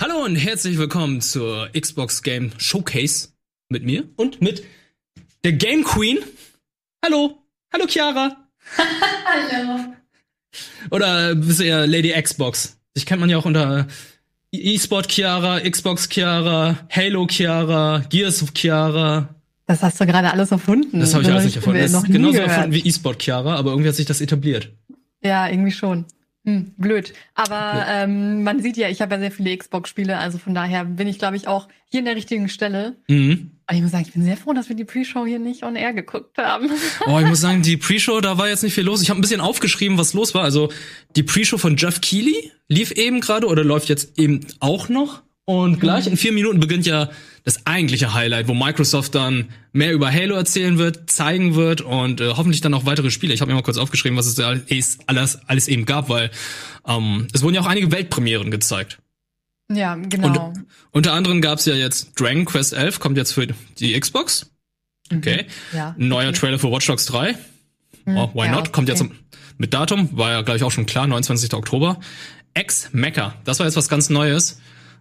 Hallo und herzlich willkommen zur Xbox Game Showcase mit mir und mit der Game Queen. Hallo. Hallo Chiara. Hallo. Oder bist du eher Lady Xbox? Ich kennt man ja auch unter E-Sport Chiara, Xbox Chiara, Halo Chiara, Gears of Chiara. Das hast du gerade alles erfunden. Das habe ich alles nicht erfunden. Das ist genauso gehört. erfunden wie E-Sport Chiara, aber irgendwie hat sich das etabliert. Ja, irgendwie schon. Hm, blöd. Aber ähm, man sieht ja, ich habe ja sehr viele Xbox-Spiele, also von daher bin ich, glaube ich, auch hier in der richtigen Stelle. Mhm. Und ich muss sagen, ich bin sehr froh, dass wir die Pre-Show hier nicht on air geguckt haben. Oh, ich muss sagen, die Pre-Show, da war jetzt nicht viel los. Ich habe ein bisschen aufgeschrieben, was los war. Also die Pre-Show von Jeff Keighley lief eben gerade oder läuft jetzt eben auch noch. Und gleich in vier Minuten beginnt ja das eigentliche Highlight, wo Microsoft dann mehr über Halo erzählen wird, zeigen wird und äh, hoffentlich dann auch weitere Spiele. Ich habe mir mal kurz aufgeschrieben, was es da alles, alles, eben gab, weil ähm, es wurden ja auch einige Weltpremieren gezeigt. ja, genau. Und, unter anderem gab's ja jetzt Dragon Quest 11, kommt jetzt für die Xbox. Okay. ja. Ein neuer okay. Trailer für Watch Dogs 3. Oh, why ja, not? Kommt okay. jetzt mit Datum, war ja gleich auch schon klar, 29. Oktober. Ex-Mecha, das war jetzt was ganz Neues.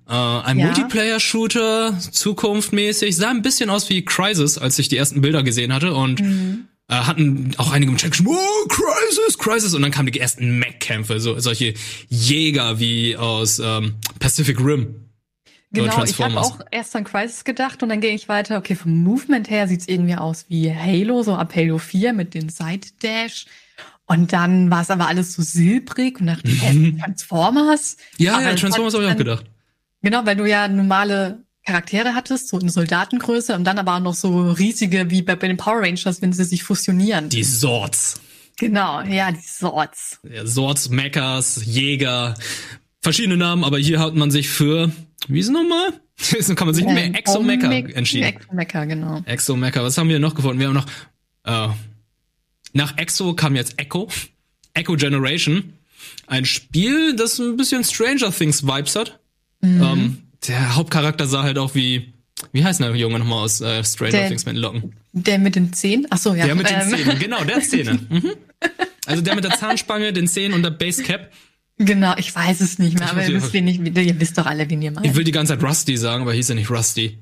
Äh, ein Ja. Multiplayer-Shooter, zukunftmäßig, sah ein bisschen aus wie Crisis, als ich die ersten Bilder gesehen hatte und Mhm. äh, hatten auch einige im Chat geschrieben, oh, Crisis, Crisis und dann kamen die ersten Mech-Kämpfe, so solche Jäger wie aus ähm, Pacific Rim. Genau, ich habe auch erst an Crisis gedacht und dann ging ich weiter. Okay, vom Movement her sieht's irgendwie aus wie Halo, so ab Halo 4 mit den Side Dash. Und dann war es aber alles so silbrig und dachte, hä, Transformers? Ja, Aber ja, Transformers habe ich auch gedacht. Genau, weil du ja normale Charaktere hattest, so in Soldatengröße und dann aber auch noch so riesige wie bei, bei den Power Rangers, wenn sie sich fusionieren. Die Swords. genau, ja, die Swords. Ja, Swords, Mechas, Jäger, verschiedene Namen, aber hier hat man sich für, wie ist es nochmal? Jetzt kann man sich nicht mehr Exo-Mecha Omeg- entschieden. Exo-Mecha, genau. Exo-Mecha, was haben wir noch gefunden? Wir haben noch, äh, nach Exo kam jetzt Echo, Echo Generation, ein Spiel, das ein bisschen Stranger Things Vibes hat. Mhm. Ähm, der Hauptcharakter sah halt auch wie, wie heißt der Junge nochmal aus äh, Stranger Things mit den Locken? Der mit den Zehen? Ach so, ja. Der mit den ähm, Zähnen, genau, der Zähne. Mhm. Also der mit der Zahnspange, den Zähnen und der Basecap. Genau, ich weiß es nicht mehr, Ich aber ihr nicht, wisst, wen ich, ihr wisst doch alle, wen ihr Ich meint. will die ganze Zeit Rusty sagen, aber hieß er nicht Rusty.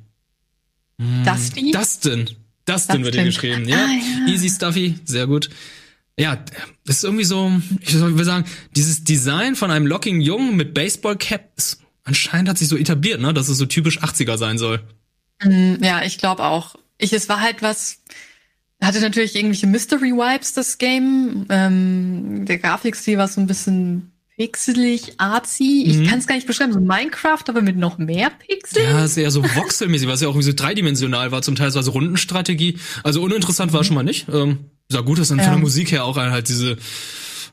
Dusty? Dustin. Dustin wird hier geschrieben, ja. Ah, ja. Easy Stuffy, sehr gut. Ja, das ist irgendwie so, ich will sagen, dieses Design von einem lockigen Jungen mit Baseball-Cap ist, anscheinend hat sich so etabliert, ne, dass es so typisch 80er sein soll. Mm, Ja, ich glaube auch. Ich, es war halt was, hatte natürlich irgendwelche Mystery-Vibes, das Game. Ähm, der Grafikstil war so ein bisschen pixelig, artsy. Mhm. Ich kann es gar nicht beschreiben, so Minecraft, aber mit noch mehr Pixel. Ja, ist eher so voxelmäßig, was ja auch irgendwie so dreidimensional war, zum Teil war so Rundenstrategie. Also uninteressant war schon mal nicht. Ähm, sah gut und von Ja. der Musik her auch halt diese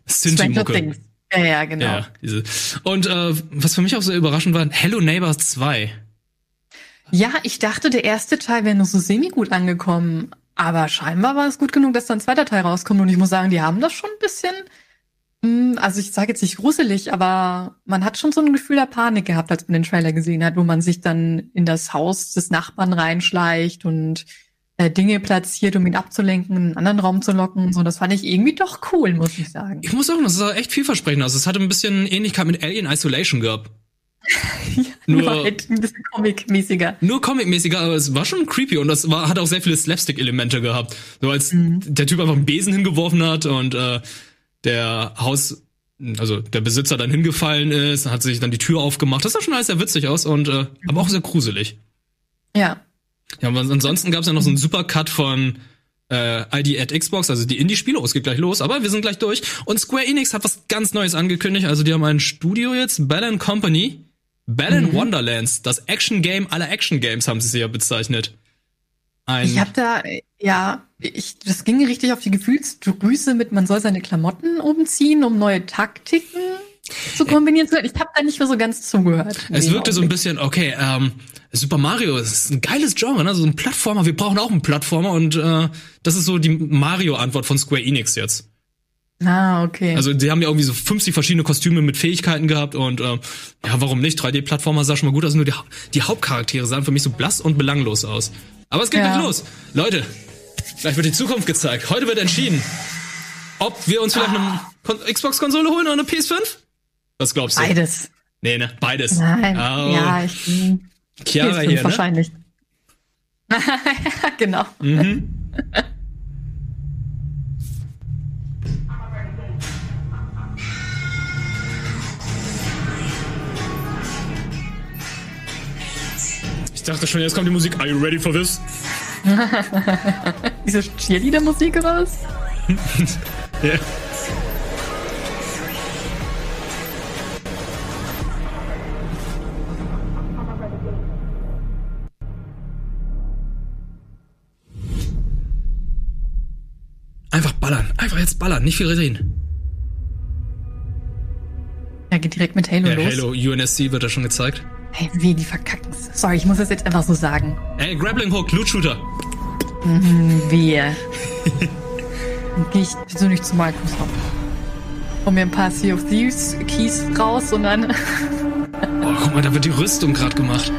Synthi-Mucke. Ja, ja, genau. Ja, diese. Und äh, was für mich auch sehr überraschend war, Hello Neighbors 2. Ja, ich dachte, der erste Teil wäre nur so semi-gut angekommen. Aber scheinbar war es gut genug, dass dann ein zweiter Teil rauskommt. Und ich muss sagen, die haben das schon ein bisschen, hm, also ich sage jetzt nicht gruselig, aber man hat schon so ein Gefühl der Panik gehabt, als man den Trailer gesehen hat, wo man sich dann in das Haus des Nachbarn reinschleicht und äh, Dinge platziert, um ihn abzulenken, in einen anderen Raum zu locken. So, das fand ich irgendwie doch cool, muss ich sagen. Ich muss sagen, das sah echt vielversprechend aus. Es hatte ein bisschen Ähnlichkeit mit Alien Isolation gehabt. Nur Nur, halt ein bisschen comic-mäßiger. nur comic-mäßiger, aber es war schon creepy und das war, hat auch sehr viele Slapstick-Elemente gehabt. So als der Typ einfach einen Besen hingeworfen hat und äh, der Haus, also der Besitzer dann hingefallen ist, hat sich dann die Tür aufgemacht. Das sah schon alles sehr witzig aus und äh, aber auch sehr gruselig. Ja. Ja, aber ansonsten gab es ja noch so einen Supercut von äh, ID at Xbox, also die Indie-Spiele. Oh, es geht gleich los, aber wir sind gleich durch. Und Square Enix hat was ganz Neues angekündigt. Also die haben ein Studio jetzt, Bell Company. Bell Wonderlands, das Action-Game aller Action-Games haben sie sie ja bezeichnet. Ein, Ich habe da, ja, ich, das ging richtig auf die Gefühlsdrüse mit, man soll seine Klamotten umziehen, um neue Taktiken zu kombinieren zu können. Ich habe da nicht mehr so ganz zugehört. es wirkte so ein bisschen, okay, ähm, Super Mario ist ein geiles Genre, ne? So ein Plattformer. Wir brauchen auch einen Plattformer und äh, das ist so die Mario-Antwort von Square Enix jetzt. Ah, okay. Also die haben ja irgendwie so 50 verschiedene Kostüme mit Fähigkeiten gehabt und äh, ja, warum nicht? 3D-Plattformer sah schon mal gut aus, nur die, die Hauptcharaktere sahen für mich so blass und belanglos aus. Aber es geht Ja. gleich los. Leute, gleich wird die Zukunft gezeigt. Heute wird entschieden, ob wir uns vielleicht eine Kon- Xbox-Konsole holen oder eine PS5. Was glaubst du? Beides. Nee, ne? Beides. Nein. Oh. Ja, ich. Chiara PS5 hier, ne? wahrscheinlich. genau. Mhm. Ich dachte schon, jetzt kommt die Musik. Are you ready for this? Diese Cheerleader-Musik oder was? Ja. Jetzt ballern. Nicht viel reden. Ja, geht direkt mit Halo Ja, los. Halo UNSC wird da schon gezeigt. Hey, wie die verkacken. Sorry, ich muss das jetzt einfach so sagen. Ey, Grappling Hook, Loot Shooter. Wir. Gehe ich persönlich zu Microsoft. Hol mir ein paar Sea of Thieves Keys raus und dann. Oh, guck mal, da wird die Rüstung gerade gemacht.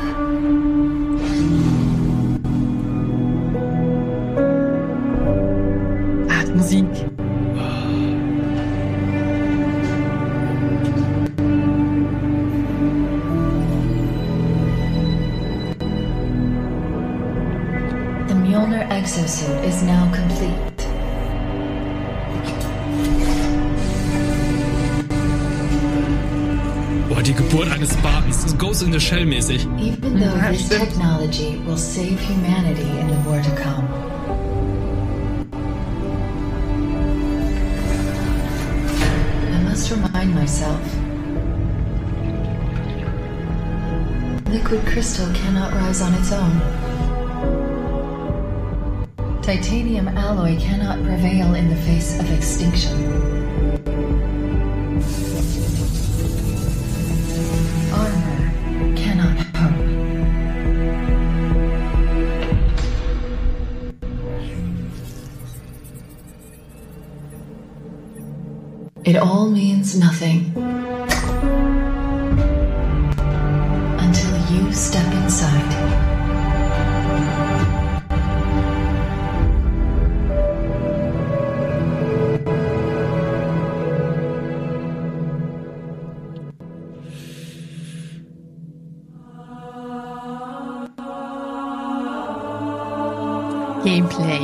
Technology will save humanity in the war to come. I must remind myself. Liquid crystal cannot rise on its own. Titanium alloy cannot prevail in the face of extinction. Means nothing until you step inside. Gameplay.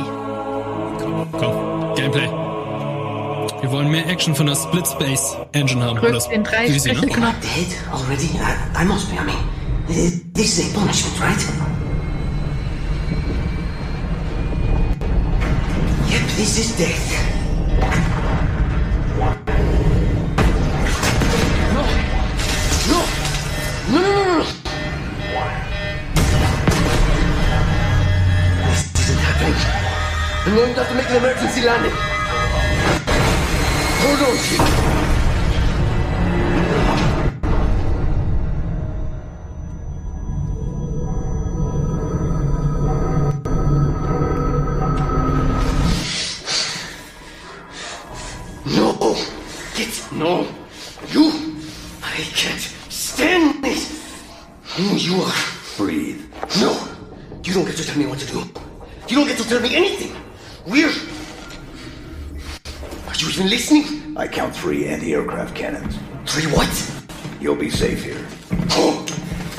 Komm, Gameplay. Wir wollen mehr Action von der Split Space Engine haben. Drück Oder den drei sie, ne? Sprecheknopf. Dead already? I, I must be. I mean, th- this is a punishment, right? Yep, this is death. No, no, no, no! This isn't happening. I'm going to have to make an emergency landing. 猪肉起。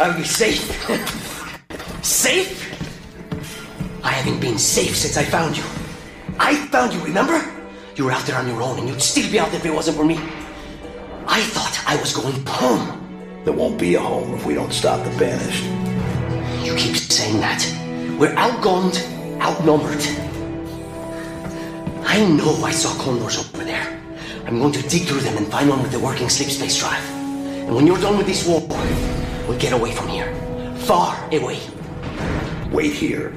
I'll be safe. safe? I haven't been safe since I found you. I found you, remember? You were out there on your own, and you'd still be out there if it wasn't for me. I thought I was going home. There won't be a home if we don't stop the banished. You keep saying that. We're outgunned, outnumbered. I know I saw condors over there. I'm going to dig through them and find one with the working sleep space drive. And when you're done with this war, we'll get away from here. Far away. Wait here.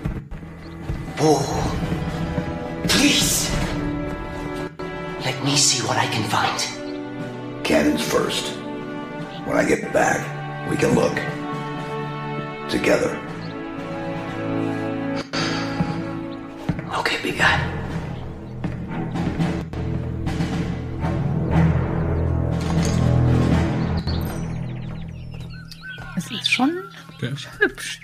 Oh, please. Let me see what I can find. Cannons first. When I get back, we can look. Together. Okay, big guy. Schon Okay. hübsch.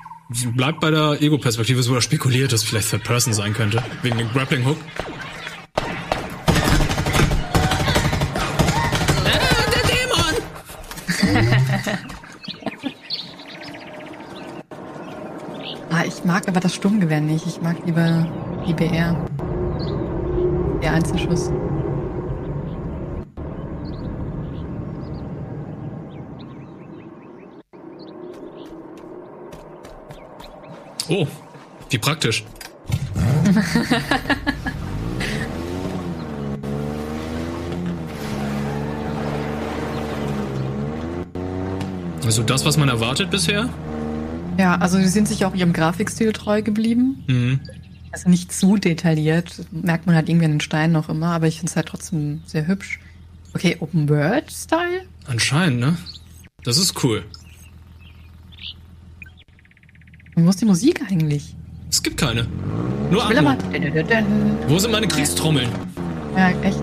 Bleibt bei der Ego-Perspektive, so spekuliert, dass es vielleicht Third Person sein könnte. Wegen dem Grappling Hook. Äh, der Dämon! ah, ich mag aber das Sturmgewehr nicht. Ich mag lieber die BR. Der Einzelschuss. Oh, wie praktisch. also das, was man erwartet bisher? Ja, also sie sind sich auch ihrem Grafikstil treu geblieben. Mhm. Also nicht zu detailliert. Merkt man halt irgendwie an den Steinen noch immer, aber ich finde es halt trotzdem sehr hübsch. Okay, Open World Style? Anscheinend, ne? Das ist cool. Wo ist die Musik eigentlich? Es gibt keine. Nur Ich will aber. Atmo. Wo sind meine Kriegstrommeln? Ja, echt.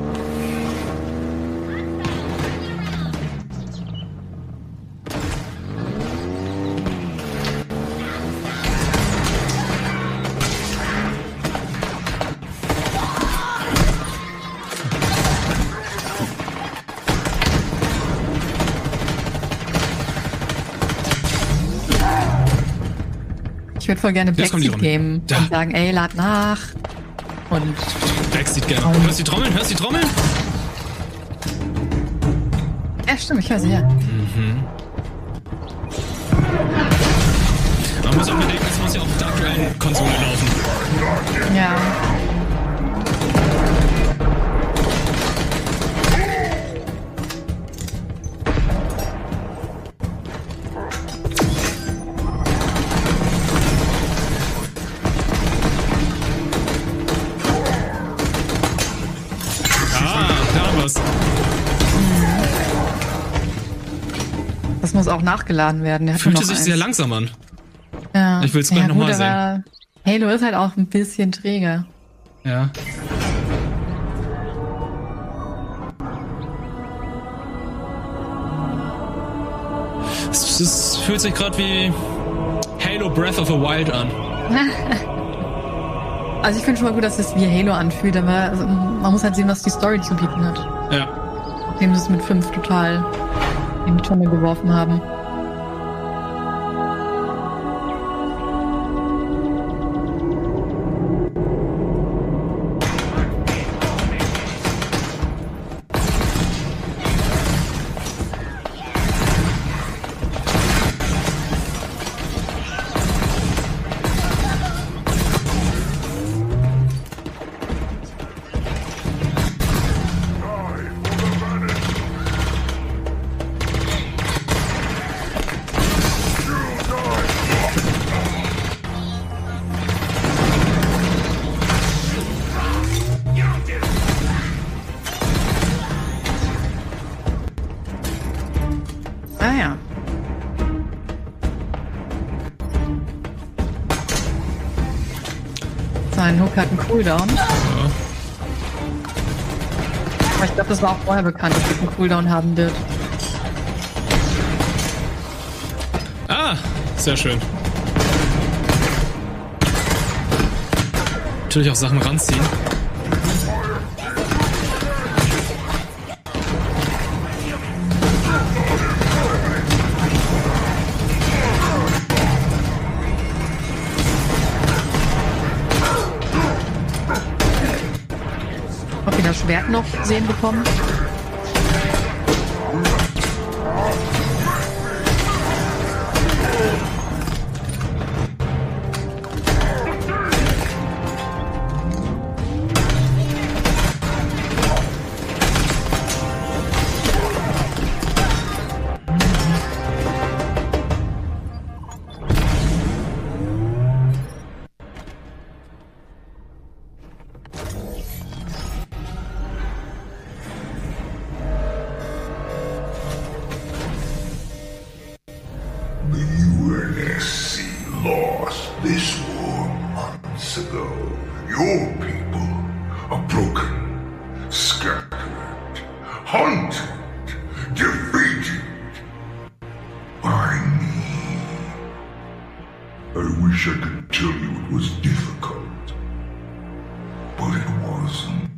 Würde voll gerne Backseat gamen Da. und sagen, ey, lad nach. Und Backseat gerne. Hörst du die Trommeln? Hörst du die Trommeln? ja, stimmt, ich höre sie ja. Man muss auch bedenken, es muss ja auf der aktuellen Konsole laufen. Ja. Auch nachgeladen werden. Der Fühlte sich eins. sehr langsam an. Ja. Ich will's gleich ja, noch mal gut, sehen. Halo ist halt auch ein bisschen träger. Ja. Es, es fühlt sich gerade wie Halo Breath of a Wild an. Also ich finde schon mal gut, dass es wie Halo anfühlt, aber also, man muss halt sehen, was die Story zu bieten hat. Ja. Nachdem sie es mit 5 total in die Tonne geworfen haben. Einen Cooldown. Aber ich glaube, das war auch vorher bekannt, dass es einen Cooldown haben wird. Ah, sehr schön. Natürlich auch Sachen ranziehen. Sehen bekommen? I wish I could tell you it was difficult, but it wasn't.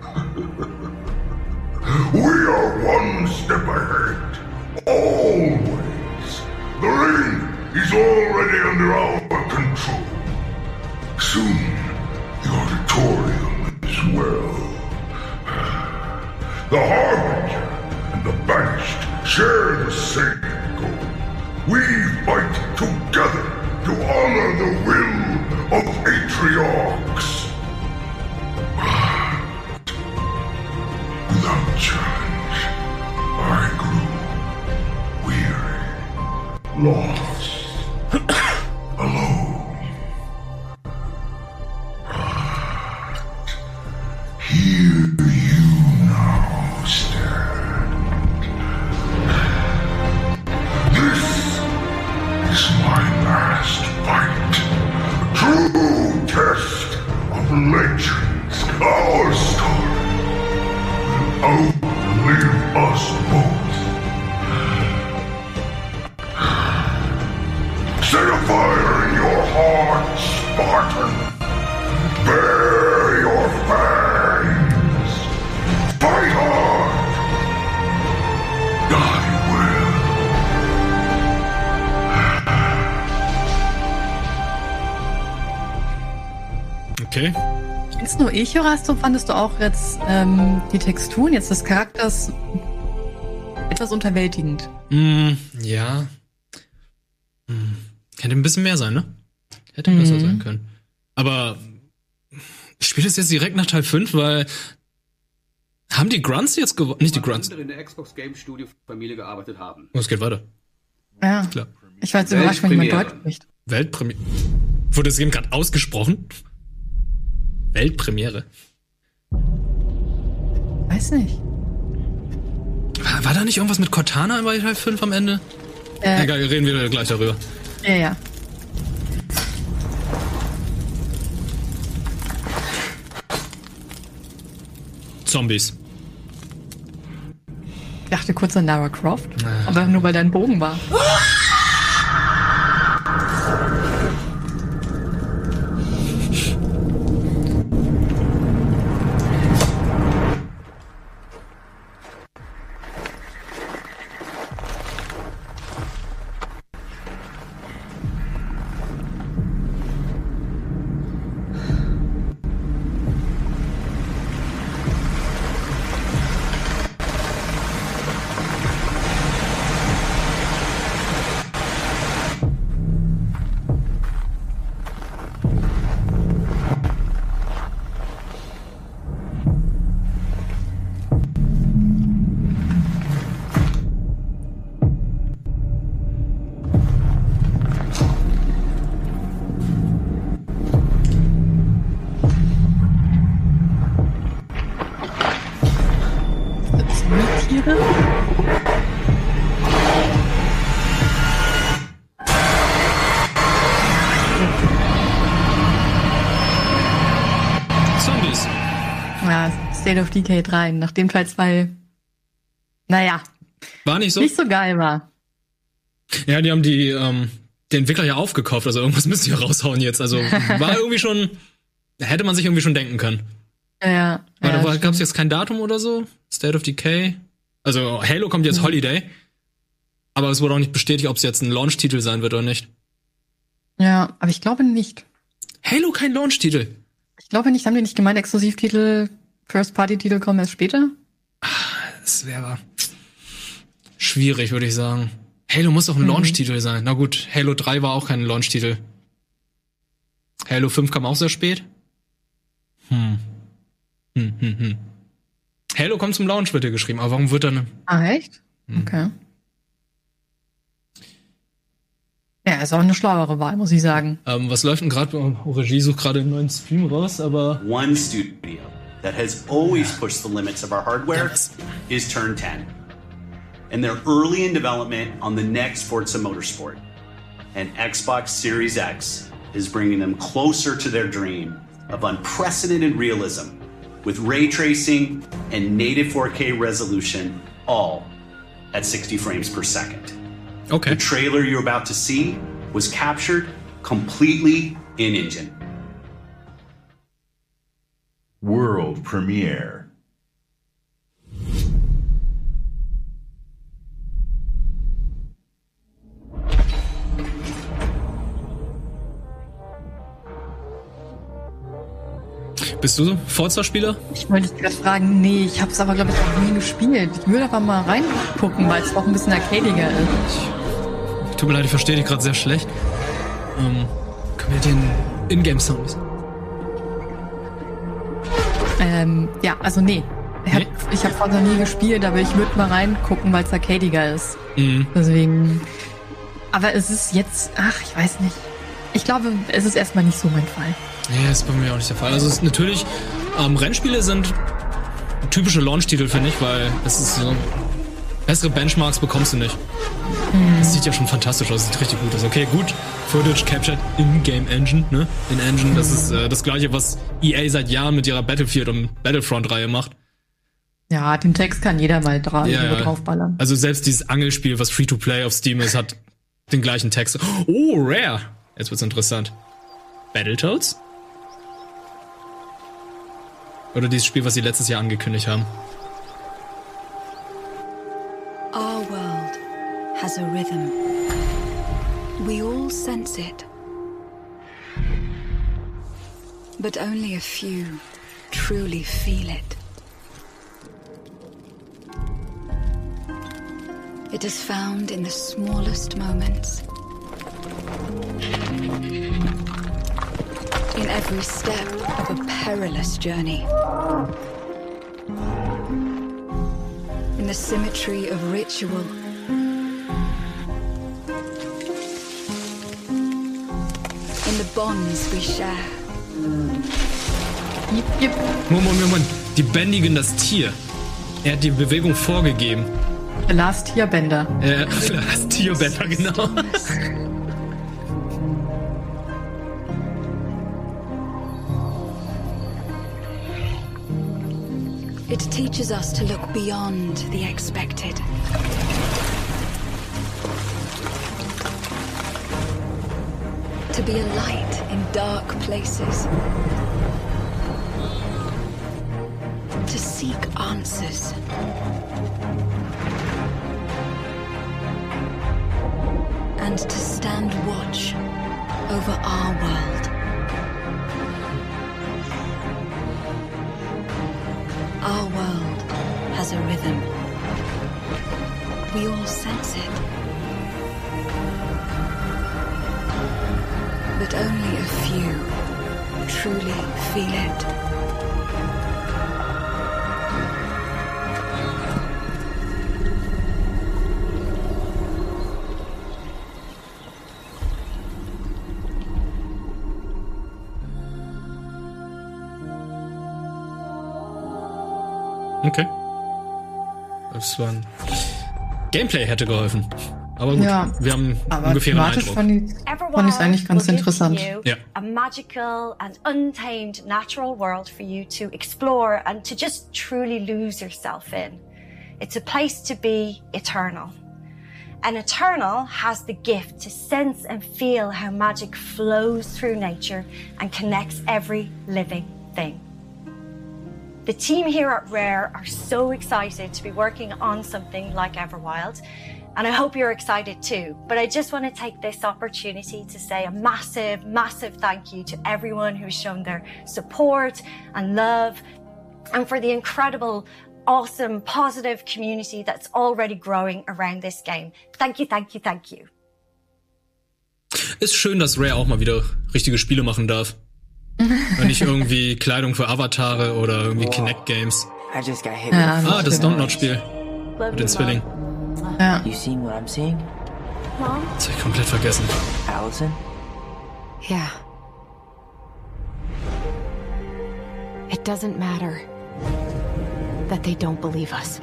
we are one step ahead, always. The ring is already under our Oder hast du, fandest du auch jetzt ähm, die Texturen jetzt des Charakters etwas unterwältigend? Mm, ja. Mm. Hätte ein bisschen mehr sein, ne? Hätte besser sein können. Aber spielt es jetzt direkt nach Teil 5, weil haben die Grunts jetzt gewonnen? Nicht die Grunts. in der Xbox Game Studio Familie gearbeitet haben. Oh, es geht weiter. Ja. Klar. Ich war jetzt überrascht, wenn jemand. Deutsch spricht. Weltpremiere. Wurde das eben gerade ausgesprochen? Weltpremiere. Weiß nicht. War, war da nicht irgendwas mit Cortana bei Teil 5 am Ende? Äh, Egal, reden wir gleich darüber. ja, ja. Zombies. Ich dachte kurz an Lara Croft, aber nur weil da ein Bogen war. Tiere? State of Decay 3, nachdem Teil 2, naja, War nicht so? nicht so geil war. Ja, die haben die, ähm, den Entwickler ja aufgekauft, also irgendwas müssen die ja raushauen jetzt. Also war irgendwie schon, hätte man sich irgendwie schon denken können. Ja, ja. Aber ja, da gab es jetzt kein Datum oder so? State of Decay? Also Halo kommt jetzt Holiday. Aber es wurde auch nicht bestätigt, ob es jetzt ein Launch-Titel sein wird oder nicht. ja, aber ich glaube nicht. Halo kein Launch-Titel. Ich glaube nicht, haben die nicht gemeint, Exklusivtitel, First-Party-Titel kommen erst später? Das wäre schwierig, würde ich sagen. Halo muss doch ein Launch-Titel sein. Na gut, Halo 3 war auch kein Launch-Titel. Halo 5 kam auch sehr spät. Hm. Hm, hm, hm. Halo kommt zum Launch, wird hier geschrieben. Aber warum wird dann... Ah, echt? Okay. Ja, ist auch eine schlauere Wahl, muss ich sagen. Ähm, was läuft denn gerade? Oh, Regie sucht gerade einen neuen Stream raus, aber... One studio that has always pushed the limits of our hardware is Turn 10. And they're early in development on the next Forza Motorsport. And Xbox Series X is bringing them closer to their dream of unprecedented realism with ray tracing and native 4K resolution, all at 60 frames per second. Okay. The trailer you're about to see was captured completely in engine. world premiere. Bist du Forza-Spieler? Ich wollte dich gerade fragen, nee, ich habe es aber, glaube ich, noch nie gespielt. Ich würde aber mal reingucken, weil es auch ein bisschen arcadiger ist. Ich, tut mir leid, ich verstehe dich gerade sehr schlecht. Ähm, können wir den Ingame-Sound ein. Ähm, ja, also nee. Ich habe Nee? hab Forza nie gespielt, aber ich würde mal reingucken, weil es arcadiger ist. Mhm. Deswegen. Aber es ist jetzt, ach, ich weiß nicht. Ich glaube, es ist erstmal nicht so mein Fall. Nee, ist bei mir auch nicht der Fall. Also es ist natürlich, ähm, Rennspiele sind typische Launch-Titel, finde ich, weil es ist so, bessere Benchmarks bekommst du nicht. Das sieht ja schon fantastisch aus, sieht richtig gut aus. Okay, gut, Footage captured in Game Engine, ne? In Engine, das ist äh, das gleiche, was EA seit Jahren mit ihrer Battlefield und Battlefront-Reihe macht. Ja, den Text kann jeder mal dra Ja, ja. draufballern. Also selbst dieses Angelspiel, was Free-to-Play auf Steam ist, hat den gleichen Text. Oh, Rare! Jetzt wird's interessant. Battletoads? Oder dieses Spiel, was sie letztes Jahr angekündigt haben. Has a rhythm. We all sense it. But only a few truly feel it. It is found in the smallest moments. In every step of a perilous journey. In the symmetry of ritual. In the bonds we share. Jip, jip. Moment, Moment, die bändigen das Tier. Er hat die Bewegung vorgegeben. The Last Tierbänder. Äh, das Tierbänder, genau. It teaches us to look beyond the expected. Be a light in dark places. To seek answers. And to stand watch over our world. Our world has a rhythm. We all sense it. Only a few truly feel it. Okay. Das war ein Gameplay hätte geholfen. Aber gut, Ja. wir haben Aber ungefähr einen Eindruck. fand ich fand ich eigentlich ganz will interessant. Ja. A magical and untamed natural world for you to explore and to just truly lose yourself in. It's a place to be eternal. And Eternal has the gift to sense and feel how magic flows through nature and connects every living thing. The team here at Rare are so excited to be working on something like Everwild, and I hope you're excited too. But I just want to take this opportunity to say a massive, massive thank you to everyone who's shown their support and love, and for the incredible, awesome, positive community that's already growing around this game. Thank you, thank you, thank you. Ist schön, dass Rare auch mal wieder richtige Spiele machen darf. Und nicht irgendwie Kleidung für Avatare oder irgendwie Kinect Games. I just got hit Ja, Ah, das Dontnod-Spiel. Love Mit den Zwillingen. Ja. You seeing what I'm seeing? Mom? Das hab ich komplett vergessen. Allison? Yeah. It doesn't matter that they don't believe us.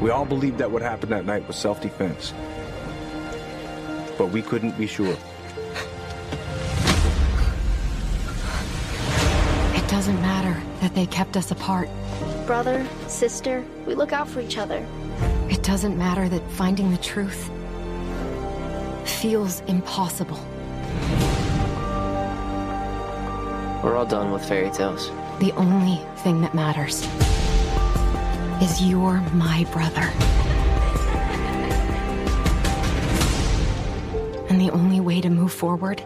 We all believed that what happened that night was self defense. But we couldn't be sure. Doesn't matter that they kept us apart. Brother, sister, we look out for each other. It doesn't matter that finding the truth feels impossible. We're all done with fairy tales. The only thing that matters is you're my brother. And the only way to move forward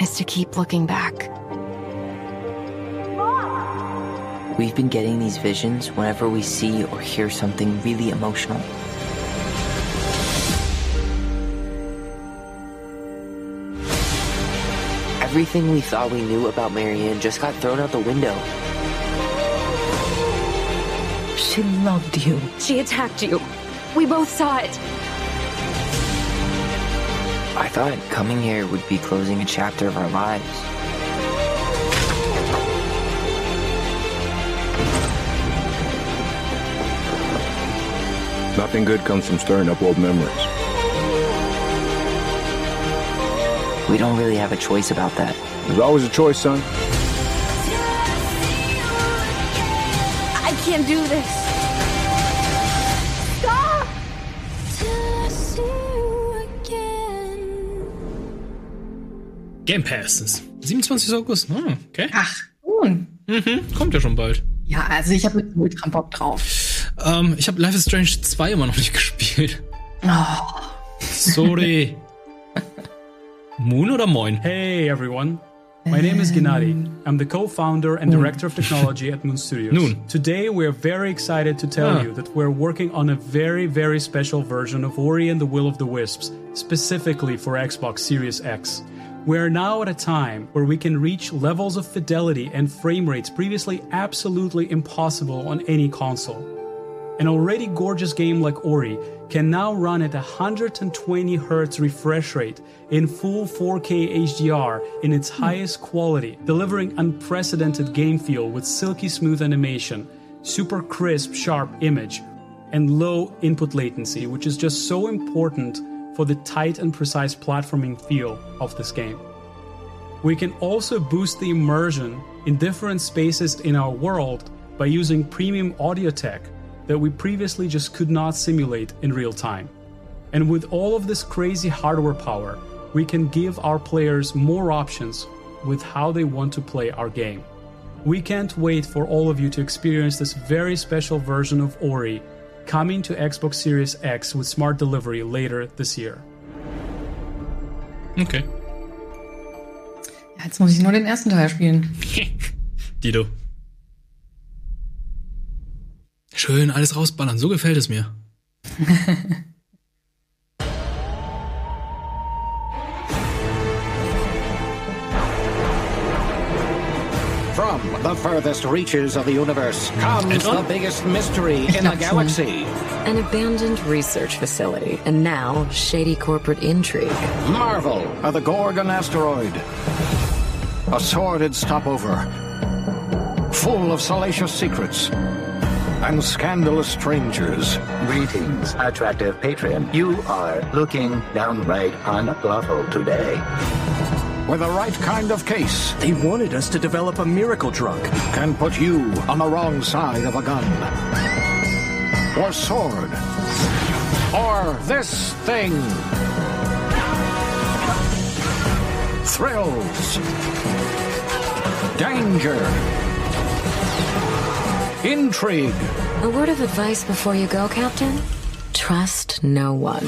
is to keep looking back. We've been getting these visions whenever we see or hear something really emotional. Everything we thought we knew about Marianne just got thrown out the window. She loved you. She attacked you. We both saw it. I thought coming here would be closing a chapter of our lives. Nothing good comes from stirring up old memories. We don't really have a choice about that. There's always a choice, son. I can't do this. Stop! Game Pass ist 27. August. Ah, okay. Ach, nun. Mhm, kommt ja schon bald. Ja, also ich habe mit ultra Bock drauf. Ähm, ich habe Life is Strange 2 immer noch nicht gespielt. Oh. Sorry. Moon oder Moin? Hey everyone. My name is Gennady. I'm the co-founder and director of technology at Moon Studios. Noon. Today we're very excited to tell Ah. you that we're working on a very, very special version of Ori and the Will of the Wisps, specifically for Xbox Series X. We're now at a time where we can reach levels of fidelity and frame rates previously absolutely impossible on any console. An already gorgeous game like Ori can now run at 120 Hz refresh rate in full 4K HDR in its highest quality, delivering unprecedented game feel with silky smooth animation, super crisp, sharp image, and low input latency, which is just so important for the tight and precise platforming feel of this game. We can also boost the immersion in different spaces in our world by using premium audio tech that we previously just could not simulate in real time. And with all of this crazy hardware power, we can give our players more options with how they want to play our game. We can't wait for all of you to experience this very special version of Ori coming to Xbox Series X with smart delivery later this year. Okay. Ja, jetzt muss ich nur den ersten Teil spielen. Dido. Schön alles rausballern, so gefällt es mir. From the furthest reaches of the universe comes the biggest mystery in the galaxy. An abandoned research facility, and now shady corporate intrigue. Marvel of the Gorgon asteroid. A sordid stopover, full of salacious secrets and scandalous strangers. Greetings, attractive patron. You are looking downright unlawful today. With the right kind of case, They wanted us to develop a miracle drug. can put you on the wrong side of a gun. Or sword. Or this thing. Thrills. Danger. Intrigue. A word of advice before you go, Captain? Trust no one.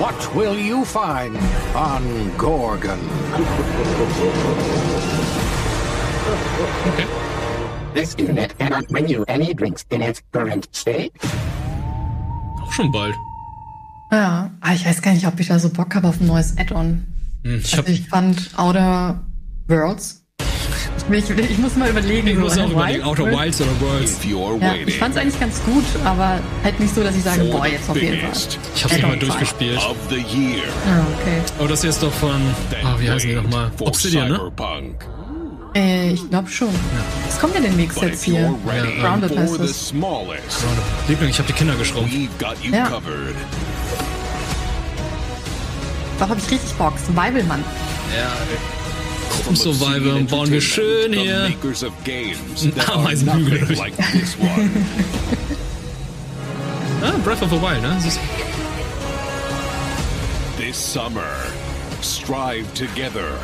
What will you find on Gorgon? This unit cannot bring you any drinks in its current state. Auch schon bald. Ja, aber ich weiß gar nicht, ob ich da so Bock habe auf ein neues Add-on. Hm, Ich, Also ich fand Outer Worlds. Ich, ich, muss mal überlegen. ich so, muss auch äh, überlegen, Wild Outer Worlds? Wilds oder Worlds. Ja, ich fand's eigentlich ganz gut, aber halt nicht so, dass ich sage, boah, jetzt auf jeden Fall. Ich hab's nicht mal durchgespielt. Of the year. Ah, okay. Oh, das hier ist doch von. Ah, wie heißen die nochmal? For Obsidian, ne? Cyberpunk. Äh, ich glaube schon. Was kommt denn demnächst But jetzt hier? Grounded for heißt es. smallest, Liebling, ich habe die Kinder geschrumpft. Ja. Darauf habe ich richtig Bock. Survival, Mann. Ja, Gruppen Survival bauen wir schön hier. makers of games Ein that are Ameisenhügel. Ah, Breath of the Wild, ne? This summer, strive together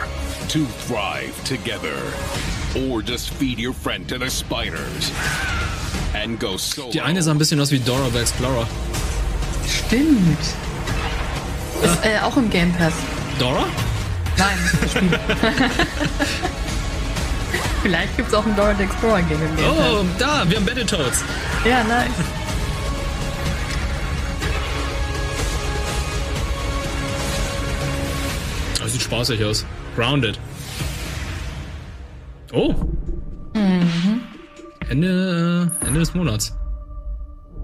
to thrive together. Or just feed your friend to the spiders. And go solo. Die eine sah ein bisschen aus wie Dora the Explorer. Stimmt. Ist äh, auch im Game Pass. Dora? Nein, das Spiel. Vielleicht gibt's auch ein Dora the Explorer Game im Game Oh, da, wir haben Battletoads. Ja, nice. Das sieht spaßig aus. Grounded. Oh, Mhm. Ende, Ende des Monats.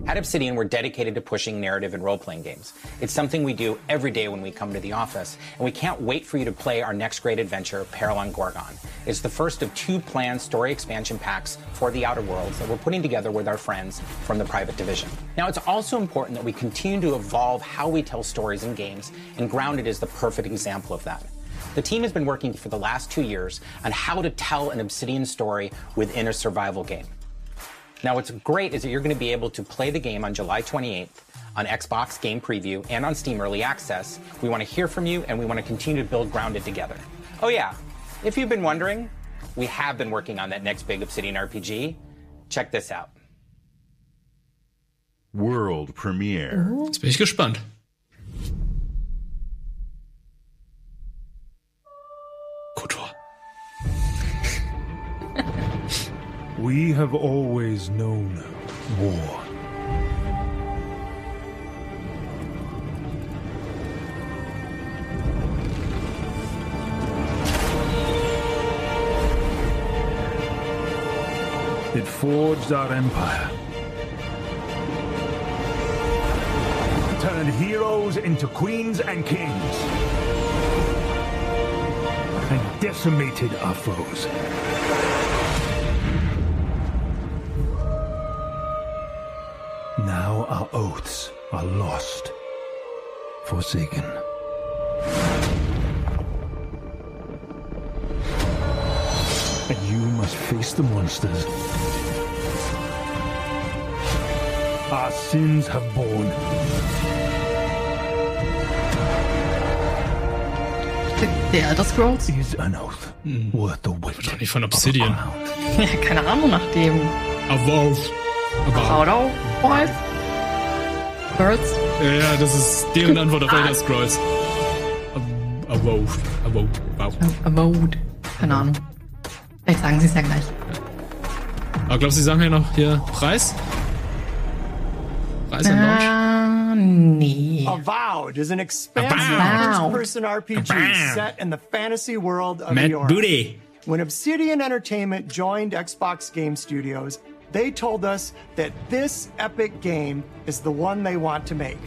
At Obsidian, we're dedicated to pushing narrative and role playing games. It's something we do every day when we come to the office, and we can't wait for you to play our next great adventure, Peril on Gorgon. It's the first of two planned story expansion packs for the Outer Worlds that we're putting together with our friends from the Private Division. Now, it's also important that we continue to evolve how we tell stories in games, and Grounded is the perfect example of that. The team has been working for the last two years on how to tell an Obsidian story within a survival game. Now, what's great is that you're going to be able to play the game on July 28th on Xbox Game Preview and on Steam Early Access. We want to hear from you and we want to continue to build Grounded together. Oh, yeah, if you've been wondering, we have been working on that next big Obsidian RPG. Check this out. World premiere. Jetzt bin ich gespannt. We have always known war. It forged our empire. Turned heroes into queens and kings. And decimated our foes. Now our oaths are lost, forsaken. And you must face the monsters our sins have borne. The Elder Scrolls? Is an oath worth the wait. Doch nicht von Obsidian. Keine Ahnung nach dem. Avowed. Auto? Boys? Birds? Ja, ja, das ist deren Antwort auf ah. Elder Scrolls. Avowed. Avowed. Wow. Avowed. Keine Ahnung. Vielleicht sagen sie es ja gleich. Aber glaubst du, sie sagen ja noch hier Preis? Preis und Launch? Äh, nee. Avowed is an expansive first-person RPG Avowed. set in the fantasy world of Matt Eora. Booty. When Obsidian Entertainment joined Xbox Game Studios, they told us that this epic game is the one they want to make.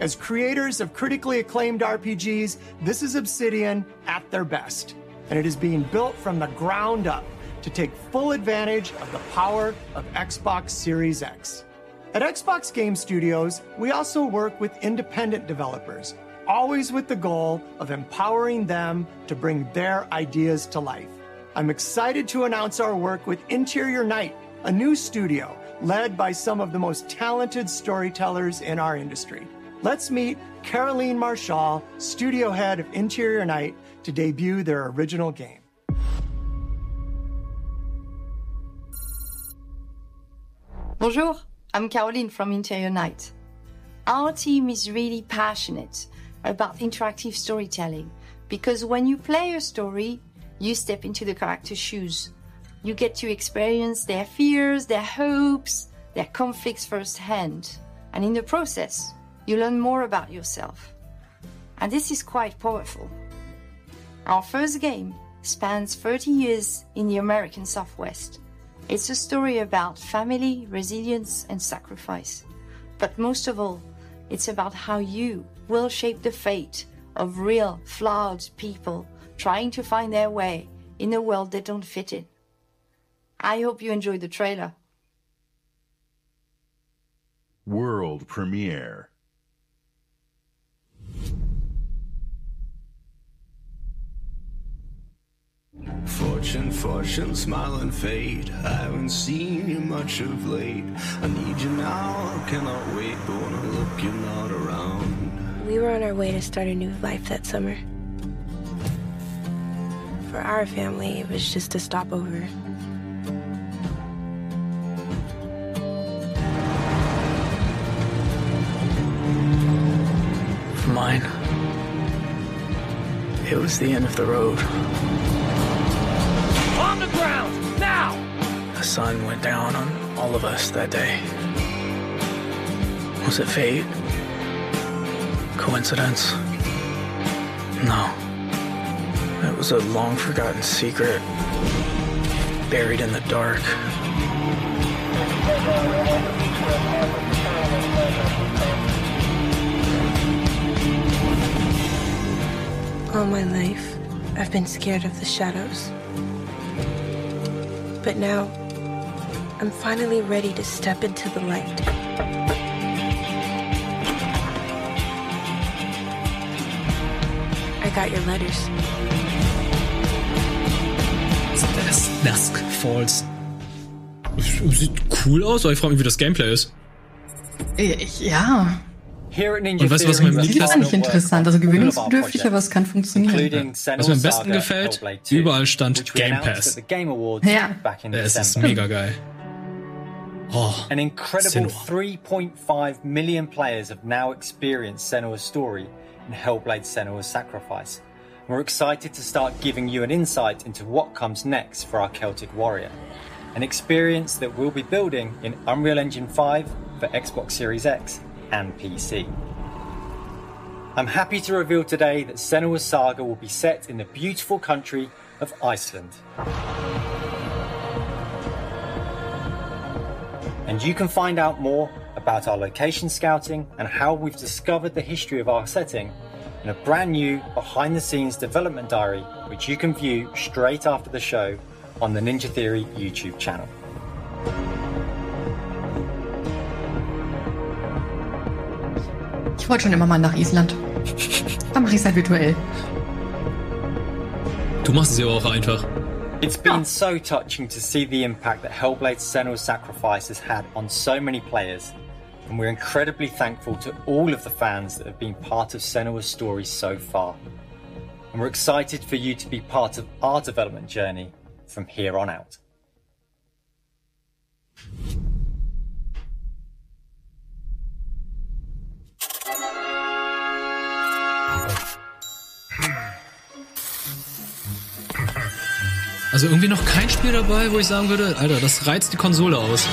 As creators of critically acclaimed RPGs, this is Obsidian at their best, and it is being built from the ground up to take full advantage of the power of Xbox Series X. At Xbox Game Studios, we also work with independent developers, always with the goal of empowering them to bring their ideas to life. I'm excited to announce our work with Interior Night, a new studio led by some of the most talented storytellers in our industry. Let's meet Caroline Marshall, studio head of Interior Night, to debut their original game. Bonjour, I'm Caroline from Interior Night. Our team is really passionate about interactive storytelling because when you play a story, you step into the character's shoes. You get to experience their fears, their hopes, their conflicts firsthand. And in the process, you learn more about yourself. And this is quite powerful. Our first game spans 30 years in the American Southwest. It's a story about family, resilience, and sacrifice. But most of all, it's about how you will shape the fate of real, flawed people trying to find their way in a world they don't fit in. I hope you enjoy the trailer. World premiere. Fortune, fortune, smile and fade. I haven't seen you much of late. I need you now, I cannot wait. But when I look, you're not around. We were on our way to start a new life that summer. For our family, it was just a stopover. Mine, it was the end of the road. On the ground, now! The sun went down on all of us that day. Was it fate? Coincidence? No. It was a long forgotten secret, buried in the dark. All my life, I've been scared of the shadows. But now, I'm finally ready to step into the light. I got your letters. Dusk Falls. Sieht cool aus, aber ich frage mich, wie das Gameplay ist. Ich, ja. Und weißt du, was mir am Das liebsten fand interessant. Also gewöhnungsbedürftig, aber es kann funktionieren. Was mir am besten gefällt, überall stand Game Pass. Ja. Es ist mega geil. Oh, An incredible 3.5 million players have now experienced Senua's story in Hellblade Senua's Sacrifice. We're excited to start giving you an insight into what comes next for our Celtic Warrior. An experience that we'll be building in Unreal Engine 5 for Xbox Series X and PC. I'm happy to reveal today that Senua's saga will be set in the beautiful country of Iceland. And you can find out more about our location scouting and how we've discovered the history of our setting in a brand new behind the scenes development diary, which you can view straight after the show on the Ninja Theory YouTube channel. Ich wollte schon immer mal nach Island. Dann mache ich es halt virtuell. Du machst es ja auch einfach. It's been so touching to see the impact that Hellblade Senua's Sacrifice has had on so many players, and we're incredibly thankful to all of the fans that have been part of Senua's story so far. And we're excited for you to be part of our development journey from here on out. Also irgendwie noch kein Spiel dabei, wo ich sagen würde, Alter, das reizt die Konsole aus.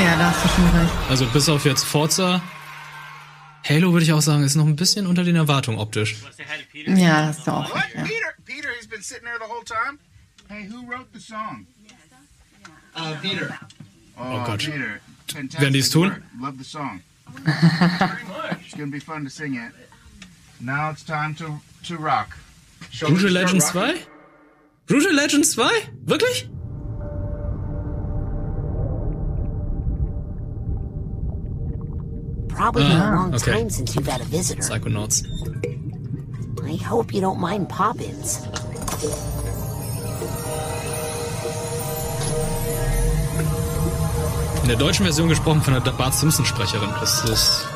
Ja, da hast du schon recht. Also bis auf jetzt Forza. Halo würde ich auch sagen, ist noch ein bisschen unter den Erwartungen optisch. Ja, das ist doch auch. What? Ja. Peter? Peter, he's been sitting there the whole time? Hey, who wrote the song? Uh, Peter. Oh, Oh Gott. Peter. Werden die es tun? Love the song. it's gonna be fun to sing it. Now it's time to to rock. Shall Legends rocking? 2? Rouge Legends 2? Wirklich? Probably Ah, a long okay. time since you've had a visitor. Psychonauts. I hope you don't mind pop-ins. In der deutschen Version gesprochen von der Bart Simpson Sprecherin. Das ist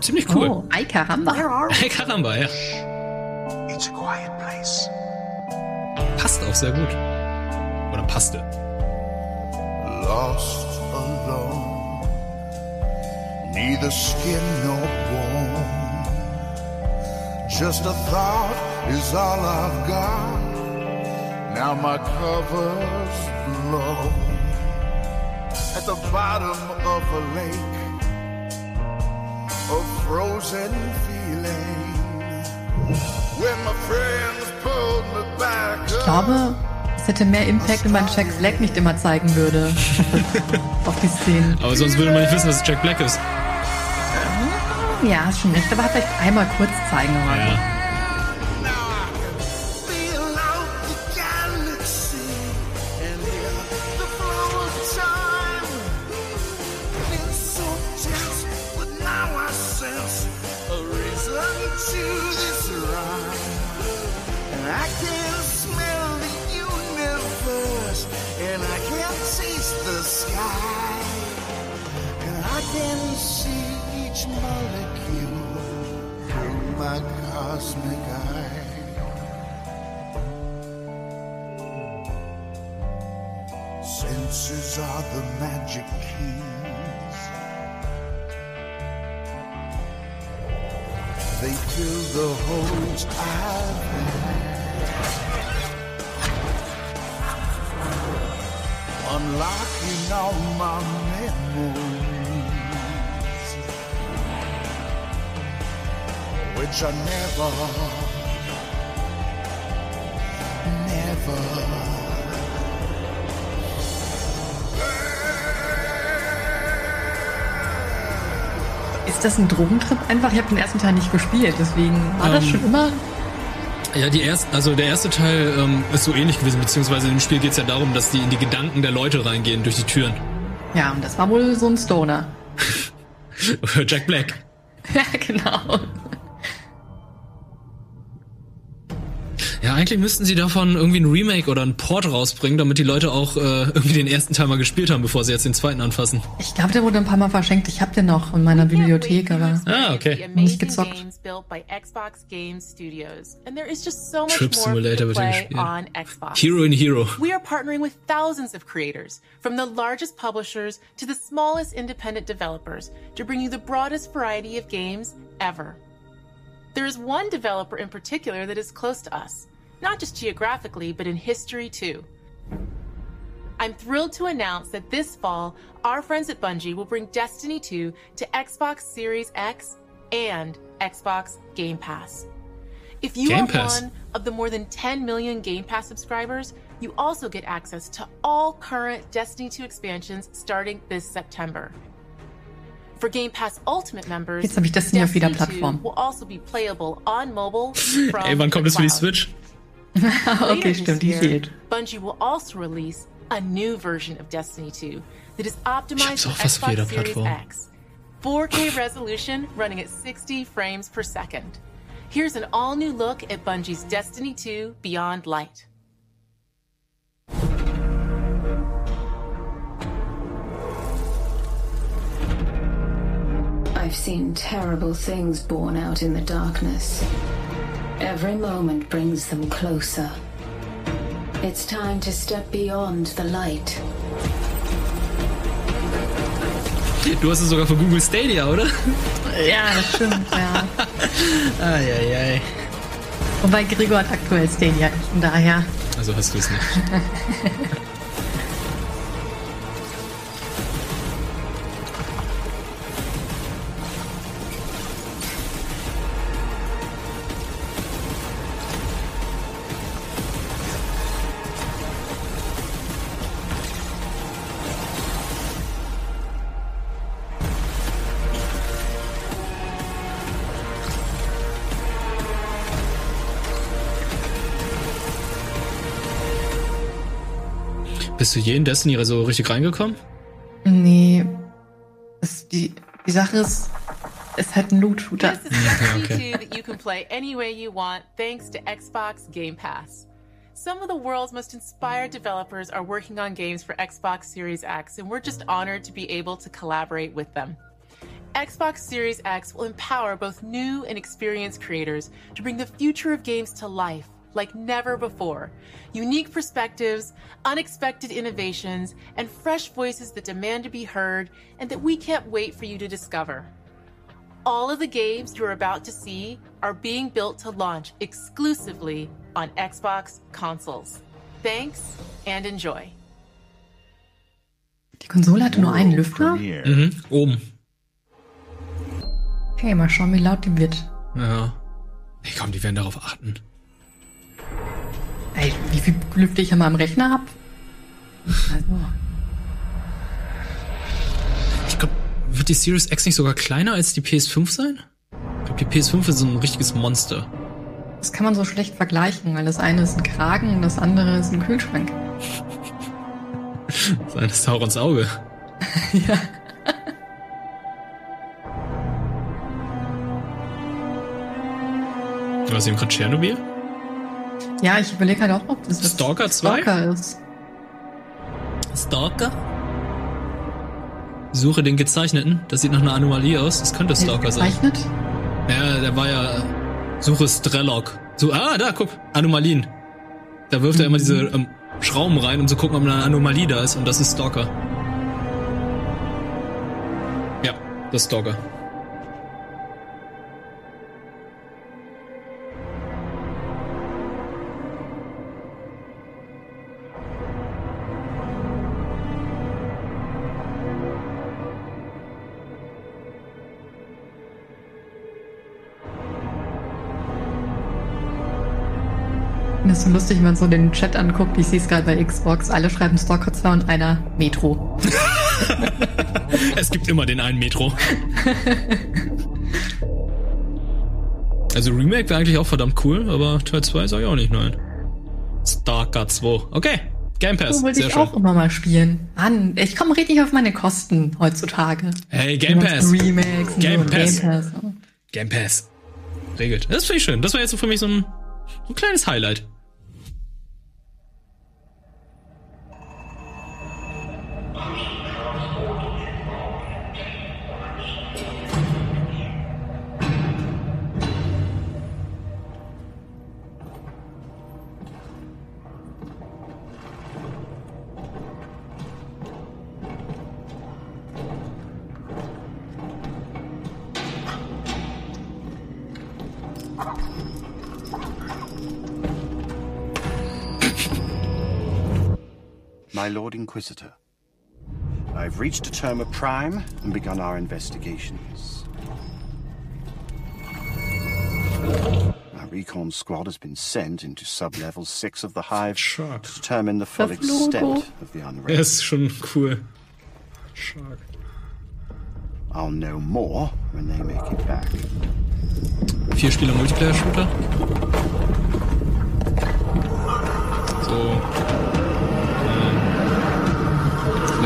ziemlich cool. Oh, ay caramba. Hey, Karamba, ja. It's a quiet place. Passt auch sehr gut. Oder passte. Lost alone, neither skin nor bone. Just a thought is all I've got. Now my cover's blown. At the bottom of a lake, a frozen feeling. When my friends Ich glaube, es hätte mehr Impact, wenn man Jack Black nicht immer zeigen würde. Auf die Szenen. Aber sonst würde man nicht wissen, dass es Jack Black ist. Ja, schon recht, aber hat vielleicht einmal kurz zeigen oder so. Ist das ein Drogentrip einfach? Ich habe den ersten Teil nicht gespielt, deswegen war das Ähm, schon immer. Ja, die erste, also der erste Teil ähm, ist so ähnlich gewesen, beziehungsweise im Spiel geht es ja darum, dass die in die Gedanken der Leute reingehen durch die Türen. Ja, und das war wohl so ein Stoner. Jack Black. Ja, genau. Ja, eigentlich müssten sie davon irgendwie ein Remake oder ein Port rausbringen, damit die Leute auch äh, irgendwie den ersten Teil mal gespielt haben, bevor sie jetzt den zweiten anfassen. Ich glaube, der wurde ein paar Mal verschenkt. Ich habe den noch in meiner Bibliothek, aber Ah, okay. nicht gezockt. Trip Simulator to wird gespielt. Hero in Hero. We are partnering with thousands of creators, from the largest publishers to the smallest independent developers, to bring you the broadest variety of games ever. There is one developer in particular that is close to us, not just geographically, but in history too. I'm thrilled to announce that this fall, our friends at Bungie will bring Destiny 2 to Xbox Series X and Xbox Game Pass. If you Game are Pass? one of the more than 10 million Game Pass subscribers, you also get access to all current Destiny 2 expansions starting this September. For Game Pass Ultimate members, Jetzt hab ich Destiny auf jeder 2 Plattform. will also be playable on mobile from Ey, wann kommt the das für die cloud. Switch? Later okay, this stimmt, die year, fehlt. Bungie will also release a new version of Destiny 2 that is optimized for fast Xbox Series Plattform. X. 4K resolution running at 60 frames per second. Here's an all new look at Bungie's Destiny 2 Beyond Light. I've seen terrible things born out in the darkness. Every moment brings them closer. It's time to step beyond the light. Du hast es sogar für Google Stadia, oder? Ja, das stimmt, ja. Eieiei. Wobei Gregor hat aktuell Stadia, von daher. Also hast du es nicht. Bist du je in Destiny so richtig reingekommen? Nee. Das, die, die Sache ist, es ist halt ein Loot-Shooter. This is Destiny 2 that you can play any way you want thanks to Xbox Game Pass. Some of the world's most inspired developers are working on games for Xbox Series X, and we're just honored to be able to collaborate with them. Xbox Series X will empower both new and experienced creators to bring the future of games to life like never before. Unique perspectives, unexpected innovations, and fresh voices that demand to be heard and that we can't wait for you to discover. All of the games you're about to see are being built to launch exclusively on Xbox consoles. Thanks and enjoy. Die Konsole hatte nur einen Lüfter? Mhm, oben. Okay, mal schauen, wie laut die wird. Ja. Hey, komm, die werden darauf achten. Ey, wie viel Lüfter ich an meinem Rechner hab? Also, Ich glaube, wird die Series X nicht sogar kleiner als die PS5 sein? Ich glaube, die PS5 ist so ein richtiges Monster. das kann man so schlecht vergleichen, weil das eine ist ein Kragen und das andere ist ein Kühlschrank. Das eine ist Saurons Auge. ja. Was eben gerade Tschernobyl? Ja, ich überlege halt auch, ob das Stalker 2? Stalker ist. Stalker? Suche den gezeichneten. Das sieht nach einer Anomalie aus. Das könnte Stalker sein. Gezeichnet? Ja, der war ja. Suche Strelok. So, ah, da, guck. Anomalien. Da wirft er immer diese ähm, Schrauben rein, um zu gucken, ob eine Anomalie da ist. Und das ist Stalker. Ja, das ist Stalker. Ist so lustig, wenn man so den Chat anguckt. Ich sehe es gerade bei Xbox. Alle schreiben Stalker 2 und einer Metro. Es gibt immer den einen Metro. Also Remake wäre eigentlich auch verdammt cool, aber Teil 2 sag ich auch nicht nein. Stalker 2. Okay, Game Pass. So wollte Sehr ich schön. auch immer mal spielen. Mann, ich komme richtig auf meine Kosten heutzutage. Hey, Game Pass. Remakes Game so, Pass. Game Pass. Game Pass. Regelt. Das finde ich schön. Das war jetzt so für mich so ein, so ein kleines Highlight. Inquisitor, I've reached a term of prime and begun our investigations. Our recon squad has been sent into sub-level 6 of the Hive to determine the full Das Logo. extent of the Er unrest. ist schon cool. Shark. I'll know more when they make it back. Vier Spieler Multiplayer-Shooter. So.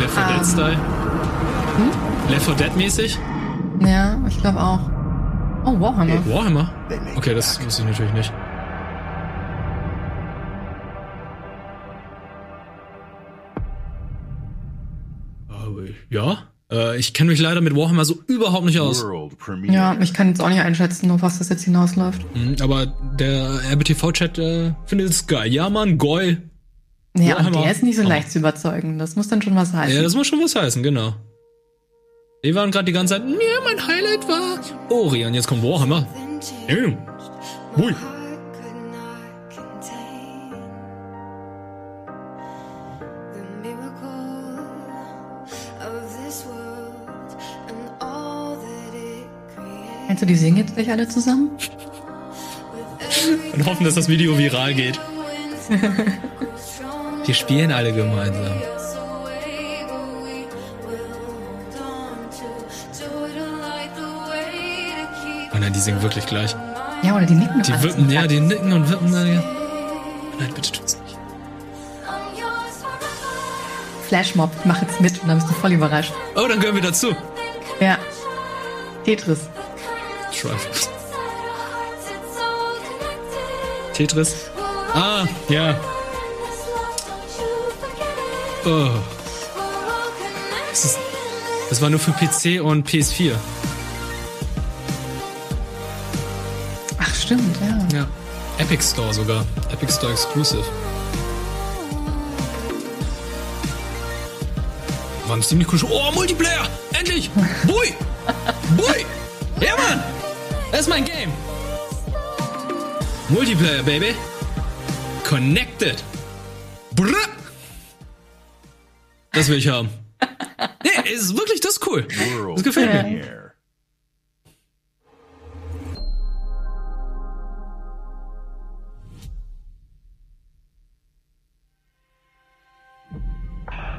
Left 4 Dead Ähm. Style. Left 4 Dead mäßig. Ja, ich glaube auch. Oh, Warhammer. Warhammer? Okay, das wusste ich natürlich nicht. Ja, äh, ich kenne mich leider mit Warhammer so überhaupt nicht aus. Ja, ich kann jetzt auch nicht einschätzen, auf was das jetzt hinausläuft. Mhm, Aber der RBTV-Chat äh, findet es geil. Ja, Mann, geil. Ja, und Warhammer. der ist nicht so leicht zu überzeugen. Das muss dann schon was heißen. Ja, das muss schon was heißen, genau. Wir waren gerade die ganze Zeit, ja, mein Highlight war Ori und jetzt kommt Warhammer. Ja. Hui. Meinst du, die singen jetzt gleich alle zusammen? Und hoffen, dass das Video viral geht. Wir spielen alle gemeinsam. Oh nein, die singen wirklich gleich. Ja, oder die nicken Die wippen, ja, die nicken und wippen. da. Oh nein, bitte tut's nicht. Flashmob, mach jetzt mit und dann bist du voll überrascht. Oh, dann gehören wir dazu. Ja. Tetris. Tetris. Ah, ja. Oh. Das, ist, das war nur für PC und PS4. Ach, stimmt, ja. Ja. Epic Store sogar. Epic Store Exclusive. War ein ziemlich cool. Oh, Multiplayer! Endlich! Bui! Bui! Ja, Mann! Das ist mein Game! Multiplayer, Baby! Connected! Brr! Das will ich haben. Nee, ist wirklich, das ist cool. Das gefällt mir.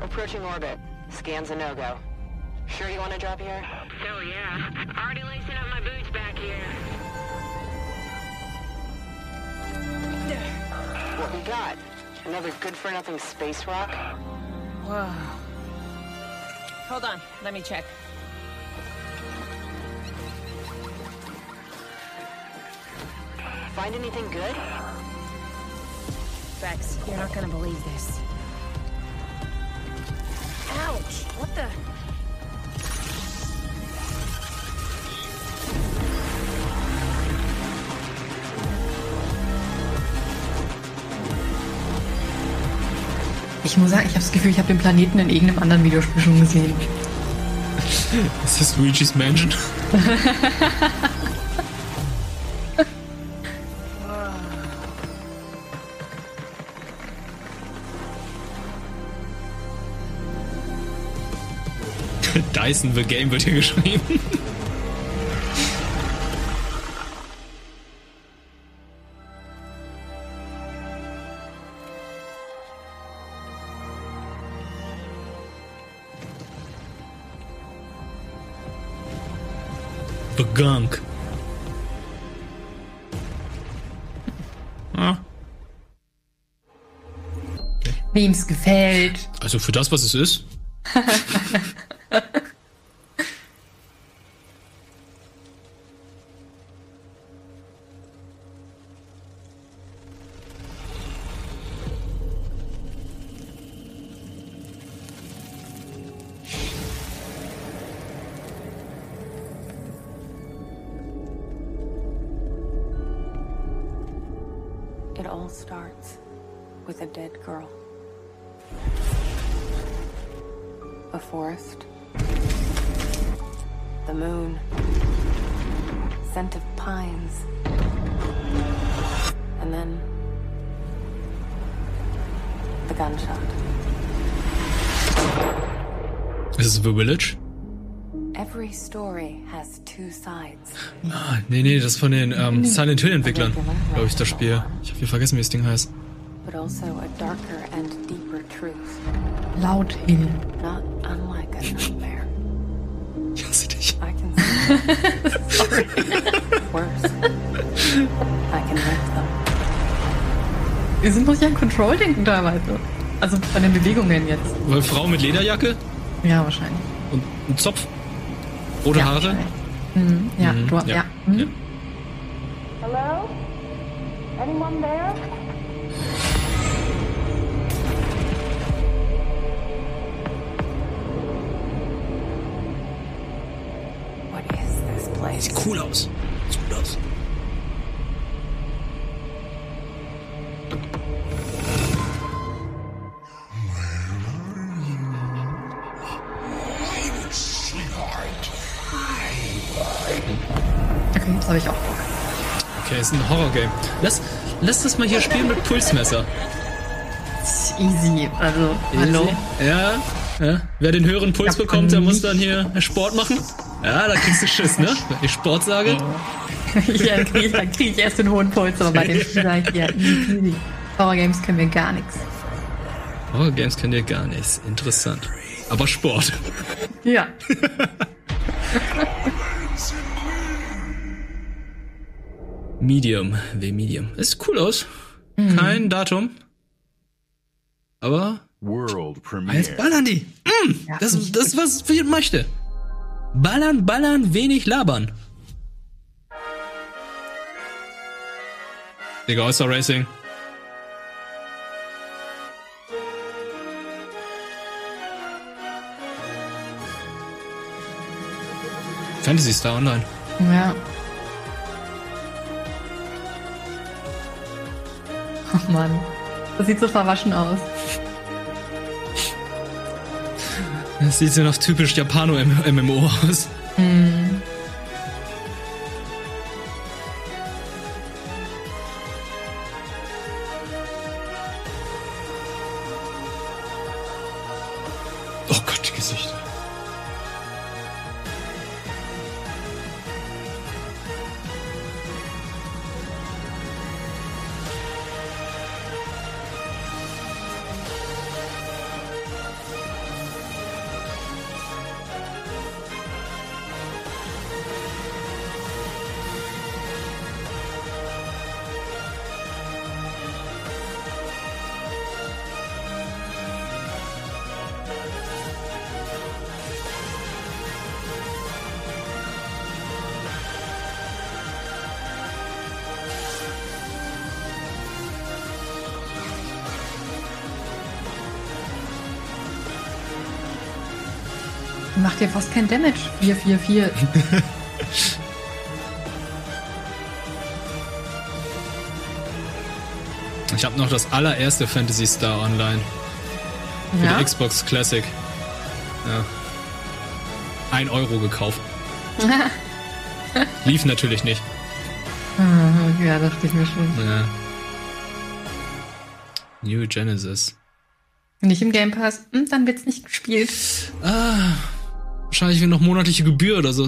Approaching orbit. Scans a no-go. Sure you want to drop here? Hell yeah. Already lacing up my boots back here. What we got? Another good-for-nothing space rock? Whoa. Hold on, let me check. Find anything good? Bex, you're not gonna believe this. Ouch! What the? Ich muss sagen, ich habe das Gefühl, ich habe den Planeten in irgendeinem anderen Videospiel schon gesehen. Ist das Luigi's Mansion? Dyson the Game wird hier geschrieben. Begunk. Ah, Wem's gefällt. also für das, was es ist. The Village? Every story has two sides. Ah, nee, nee, das ist von den ähm, Silent Hill Entwicklern, glaube ich, das Spiel. Ich habe hier vergessen, wie das Ding heißt. but also a darker and deeper truth, Laut Hill. not unlike a nightmare. Ich hasse dich. I can Sorry. worse. I can them. Wir sind doch ja an Control denken teilweise. Also von den Bewegungen jetzt. Weil Frau mit Lederjacke Ja, wahrscheinlich. und ein Zopf. Rote Ja, Haare. Mhm. Ja, Mhm, du, ja. ja. Mhm. Hello? Anyone there? What is this place? Sieht cool aus. Ist ein Horror-Game. Lass, lass das mal hier spielen mit Pulsmesser. Easy. Also, hallo. Ja, ja. Wer den höheren Puls bekommt, der muss dann hier Sport machen. Ja, da kriegst du Schiss, ne? Wenn ich Sport sage. ja, dann kriege ich, dann krieg ich erst den hohen Puls, aber bei hier easy, easy. Horror Games können wir gar nichts. Horror-Games kennt ihr gar nichts. Interessant. Aber Sport. Ja. Medium. The Medium. Es sieht cool aus. Mhm. Kein Datum. Aber World Premiere. jetzt ballern die. Mm, das, das ist, was ich möchte. Ballern, ballern, wenig labern. Digga, Oyster Racing. Fantasy Star Online. Ja. Oh Mann. Das sieht so verwaschen aus. Das sieht so nach typisch Japano-MMO aus. Hm. Fast kein Damage. 4, 4, 4. Ich habe noch das allererste Fantasy Star Online. Für Ja? die Xbox Classic. Ja. Ein Euro gekauft. Lief natürlich nicht. Ah, ja, dachte ich mir schon. Ja. New Genesis. Nicht im Game Pass, hm, dann wird's nicht gespielt. Ah, wahrscheinlich noch monatliche Gebühr oder so.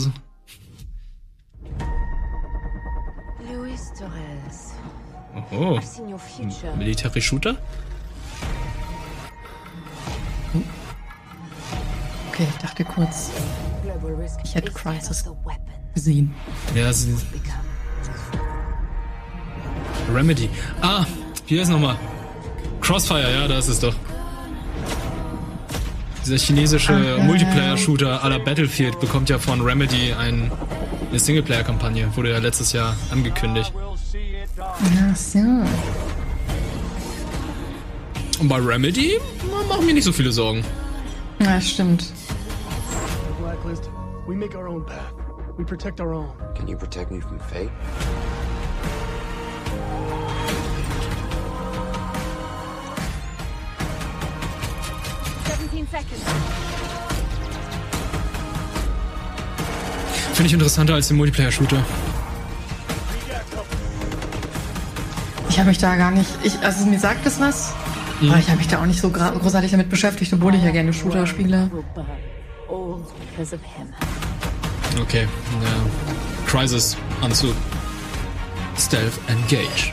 Luis Torres. Oh. Military Shooter? Okay, ich dachte kurz, ich hätte is Crisis. gesehen. Ja, sie. Remedy. Ah, wie heißt nochmal? Crossfire, ja, da ist es doch. Dieser chinesische Multiplayer-Shooter à la Battlefield bekommt ja von Remedy ein, eine Singleplayer-Kampagne. Wurde ja letztes Jahr angekündigt. Ach so. Und bei Remedy machen mir nicht so viele Sorgen. Ja, stimmt. Blacklist, we make our own path. We protect our own. Can you protect me from fate? Finde ich interessanter als den Multiplayer-Shooter. Ich habe mich da gar nicht. Ich, also mir sagt es was, Mhm. aber ich habe mich da auch nicht so großartig damit beschäftigt, obwohl ich ja gerne Shooter spiele. All because of him. Okay, ja. Crisis Anzug. Stealth Engage.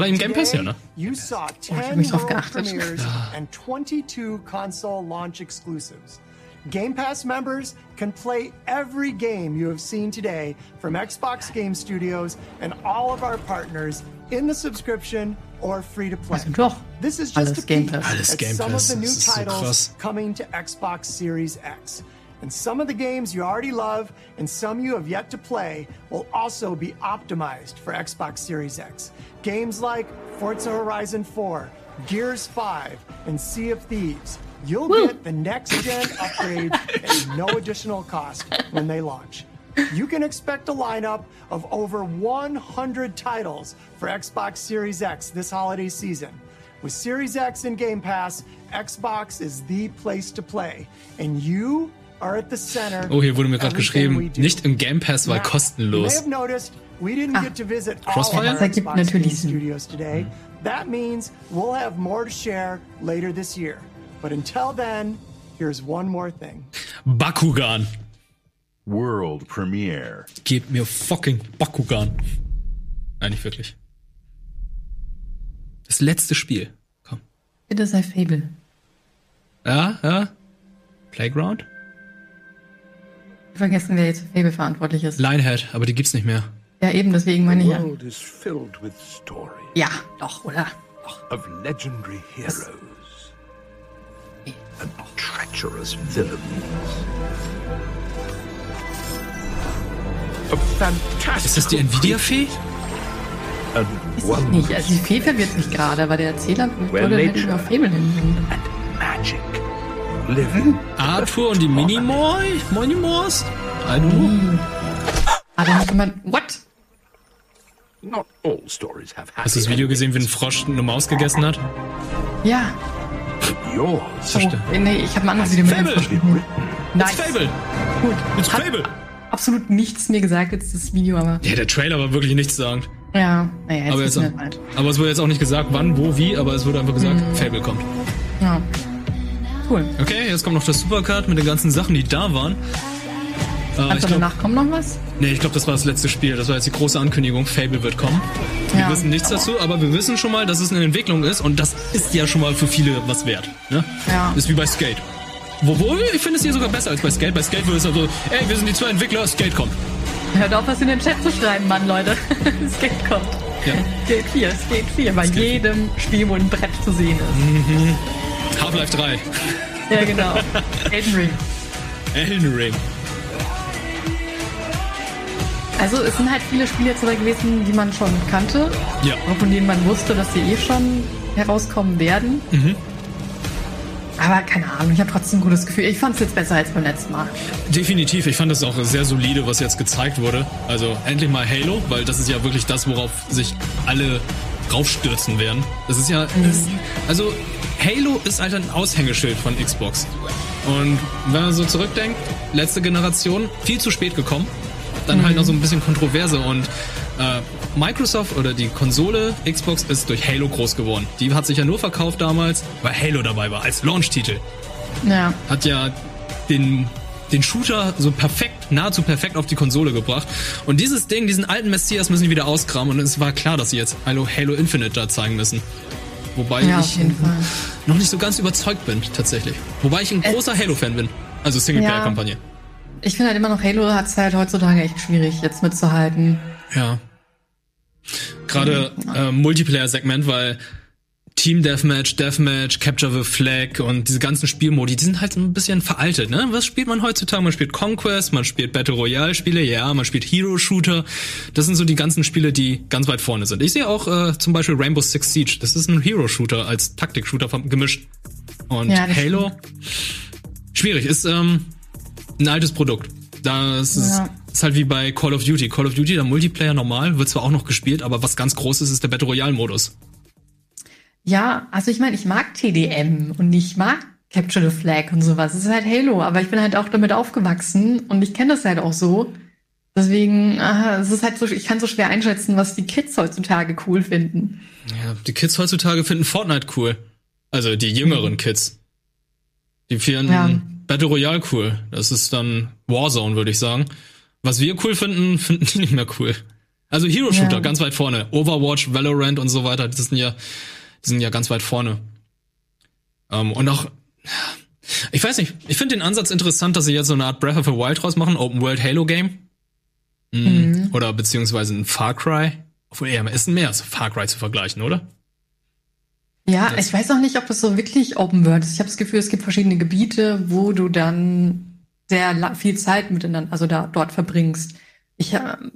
War da im Game Pass, ja, ne? You saw ich hab 10 nicht drauf world geachtet. premieres ah. and 22 console launch exclusives. Game Pass members can play every game you have seen today from Xbox Game Studios and all of our partners in the subscription or free to play. Also doch. This is just Alles a Game peek Pass. Alles at Game some of the new Das ist so titles coming to Xbox Series X. And some of the games you already love and some you have yet to play will also be optimized for Xbox Series X. Games like Forza Horizon 4, Gears 5, and Sea of Thieves. You'll get the next gen upgrade at no additional cost when they launch. You can expect a lineup of over 100 titles for Xbox Series X this holiday season. With Series X and Game Pass, Xbox is the place to play, and you Oh, hier wurde mir gerade geschrieben, nicht im Game Pass, weil kostenlos. all Crossfire? Das ergibt natürlich Sinn. Today. That means we'll have more to share later this year. But until then, here's one more thing. Bakugan. World Premiere. Gebt mir fucking Bakugan. Nein, nicht wirklich. Das letzte Spiel. Komm. Bitte sei Fable. Ja, ja. Playground? Vergessen, wer jetzt für Fable verantwortlich ist. Lionhead, aber die gibt's nicht mehr. Ja, eben, deswegen meine ich The ja. world is filled with stories Ja, doch, oder? of legendary heroes and treacherous villains. Ist das die Nvidia-Fee? and Ist nicht. Also die Fee verwirrt mich gerade, aber der Erzähler würde nature über Fable hin. magic living. Arthur und die Minimoy? Minimors? I don't know. Hat er nicht jemand. What? Not all stories have happy Hast du das Video gesehen, wie ein Frosch eine Maus gegessen hat? Ja. Yours. Oh, nee, ich habe ein anderes Video mit dem Fable. Frosch. Nice. It's Fable. Gut. It's Hat Fable. absolut nichts mir gesagt jetzt das Video, aber Ja, der Trailer war wirklich nichts sagen. ja, naja, jetzt Aber, jetzt, aber es wurde jetzt auch nicht gesagt, wann, wo, wie, aber es wurde einfach gesagt, Fable kommt. Ja. Cool. Okay, jetzt kommt noch das Supercard mit den ganzen Sachen, die da waren. Äh, Also glaub, danach kommt noch was? nee, ich glaube, das war das letzte Spiel. Das war jetzt die große Ankündigung. Fable wird kommen. Wir Ja. wissen nichts dazu, aber wir wissen schon mal, dass es eine Entwicklung ist und das ist ja schon mal für viele was wert. Ne? Ja. Ist wie bei Skate. Obwohl, ich finde es hier sogar besser als bei Skate. Bei Skate würde es also, ey, wir sind die zwei Entwickler, Skate kommt. Hört auf, was in den Chat zu schreiben, Mann, Leute. Skate kommt. Ja. Skate 4, Skate 4, bei jedem Spiel, wo ein Brett zu sehen ist. Mhm. Half-Life 3. Ja, genau. Elden Ring. Elden Ring. Also es sind halt viele Spiele jetzt dabei gewesen, die man schon kannte. Ja. Und von denen man wusste, dass sie eh schon herauskommen werden. Mhm. Aber keine Ahnung, ich habe trotzdem ein gutes Gefühl. Ich fand es jetzt besser als beim letzten Mal. Definitiv, ich fand das auch sehr solide, was jetzt gezeigt wurde. Also endlich mal Halo, weil das ist ja wirklich das, worauf sich alle raufstürzen werden. Das ist ja, ist, also Halo ist halt ein Aushängeschild von Xbox. Und wenn man so zurückdenkt, letzte Generation, viel zu spät gekommen, dann halt noch so ein bisschen Kontroverse und äh, Microsoft oder die Konsole Xbox ist durch Halo groß geworden. Die hat sich ja nur verkauft damals, weil Halo dabei war, als Launch-Titel Ja. hat ja den den Shooter so perfekt, nahezu perfekt auf die Konsole gebracht. Und dieses Ding, diesen alten Messias müssen die wieder auskramen. Und es war klar, dass sie jetzt Halo, Halo Infinite da zeigen müssen. Wobei Ja, ich noch nicht so ganz überzeugt bin, tatsächlich. Wobei ich ein großer Halo-Fan bin. Also Singleplayer-Kampagne. Ich finde halt immer noch, Halo hat es halt heutzutage echt schwierig, jetzt mitzuhalten. Ja. Gerade äh, Multiplayer-Segment, weil Team Deathmatch, Deathmatch, Capture the Flag und diese ganzen Spielmodi, die sind halt ein bisschen veraltet, ne? Was spielt man heutzutage? Man spielt Conquest, man spielt Battle Royale Spiele, ja, man spielt Hero Shooter. Das sind so die ganzen Spiele, die ganz weit vorne sind. Ich sehe auch äh, zum Beispiel Rainbow Six Siege. Das ist ein Hero Shooter als Taktik-Shooter ver- gemischt. Und Ja, Halo, schwierig, ist ähm, ein altes Produkt. Das ist, Ja. ist halt wie bei Call of Duty. Call of Duty, der Multiplayer normal, wird zwar auch noch gespielt, aber was ganz Großes ist der Battle Royale-Modus. Ja, also ich meine, ich mag TDM und ich mag Capture the Flag und sowas. Es ist halt Halo, aber ich bin halt auch damit aufgewachsen und ich kenne das halt auch so. Deswegen, aha, es ist halt so, ich kann so schwer einschätzen, was die Kids heutzutage cool finden. Ja, die Kids heutzutage finden Fortnite cool. Also die jüngeren Kids. Die finden Ja. Battle Royale cool. Das ist dann Warzone, würde ich sagen. Was wir cool finden, finden die nicht mehr cool. Also Hero Shooter, Ja. ganz weit vorne. Overwatch, Valorant und so weiter, das sind ja, die sind ja ganz weit vorne. Ähm, und auch, ich weiß nicht, ich finde den Ansatz interessant, dass sie jetzt so eine Art Breath of the Wild draus machen, Open World Halo Game. Mm, Mhm. Oder beziehungsweise ein Far Cry. Obwohl, ja, ist ein mehr als Far Cry zu vergleichen, oder? Ja, Das- ich weiß auch nicht, ob das so wirklich Open World ist. Ich habe das Gefühl, es gibt verschiedene Gebiete, wo du dann sehr viel Zeit miteinander, also da dort verbringst. Ich ähm,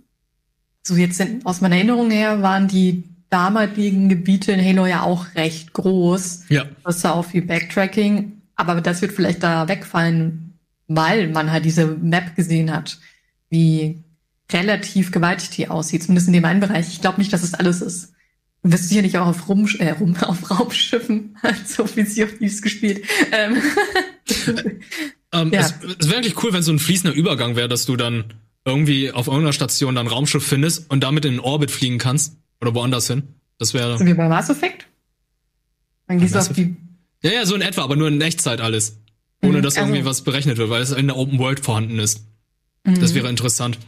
so jetzt in, aus meiner Erinnerung her waren die damaligen Gebiete in Halo ja auch recht groß. Ja. Das ist ja auch viel Backtracking, aber das wird vielleicht da wegfallen, weil man halt diese Map gesehen hat, wie relativ gewaltig die aussieht, zumindest in dem einen Bereich. Ich glaube nicht, dass es alles ist. Du wirst sicherlich auch auf, Rum, äh, Rum, auf Raumschiffen als offensiv gespielt. Ähm, Ähm, Ja. Es, es wäre eigentlich cool, wenn so ein fließender Übergang wäre, dass du dann irgendwie auf irgendeiner Station dann Raumschiff findest und damit in den Orbit fliegen kannst oder woanders hin. Das wäre so wie bei Mass Effect. Dann gehst du auf die ja ja so in etwa, aber nur in Echtzeit alles, ohne Mhm, dass irgendwie also- was berechnet wird, weil es in der Open World vorhanden ist. Das Mhm. wäre interessant.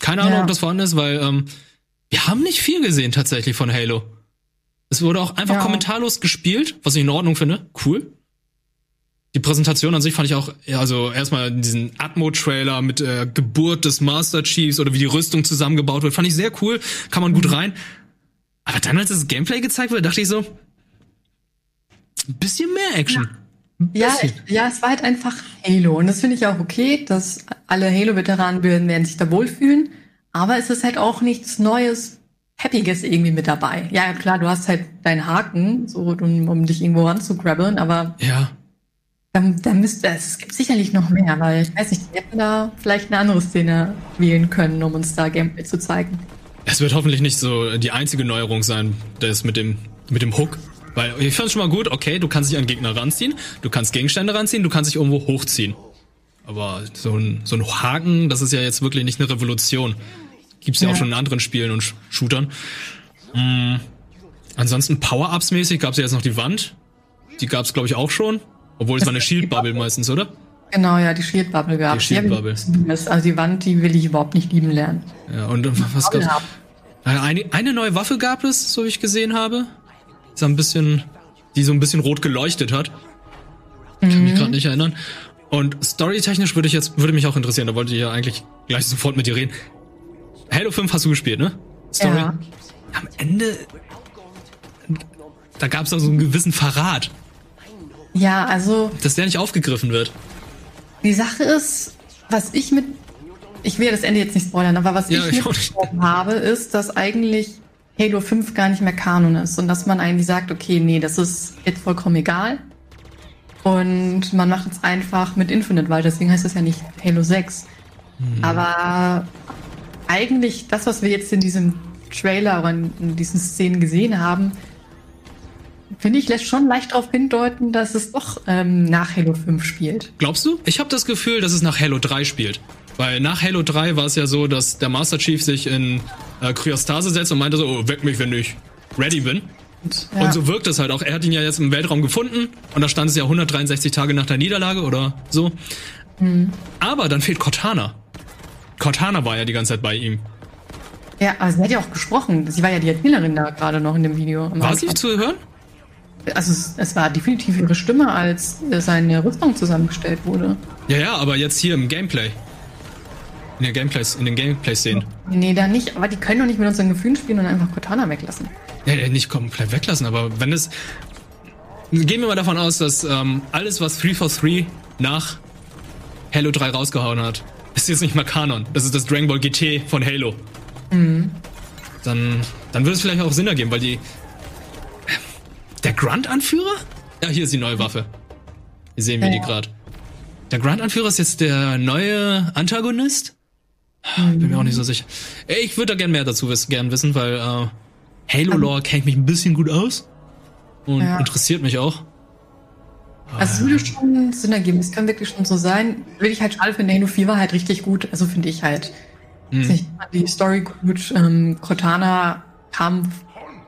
Keine Ahnung, Ja. ob das vorhanden ist, weil ähm, wir haben nicht viel gesehen tatsächlich von Halo. Es wurde auch einfach Ja. kommentarlos gespielt, was ich in Ordnung finde. Cool. Die Präsentation an sich fand ich auch, ja, also erstmal diesen Atmo-Trailer mit der Geburt des Master Chiefs oder wie die Rüstung zusammengebaut wird, fand ich sehr cool, kann man gut Mhm. rein. Aber dann, als das Gameplay gezeigt wurde, dachte ich so, ein bisschen mehr Action. Ja, ich, ja, es war halt einfach Halo. Und das finde ich auch okay, dass alle Halo-Veteranen werden, werden sich da wohlfühlen. Aber es ist halt auch nichts Neues, Happiges irgendwie mit dabei. Ja, klar, du hast halt deinen Haken, so, um, um dich irgendwo ranzugrabbeln, aber Ja. da, da müsste, es gibt sicherlich noch mehr, weil ich weiß nicht, die hätten da vielleicht eine andere Szene wählen können, um uns da Gameplay zu zeigen. Es wird hoffentlich nicht so die einzige Neuerung sein, das mit dem, mit dem Hook. Weil ich fand schon mal gut, okay, du kannst dich an Gegner ranziehen, du kannst Gegenstände ranziehen, du kannst dich irgendwo hochziehen. Aber so ein, so ein Haken, das ist ja jetzt wirklich nicht eine Revolution. Gibt's ja, Ja. auch schon in anderen Spielen und Sh- Shootern. Mm. Ansonsten Power-Ups mäßig gab's ja jetzt noch die Wand. Die gab's glaube ich auch schon. Obwohl es war eine Shield-Bubble meistens, oder? Genau, ja, die Shield Bubble gab Die Shield Bubble. Also die Wand, die will ich überhaupt nicht lieben lernen. Ja, und was gab's? Äh, Eine, eine neue Waffe gab es, so wie ich gesehen habe. Die so ein bisschen, die so ein bisschen rot geleuchtet hat. Kann mich gerade nicht erinnern. Und storytechnisch würde ich jetzt, würde mich auch interessieren, da wollte ich ja eigentlich gleich sofort mit dir reden. Halo 5 hast du gespielt, ne? Story. Ja. Am Ende, da gab es so einen gewissen Verrat, Ja, also dass der nicht aufgegriffen wird. Die Sache ist, was ich mit, ich will das Ende jetzt nicht spoilern, aber was Ja, ich ich habe, ist, dass eigentlich Halo 5 gar nicht mehr Kanon ist und dass man eigentlich sagt, okay, nee, das ist jetzt vollkommen egal. Und man macht jetzt einfach mit Infinite weiter, deswegen heißt es ja nicht Halo 6. Hm. Aber eigentlich das, was wir jetzt in diesem Trailer oder in diesen Szenen gesehen haben, finde ich, lässt schon leicht darauf hindeuten, dass es doch ähm, nach Halo 5 spielt. Glaubst du? Ich habe das Gefühl, dass es nach Halo 3 spielt. Weil nach Halo 3 war es ja so, dass der Master Chief sich in äh, Kryostase setzt und meinte so, oh, weck mich, wenn ich ready bin. Ja. Und so wirkt es halt auch. Er hat ihn ja jetzt im Weltraum gefunden und da stand es ja 163 Tage nach der Niederlage oder so. Mhm. Aber dann fehlt Cortana. Cortana war ja die ganze Zeit bei ihm. Ja, aber sie hat ja auch gesprochen. Sie war ja die Erzählerin da gerade noch in dem Video. War sie zu hören? Also es, es war definitiv ihre Stimme, als äh, seine Rüstung zusammengestellt wurde. Ja, ja, aber jetzt hier im Gameplay. In, der Gameplays, in den Gameplay-Szenen. Nee, da nicht. Aber die können doch nicht mit unseren Gefühlen spielen und einfach Cortana weglassen. Ja, ja, nicht komplett weglassen, aber wenn es. Gehen wir mal davon aus, dass ähm, alles, was 343 nach Halo 3 rausgehauen hat, ist jetzt nicht mal Kanon. Das ist das Dragon Ball GT von Halo. Mhm. Dann, dann würde es vielleicht auch Sinn ergeben, weil die. Der Grunt-Anführer? Ja, hier ist die neue Waffe. Hier sehen wir Ja, die ja. gerade. Der Grunt-Anführer ist jetzt der neue Antagonist? Bin mir auch nicht so sicher. Ich würde da gern mehr dazu wissen, gern wissen, weil äh, Halo-Lore kennt mich ein bisschen gut aus. Und Ja. interessiert mich auch. Also es würde schon Sinn ergeben. Es kann wirklich schon so sein. Will ich halt schade finden. Halo 4 war halt richtig gut. Also finde ich halt. Hm. Ich fand die Story gut. Ähm, Cortana kam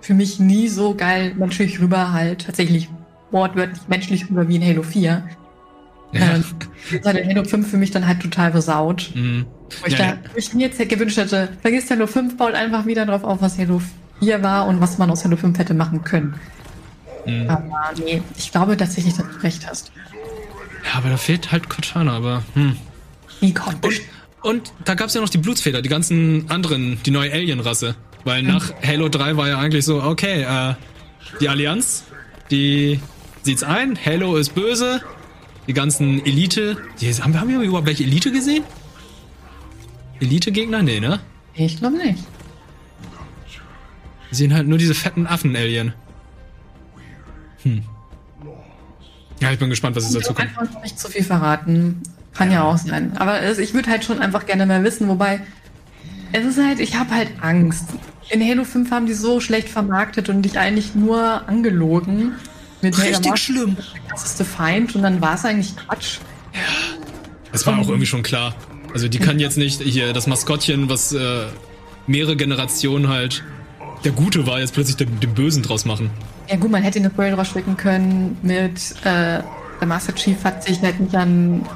für mich nie so geil menschlich rüber, halt tatsächlich wortwörtlich menschlich rüber wie in Halo 4. Ja. Ähm, hat Halo 5 für mich dann halt total versaut. Mhm. Wo ich, Ja, da, ja. wo ich mir jetzt gewünscht hätte, vergisst Halo 5, baut einfach wieder drauf auf, was Halo 4 war und was man aus Halo 5 hätte machen können. Mhm. Aber nee, ich glaube tatsächlich, dass du recht hast. Ja, aber da fehlt halt Cortana, aber hm. Wie kommt und, und da gab's ja noch die Blutsfeder, die ganzen anderen, die neue Alien-Rasse. Weil nach Halo 3 war ja eigentlich so, okay, äh, die Allianz, die sieht's ein, Halo ist böse, die ganzen Elite, die, haben, wir- haben wir überhaupt welche Elite gesehen? Elite-Gegner? Nee, ne? Ich glaube nicht. Wir sehen halt nur diese fetten Affen-Alien. Hm. Ja, ich bin gespannt, was Ich dazu kommt. einfach noch nicht zu viel verraten. Kann ja, auch sein. Aber es, ich würde halt schon einfach gerne mehr wissen, wobei es ist halt, ich habe halt Angst. In Halo 5 haben die so schlecht vermarktet und dich eigentlich nur angelogen. Mit hey, Richtig war schlimm. Der krasseste Feind und dann war es eigentlich Quatsch. Das war auch irgendwie schon klar. Also die kann jetzt nicht hier das Maskottchen, was äh, mehrere Generationen halt der Gute war, jetzt plötzlich den, den Bösen draus machen. Ja gut, man hätte eine Story draus schicken können mit äh, der Master Chief hat sich halt nicht an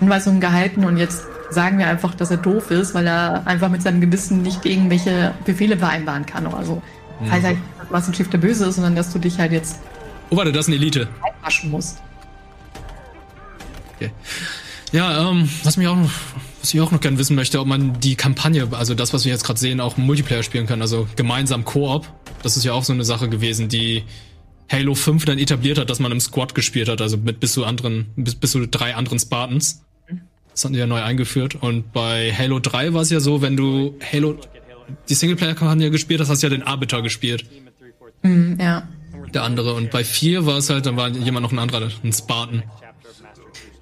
Anweisungen gehalten und jetzt sagen wir einfach, dass er doof ist, weil er einfach mit seinem Gewissen nicht irgendwelche Befehle vereinbaren kann oder so. Mhm. Heißt halt, dass Master Chief der Böse ist, sondern dass du dich halt jetzt Oh, warte, das ist eine Elite. einwaschen musst. Okay. Ja, ähm, was mich auch noch, was ich auch noch gerne wissen möchte, ob man die Kampagne, also das, was wir jetzt gerade sehen, auch im Multiplayer spielen kann, also gemeinsam Koop. Das ist ja auch so eine Sache gewesen, die Halo 5 dann etabliert hat, dass man im Squad gespielt hat, also mit bis zu anderen, bis, bis zu drei anderen Spartans. Das hatten die ja neu eingeführt. Und bei Halo 3 war es ja so, wenn du Halo, die Singleplayer-Kampagne gespielt hast, hast du ja den Arbiter gespielt. Hm, ja. Der andere. Und bei 4 war es halt, dann war jemand noch ein anderer, ein Spartan.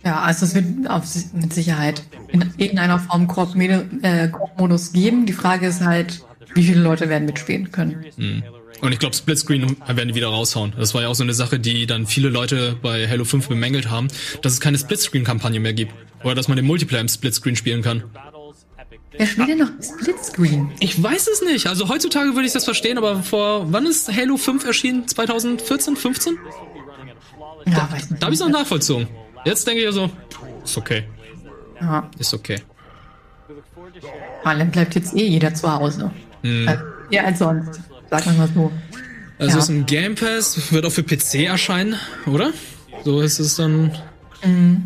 Ja, also es wird auf, mit Sicherheit in irgendeiner Form äh, Koop-Modus geben. Die Frage ist halt, wie viele Leute werden mitspielen können. Mhm. Und ich glaube, Splitscreen werden die wieder raushauen. Das war ja auch so eine Sache, die dann viele Leute bei Halo 5 bemängelt haben, dass es keine Splitscreen-Kampagne mehr gibt. Oder dass man den Multiplayer im Splitscreen spielen kann. Wer spielt denn noch Splitscreen? Ich weiß es nicht. Also heutzutage würde ich das verstehen, aber vor, wann ist Halo 5 erschienen? 2014, 15? Ja, weiß nicht. Da habe ich es noch nachvollzogen. Jetzt denke ich ja so, ist okay. Ja. Ist okay. Vor allem bleibt jetzt eh jeder zu Hause. Mhm. Also, ja, als sonst. Sag mal so. Also Ja. ist ein Game Pass, wird auch für PC erscheinen, oder? So ist es dann. Mhm.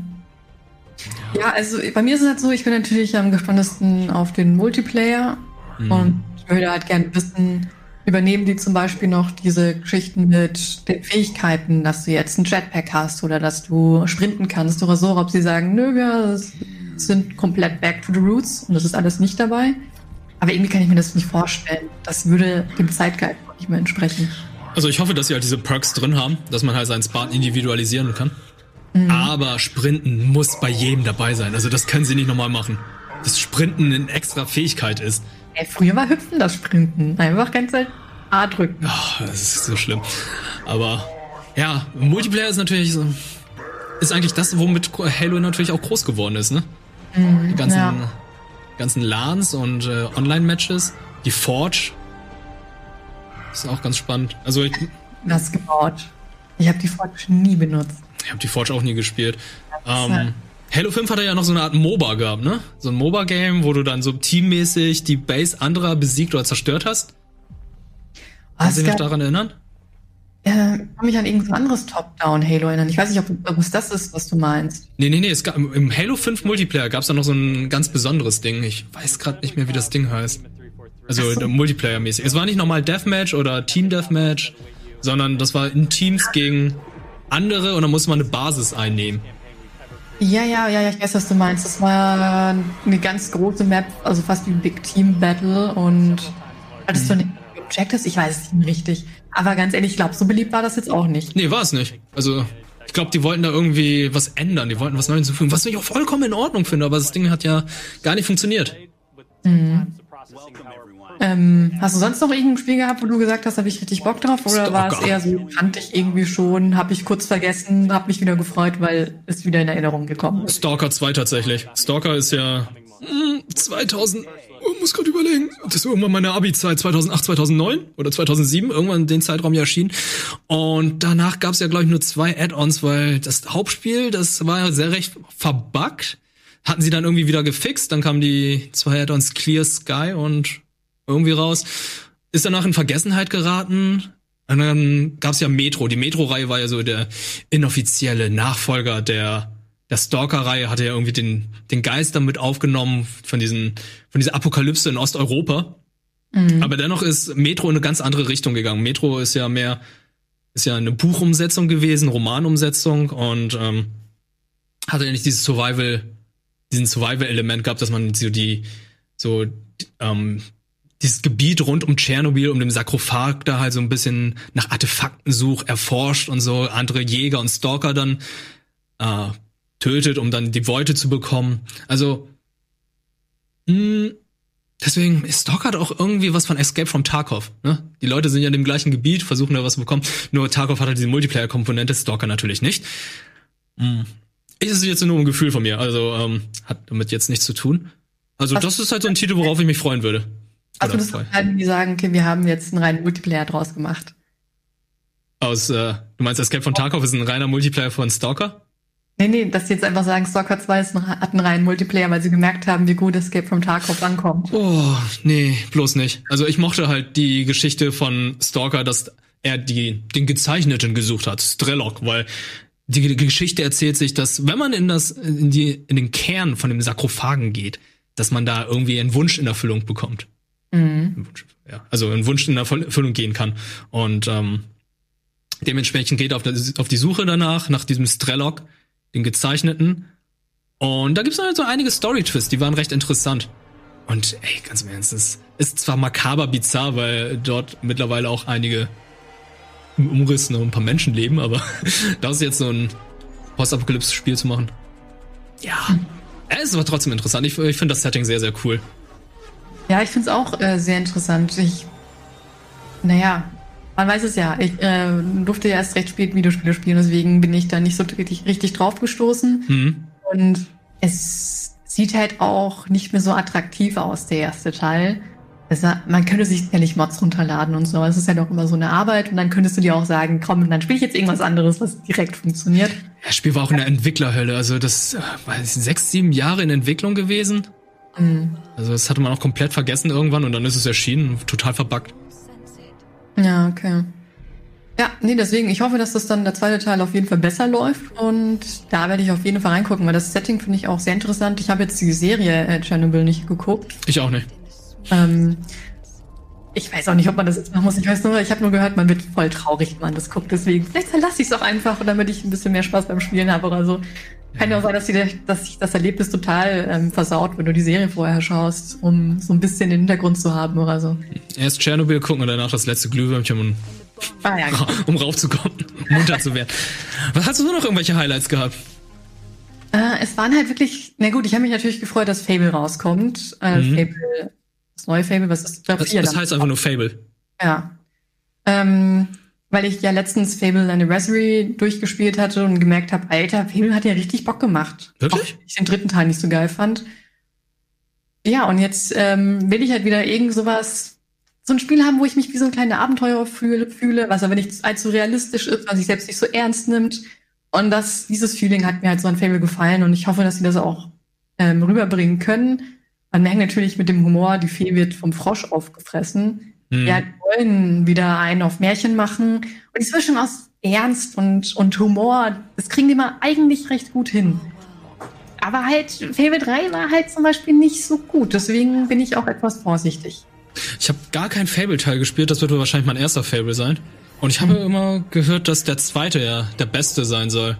Ja, also bei mir ist es halt so, ich bin natürlich am gespanntesten auf den Multiplayer Mhm. und würde halt gerne wissen, übernehmen die zum Beispiel noch diese Geschichten mit den Fähigkeiten, dass du jetzt ein Jetpack hast oder dass du sprinten kannst oder so, ob sie sagen, nö, wir sind komplett back to the roots und das ist alles nicht dabei. Aber irgendwie kann ich mir das nicht vorstellen. Das würde dem Zeitgeist nicht mehr entsprechen. Also ich hoffe, dass sie halt diese Perks drin haben, dass man halt seinen Spartan individualisieren kann. Mhm. Aber Sprinten muss bei jedem dabei sein. Also das können sie nicht nochmal machen. Dass Sprinten eine extra Fähigkeit ist. Ey, früher war Hüpfen das Sprinten. Einfach ganz Zeit A drücken. Ach, das ist so schlimm. Aber ja, Multiplayer ist natürlich so, ist eigentlich das, womit Halo natürlich auch groß geworden ist, ne? Mhm, Die ganzen, ja. Ganzen LANs und äh, Online-Matches, die Forge. Ist auch ganz spannend. Also ich, Das gebaut. Ich habe die Forge nie benutzt. ich habe die Forge auch nie gespielt. Ähm, Halo 5 hatte ja noch so eine Art MOBA gehabt, ne? So ein MOBA-Game, wo du dann so teammäßig die Base anderer besiegt oder zerstört hast. Kannst du dich noch daran erinnern? Äh, ich kann mich an irgendein anderes Top-Down-Halo erinnern. Ich weiß nicht, ob, es das ist, was du meinst. Nee, nee, nee, es gab, im Halo 5 Multiplayer gab es da noch so ein ganz besonderes Ding. Ich weiß gerade nicht mehr, wie das Ding heißt. Also so. Multiplayer-mäßig. Es war nicht normal Deathmatch oder Team-Deathmatch, sondern das war in Teams gegen andere und dann musste man eine Basis einnehmen. Ja, ja, ja, ja, ich weiß, was du meinst. Das war eine ganz große Map, also fast wie ein Big Team Battle und hattest du einen Objectives? Ich weiß es nicht richtig. Aber ganz ehrlich, ich glaube, so beliebt war das jetzt auch nicht. Nee, war es nicht. Also, ich glaube, die wollten da irgendwie was ändern. Die wollten was Neues hinzufügen, was ich auch vollkommen in Ordnung finde, aber das Ding hat ja gar nicht funktioniert. Mhm. Ähm, hast du sonst noch irgendein Spiel gehabt, wo du gesagt hast, habe ich richtig Bock drauf? Oder Stalker. war es eher so, kannte ich irgendwie schon, habe ich kurz vergessen, habe mich wieder gefreut, weil es wieder in Erinnerung gekommen ist? Stalker 2 tatsächlich. Stalker ist ja 2000, oh, muss gerade überlegen, das ist irgendwann meine Abi-Zeit, 2008, 2009 oder 2007, irgendwann den Zeitraum ja erschienen. Und danach gab es ja, glaube ich, nur zwei Add-ons, weil das Hauptspiel, das war ja sehr recht verbuggt. Hatten sie dann irgendwie wieder gefixt, dann kamen die zwei Add-ons Clear Sky und irgendwie raus. Ist danach in Vergessenheit geraten. Und dann gab's ja Metro. Die Metro-Reihe war ja so der inoffizielle Nachfolger der der Stalker-Reihe hatte ja irgendwie den, den Geist damit aufgenommen von diesen, von dieser Apokalypse in Osteuropa. Mhm. Aber dennoch ist Metro in eine ganz andere Richtung gegangen. Metro ist ja mehr, ist ja eine Buchumsetzung gewesen, Romanumsetzung und ähm, hatte ja nicht dieses Survival, diesen Survival-Element gehabt, dass man so die, so ähm, dieses Gebiet rund um Tschernobyl, um den Sarkophag da halt so ein bisschen nach Artefakten sucht, erforscht und so andere Jäger und Stalker dann äh, tötet, um dann die Beute zu bekommen. Also mh, deswegen ist Stalker hat auch irgendwie was von Escape from Tarkov. Ne? Die Leute sind ja in dem gleichen Gebiet, versuchen da was zu bekommen. Nur Tarkov hat halt diese Multiplayer-Komponente, Stalker natürlich nicht. Mh. Ist jetzt nur ein Gefühl von mir, also ähm, hat damit jetzt nichts zu tun. Also Was- das ist halt so ein Titel, worauf ich mich freuen würde. Also das halt, die sagen, okay, wir haben jetzt einen reinen Multiplayer draus gemacht. Aus, äh, du meinst Escape from Tarkov ist ein reiner Multiplayer von Stalker? Nee, nee, dass sie jetzt einfach sagen, Stalker 2 ist ein, hat einen reinen Multiplayer, weil sie gemerkt haben, wie gut Escape from Tarkov ankommt. Oh, nee, bloß nicht. Also ich mochte halt die Geschichte von Stalker, dass er die, den Gezeichneten gesucht hat, Strelok, weil die, Geschichte erzählt sich, dass wenn man in das, in die, in den Kern von dem Sarkophagen geht, dass man da irgendwie einen Wunsch in Erfüllung bekommt. Mhm. Ja, also einen Wunsch in Erfüllung gehen kann. Und ähm, dementsprechend geht er auf, auf die Suche danach, nach diesem Strelok, den Gezeichneten. Und da gibt's noch so einige Story-Twists, die waren recht interessant. Und ey, ganz im Ernst, es ist zwar makaber bizarr, weil dort mittlerweile auch einige im Umriss noch ein paar Menschen leben, aber das ist jetzt so ein Postapokalypse-Spiel zu machen. Ja, es war trotzdem interessant. Ich, ich finde das Setting sehr, sehr cool. Ja, ich finde es auch äh, sehr interessant. Ich, naja, man weiß es ja. Ich äh, durfte ja erst recht spät Videospiele spielen, deswegen bin ich da nicht so richtig, richtig drauf gestoßen. Mhm. Und es sieht halt auch nicht mehr so attraktiv aus, der erste Teil. Also, man könnte sich sicherlich Mods runterladen und so, aber es ist halt auch immer so eine Arbeit und dann könntest du dir auch sagen, komm, dann spiele ich jetzt irgendwas anderes, was direkt funktioniert. Das Spiel war auch in der Entwicklerhölle. Also das äh, war sechs, sieben Jahre in Entwicklung gewesen. Mhm. Also das hatte man auch komplett vergessen irgendwann und dann ist es erschienen, total verbuggt. Ja, okay. Ja, nee, deswegen, ich hoffe, dass das dann der zweite Teil auf jeden Fall besser läuft und da werde ich auf jeden Fall reingucken, weil das Setting finde ich auch sehr interessant. Ich habe jetzt die Serie äh, Chernobyl nicht geguckt. Ich auch nicht. Ähm, ich weiß auch nicht, ob man das jetzt machen muss. Ich weiß nur, ich habe nur gehört, man wird voll traurig, wenn man das guckt. Deswegen, vielleicht verlasse ich es auch einfach, damit ich ein bisschen mehr Spaß beim Spielen habe oder so. Kann ja auch sein, dass, die, dass sich das Erlebnis total ähm, versaut, wenn du die Serie vorher schaust, um so ein bisschen den Hintergrund zu haben oder so. Erst Tschernobyl gucken und danach das letzte Glühwürmchen, um, Ah, ja, genau. um raufzukommen, um munter zu werden. Was hast du noch irgendwelche Highlights gehabt? Äh, es waren halt wirklich, na gut, ich habe mich natürlich gefreut, dass Fable rauskommt. Äh, Mhm. Fable, das neue Fable, was ist, glaub, Das, das heißt einfach nur Fable. Ja. Ähm, weil ich ja letztens Fable Anniversary durchgespielt hatte und gemerkt habe, Alter, Fable hat ja richtig Bock gemacht. Wirklich? Auch ich den dritten Teil nicht so geil fand. Ja, und jetzt ähm, will ich halt wieder irgend sowas, so ein Spiel haben, wo ich mich wie so ein kleiner Abenteurer fühle, fühle, was aber nicht allzu realistisch ist, was sich selbst nicht so ernst nimmt. Und das, dieses Feeling hat mir halt so an Fable gefallen und ich hoffe, dass sie das auch ähm, rüberbringen können. Man merkt natürlich mit dem Humor, die Fee wird vom Frosch aufgefressen. Mhm. Ja, die wollen wieder einen auf Märchen machen. Und die Zwischen aus Ernst und, und Humor, das kriegen die mal eigentlich recht gut hin. Aber halt, Fable 3 war halt zum Beispiel nicht so gut. Deswegen bin ich auch etwas vorsichtig. Ich habe gar keinen Fable-Teil gespielt, das wird wohl wahrscheinlich mein erster Fable sein. Und ich habe Mhm. immer gehört, dass der zweite ja der beste sein soll.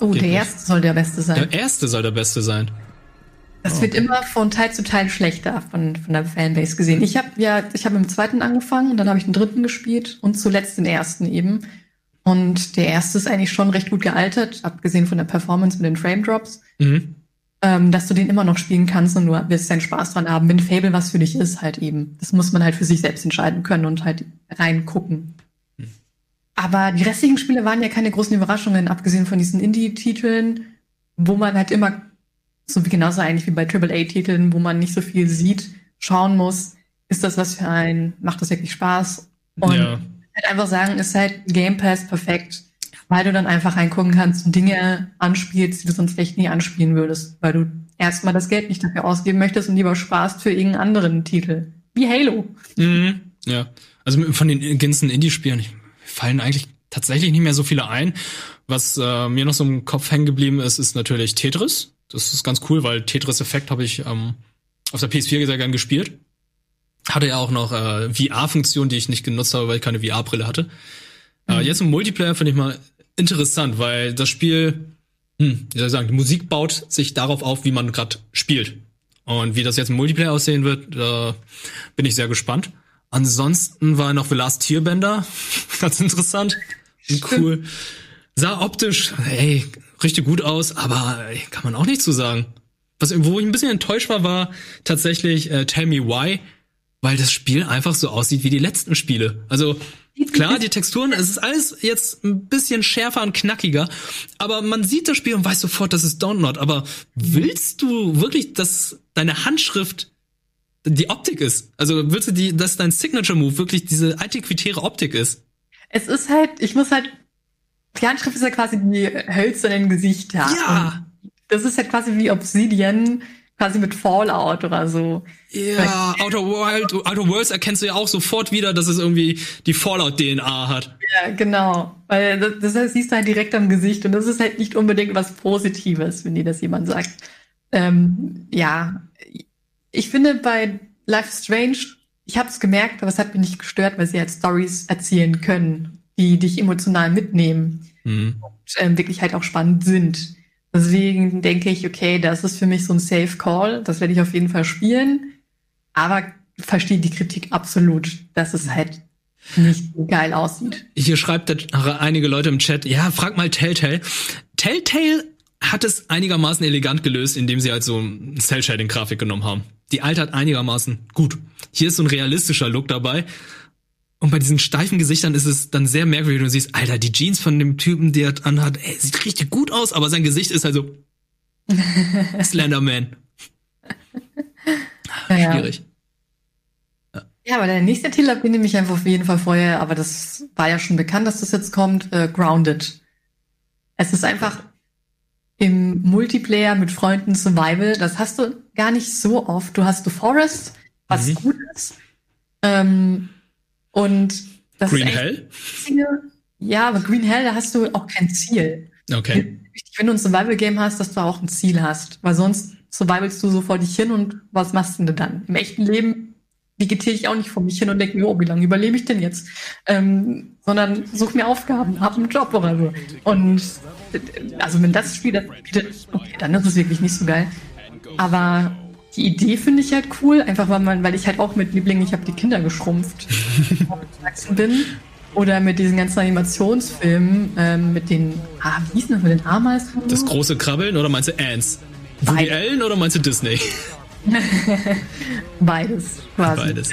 Oh, Geht der nicht. erste soll der beste sein. Der erste soll der beste sein. Das wird immer von Teil zu Teil schlechter von, von der Fanbase gesehen. Ich habe ja, ich habe im zweiten angefangen und dann habe ich den dritten gespielt und zuletzt den ersten eben. Und der erste ist eigentlich schon recht gut gealtert, abgesehen von der Performance mit den Frame Drops, Mhm. ähm, dass du den immer noch spielen kannst und du wirst deinen Spaß dran haben. Wenn Fable was für dich ist, halt eben. Das muss man halt für sich selbst entscheiden können und halt reingucken. Aber die restlichen Spiele waren ja keine großen Überraschungen, abgesehen von diesen Indie-Titeln, wo man halt immer so wie genauso eigentlich wie bei AAA-Titeln, wo man nicht so viel sieht, schauen muss, ist das was für ein, macht das wirklich Spaß? Und Ja. halt einfach sagen, ist halt Game Pass perfekt, weil du dann einfach reingucken kannst und Dinge anspielst, die du sonst vielleicht nie anspielen würdest, weil du erstmal das Geld nicht dafür ausgeben möchtest und lieber sparst für irgendeinen anderen Titel. Wie Halo. Mhm. Ja. Also von den ganzen Indie-Spielen fallen eigentlich tatsächlich nicht mehr so viele ein. Was äh, mir noch so im Kopf hängen geblieben ist, ist natürlich Tetris. Das ist ganz cool, weil Tetris Effekt habe ich ähm, auf der PS4 sehr gern gespielt. Hatte ja auch noch äh, VR-Funktion, die ich nicht genutzt habe, weil ich keine VR-Brille hatte. Äh, jetzt im Multiplayer finde ich mal interessant, weil das Spiel, hm, wie soll ich sagen, die Musik baut sich darauf auf, wie man gerade spielt. Und wie das jetzt im Multiplayer aussehen wird, da bin ich sehr gespannt. Ansonsten war noch The Last Tierbender, ganz interessant und cool. Sah optisch, ey, richtig gut aus, aber ey, kann man auch nicht zu sagen. Was, wo ich ein bisschen enttäuscht war, war tatsächlich äh, Tell Me Why, weil das Spiel einfach so aussieht wie die letzten Spiele. Also klar, die Texturen, es ist alles jetzt ein bisschen schärfer und knackiger, aber man sieht das Spiel und weiß sofort, das ist Download. Aber willst du wirklich, dass deine Handschrift die Optik ist? Also willst du die, dass dein Signature Move wirklich diese antiquitäre Optik ist? Es ist halt, ich muss halt, die Handschrift ist ja quasi die hölzernen Gesichter. Ja. Und das ist halt quasi wie Obsidian, quasi mit Fallout oder so. Ja, Outer World, Outer Worlds erkennst du ja auch sofort wieder, dass es irgendwie die Fallout-DNA hat. Ja, genau. Weil das, das heißt, siehst du halt direkt am Gesicht und das ist halt nicht unbedingt was Positives, wenn dir das jemand sagt. Ähm, ja, ich finde bei Life is Strange, ich habe es gemerkt, aber es hat mich nicht gestört, weil sie halt Stories erzählen können, die dich emotional mitnehmen Mhm. und ähm, wirklich halt auch spannend sind. Deswegen denke ich, okay, das ist für mich so ein Safe Call. Das werde ich auf jeden Fall spielen. Aber verstehe die Kritik absolut, dass es halt nicht so geil aussieht. Hier schreibt einige Leute im Chat, ja, frag mal Telltale. Telltale hat es einigermaßen elegant gelöst, indem sie halt so ein Cell-Shading-Grafik genommen haben. Die altert einigermaßen gut. Hier ist so ein realistischer Look dabei. Und bei diesen steifen Gesichtern ist es dann sehr merkwürdig. Du siehst, Alter, die Jeans von dem Typen, der anhat, ey, sieht richtig gut aus, aber sein Gesicht ist halt so Slenderman. Ja. Schwierig. Ja, aber der nächste Titel den nehme ich einfach auf jeden Fall vorher, aber das war ja schon bekannt, dass das jetzt kommt, äh, Grounded. Es ist einfach im Multiplayer mit Freunden Survival, das hast du gar nicht so oft. Du hast The Forest, was Mhm. gut ist. Ähm, und das Green Hell? Einzige- Ja, aber Green Hell, da hast du auch kein Ziel. Okay. Wenn du ein Survival-Game hast, dass du auch ein Ziel hast. Weil sonst survivalst du so vor dich hin und was machst du denn dann? Im echten Leben vegetiere ich auch nicht vor mich hin und denke mir, oh, wie lange überlebe ich denn jetzt? Ähm, sondern such mir Aufgaben, hab einen Job oder so. Und äh, also wenn das Spiel das bietet, okay, dann ist es wirklich nicht so geil. Aber die Idee finde ich halt cool, einfach weil man, weil ich halt auch mit Lieblingen, ich habe die Kinder geschrumpft, gewachsen bin. Oder mit diesen ganzen Animationsfilmen, ähm, mit den, ah, wie hieß das mit den Ameisen? Das große Krabbeln oder meinst du Ants? Woody. Allen oder meinst du Disney? Beides, quasi. Beides.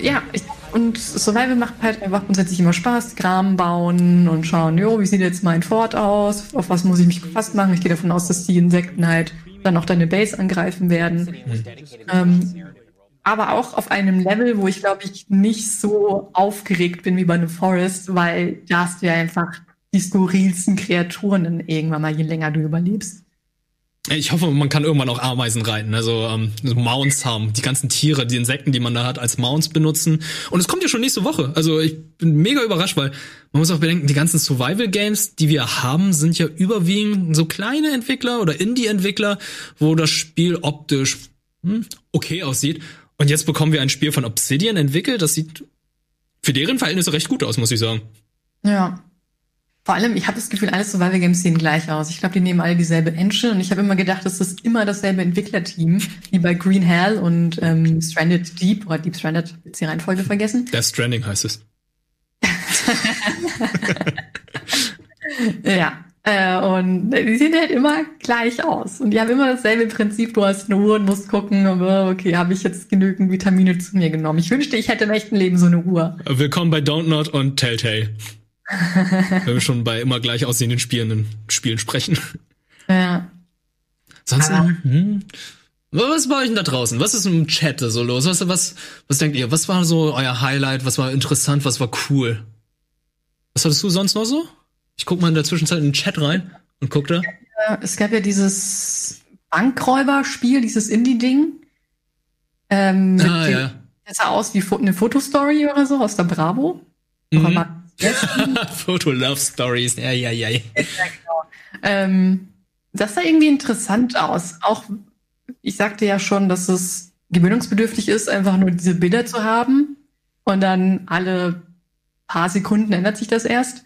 Ja, ich, und Survival macht halt einfach grundsätzlich immer Spaß. Graben bauen und schauen, jo, wie sieht jetzt mein Fort aus? Auf was muss ich mich gefasst machen? Ich gehe davon aus, dass die Insekten halt dann auch deine Base angreifen werden. Ähm, aber auch auf einem Level, wo ich glaube ich nicht so aufgeregt bin wie bei einem Forest, weil da hast du ja einfach die skurrilsten Kreaturen irgendwann mal, je länger du überlebst. Ich hoffe, man kann irgendwann auch Ameisen reiten, also ähm, so Mounts haben, die ganzen Tiere, die Insekten, die man da hat, als Mounts benutzen. Und es kommt ja schon nächste Woche. Also ich bin mega überrascht, weil man muss auch bedenken, die ganzen Survival-Games, die wir haben, sind ja überwiegend so kleine Entwickler oder Indie-Entwickler, wo das Spiel optisch hm, okay aussieht. Und jetzt bekommen wir ein Spiel von Obsidian entwickelt, das sieht für deren Verhältnisse recht gut aus, muss ich sagen. Ja. Vor allem, ich habe das Gefühl, alle Survival Games sehen gleich aus. Ich glaube, die nehmen alle dieselbe Engine und ich habe immer gedacht, das ist immer dasselbe Entwicklerteam, wie bei Green Hell und ähm, Stranded Deep oder Deep Stranded, jetzt die Reihenfolge vergessen. Death Stranding heißt es. ja. Äh, und die sehen halt immer gleich aus. Und die haben immer dasselbe Prinzip. Du hast eine Uhr und musst gucken, aber okay, habe ich jetzt genügend Vitamine zu mir genommen. Ich wünschte, ich hätte im echten Leben so eine Uhr. Willkommen bei Don't Not und Telltale. Wenn wir schon bei immer gleich aussehenden Spielen, Spielen sprechen. Ja. Sonst, hm, was bei euch denn da draußen? Was ist im Chat so los? Was, was, was denkt ihr? Was war so euer Highlight? Was war interessant? Was war cool? Was hattest du sonst noch so? Ich guck mal in der Zwischenzeit in den Chat rein und guck da. Es gab ja dieses Bankräuberspiel, dieses Indie-Ding. Ähm, Ah, ja. Das sah aus wie eine Fotostory oder so aus der Bravo. Mhm. Foto Love Stories. Ja, ja, ja. Ähm, das sah irgendwie interessant aus. Auch, ich sagte ja schon, dass es gewöhnungsbedürftig ist, einfach nur diese Bilder zu haben. Und dann alle paar Sekunden ändert sich das erst.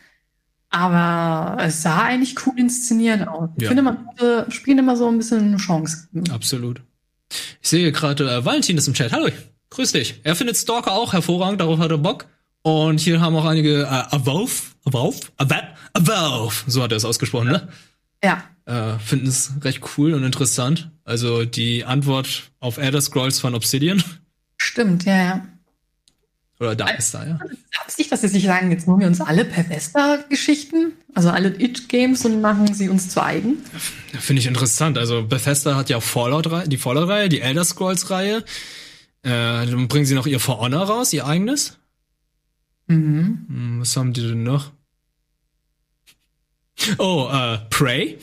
Aber es sah eigentlich cool inszeniert aus. Ich Ja. finde, man sollte Spielen immer so ein bisschen eine Chance. Absolut. Ich sehe gerade, äh, Valentin ist im Chat. Hallo, grüß dich. Er findet Stalker auch hervorragend, darauf hat er Bock. Und hier haben auch einige, äh, Avove, Avove, Avove, so hat er es ausgesprochen, ne? Ja. Äh, finden es recht cool und interessant. Also die Antwort auf Elder Scrolls von Obsidian. Stimmt, ja, ja. Oder da ist da, ja. Absicht, dass sie sich sagen, jetzt machen wir uns alle Bethesda-Geschichten, also alle It-Games und machen sie uns zu eigen. Finde ich interessant. Also Bethesda hat ja auch Fallout, die Fallout-Reihe, die Elder Scrolls-Reihe. Äh, dann bringen sie noch ihr For Honor raus, ihr eigenes. Mhm. Hm, Was haben die denn noch? Oh, äh, Prey.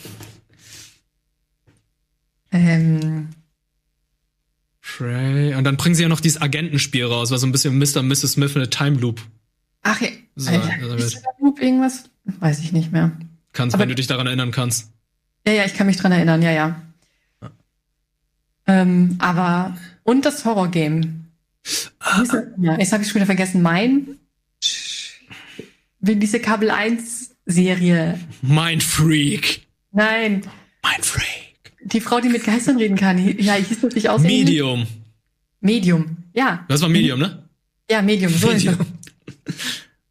Ähm, Prey. Und dann bringen sie ja noch dieses Agentenspiel raus, was so ein bisschen Mr. und Mrs. Smith in a Time Loop ach ja, So, Alter, also ist da Loop irgendwas? Weiß ich nicht mehr. kannst, Aber- wenn du dich daran erinnern kannst. Ja, ja, ich kann mich dran erinnern, ja, ja. Ähm, aber, und das Horror-Game. Ah. Das? Ja, jetzt habe ich schon wieder vergessen. Mein, wie diese Kabel 1 Serie. Mind Freak. Nein. Mind Freak. Die Frau, die mit Geistern reden kann. Ja, hieß das nicht aus? Medium. Medium. Ja. Das war Medium, ne? Ja, Medium. So Medium.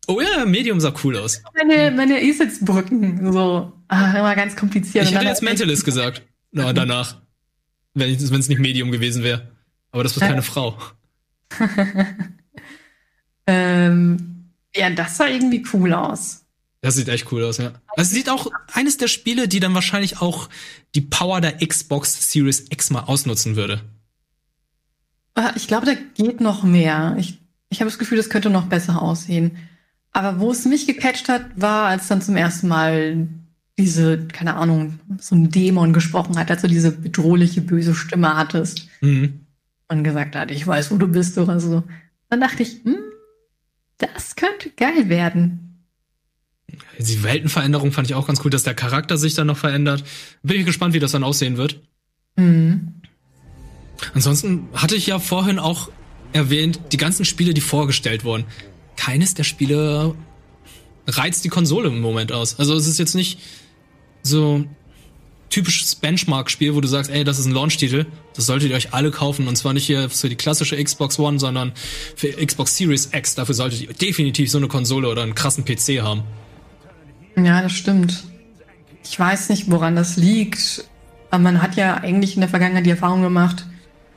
Oh ja, Medium sah cool aus. meine, meine Eselsbrücken. So, ah, immer ganz kompliziert. Ich hätte jetzt Mentalist gesagt. Na, danach. Wenn es nicht Medium gewesen wäre. Aber das war keine Frau. ähm, ja, das sah irgendwie cool aus. Das sieht echt cool aus, ja. Also sieht auch eines der Spiele, die dann wahrscheinlich auch die Power der Xbox Series X mal ausnutzen würde. Ah, Ich glaube, da geht noch mehr. Ich, ich habe das Gefühl, das könnte noch besser aussehen. Aber wo es mich gecatcht hat, war, als dann zum ersten Mal diese, keine Ahnung, so ein Dämon gesprochen hat, als du diese bedrohliche, böse Stimme hattest Mhm. und gesagt hat, ich weiß, wo du bist oder so. Dann dachte ich, hm, das könnte geil werden. Die Weltenveränderung fand ich auch ganz cool, dass der Charakter sich dann noch verändert. Bin ich gespannt, wie das dann aussehen wird. Mhm. Ansonsten hatte ich ja vorhin auch erwähnt, die ganzen Spiele, die vorgestellt wurden. Keines der Spiele reizt die Konsole im Moment aus. Also es ist jetzt nicht so typisches Benchmark-Spiel, wo du sagst, ey, das ist ein Launch-Titel, das solltet ihr euch alle kaufen und zwar nicht hier für die klassische Xbox One, sondern für Xbox Series X. Dafür solltet ihr definitiv so eine Konsole oder einen krassen PC haben. Ja, das stimmt. Ich weiß nicht, woran das liegt. Aber man hat ja eigentlich in der Vergangenheit die Erfahrung gemacht,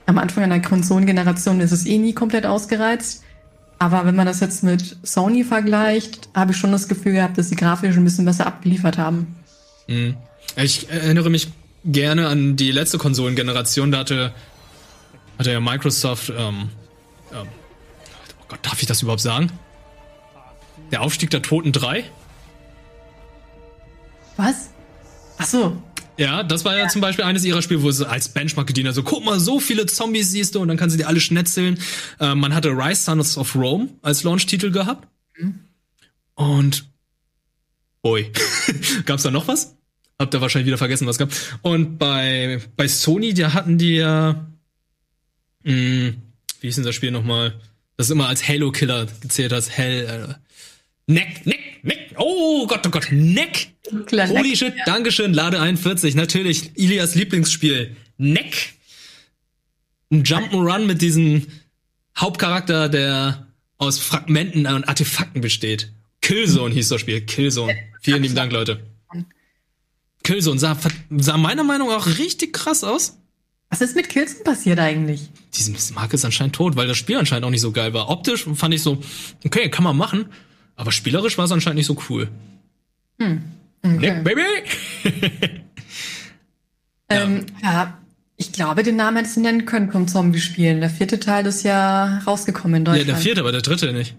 am Anfang einer Konsolengeneration ist es eh nie komplett ausgereizt. Aber wenn man das jetzt mit Sony vergleicht, habe ich schon das Gefühl gehabt, dass sie grafisch ein bisschen besser abgeliefert haben. Mhm. Ich erinnere mich gerne an die letzte Konsolengeneration, da hatte, hatte ja Microsoft, ähm, ähm, oh Gott, darf ich das überhaupt sagen? Der Aufstieg der Toten 3? Was? Ach so. Ja, das war ja, zum Beispiel eines ihrer Spiele, wo sie als Benchmark gedient hat. So, guck mal, so viele Zombies siehst du und dann kannst du die alle schnetzeln. Äh, man hatte Rise Sons of Rome als Launch-Titel gehabt. Und Ui. Gab's da noch was? Habt ihr wahrscheinlich wieder vergessen, was gab. Und bei, bei Sony, da hatten die ja. Mh, wie hieß denn das Spiel nochmal? Das immer als Halo-Killer gezählt hat. Hell. Äh, Neck, Neck, Neck. Oh Gott, oh Gott, Neck. Klar, Holy Neck, shit, ja. Dankeschön, Lade 41. Natürlich, Ilias Lieblingsspiel. Neck. Ein Jump'n'Run mit diesem Hauptcharakter, der aus Fragmenten und Artefakten besteht. Killzone hieß das Spiel. Killzone. Vielen lieben Dank, Leute. Killzone sah, sah meiner Meinung nach auch richtig krass aus. Was ist mit Killzone passiert eigentlich? Diese Marke ist anscheinend tot, weil das Spiel anscheinend auch nicht so geil war. Optisch fand ich so, okay, kann man machen. Aber spielerisch war es anscheinend nicht so cool. Hm. Okay. Nick, Baby! Ähm, ja, ich glaube, den Namen hättest du nennen können vom Zombie-Spielen. Der vierte Teil ist ja rausgekommen in Ja, Deutschland. der vierte, aber der dritte nicht.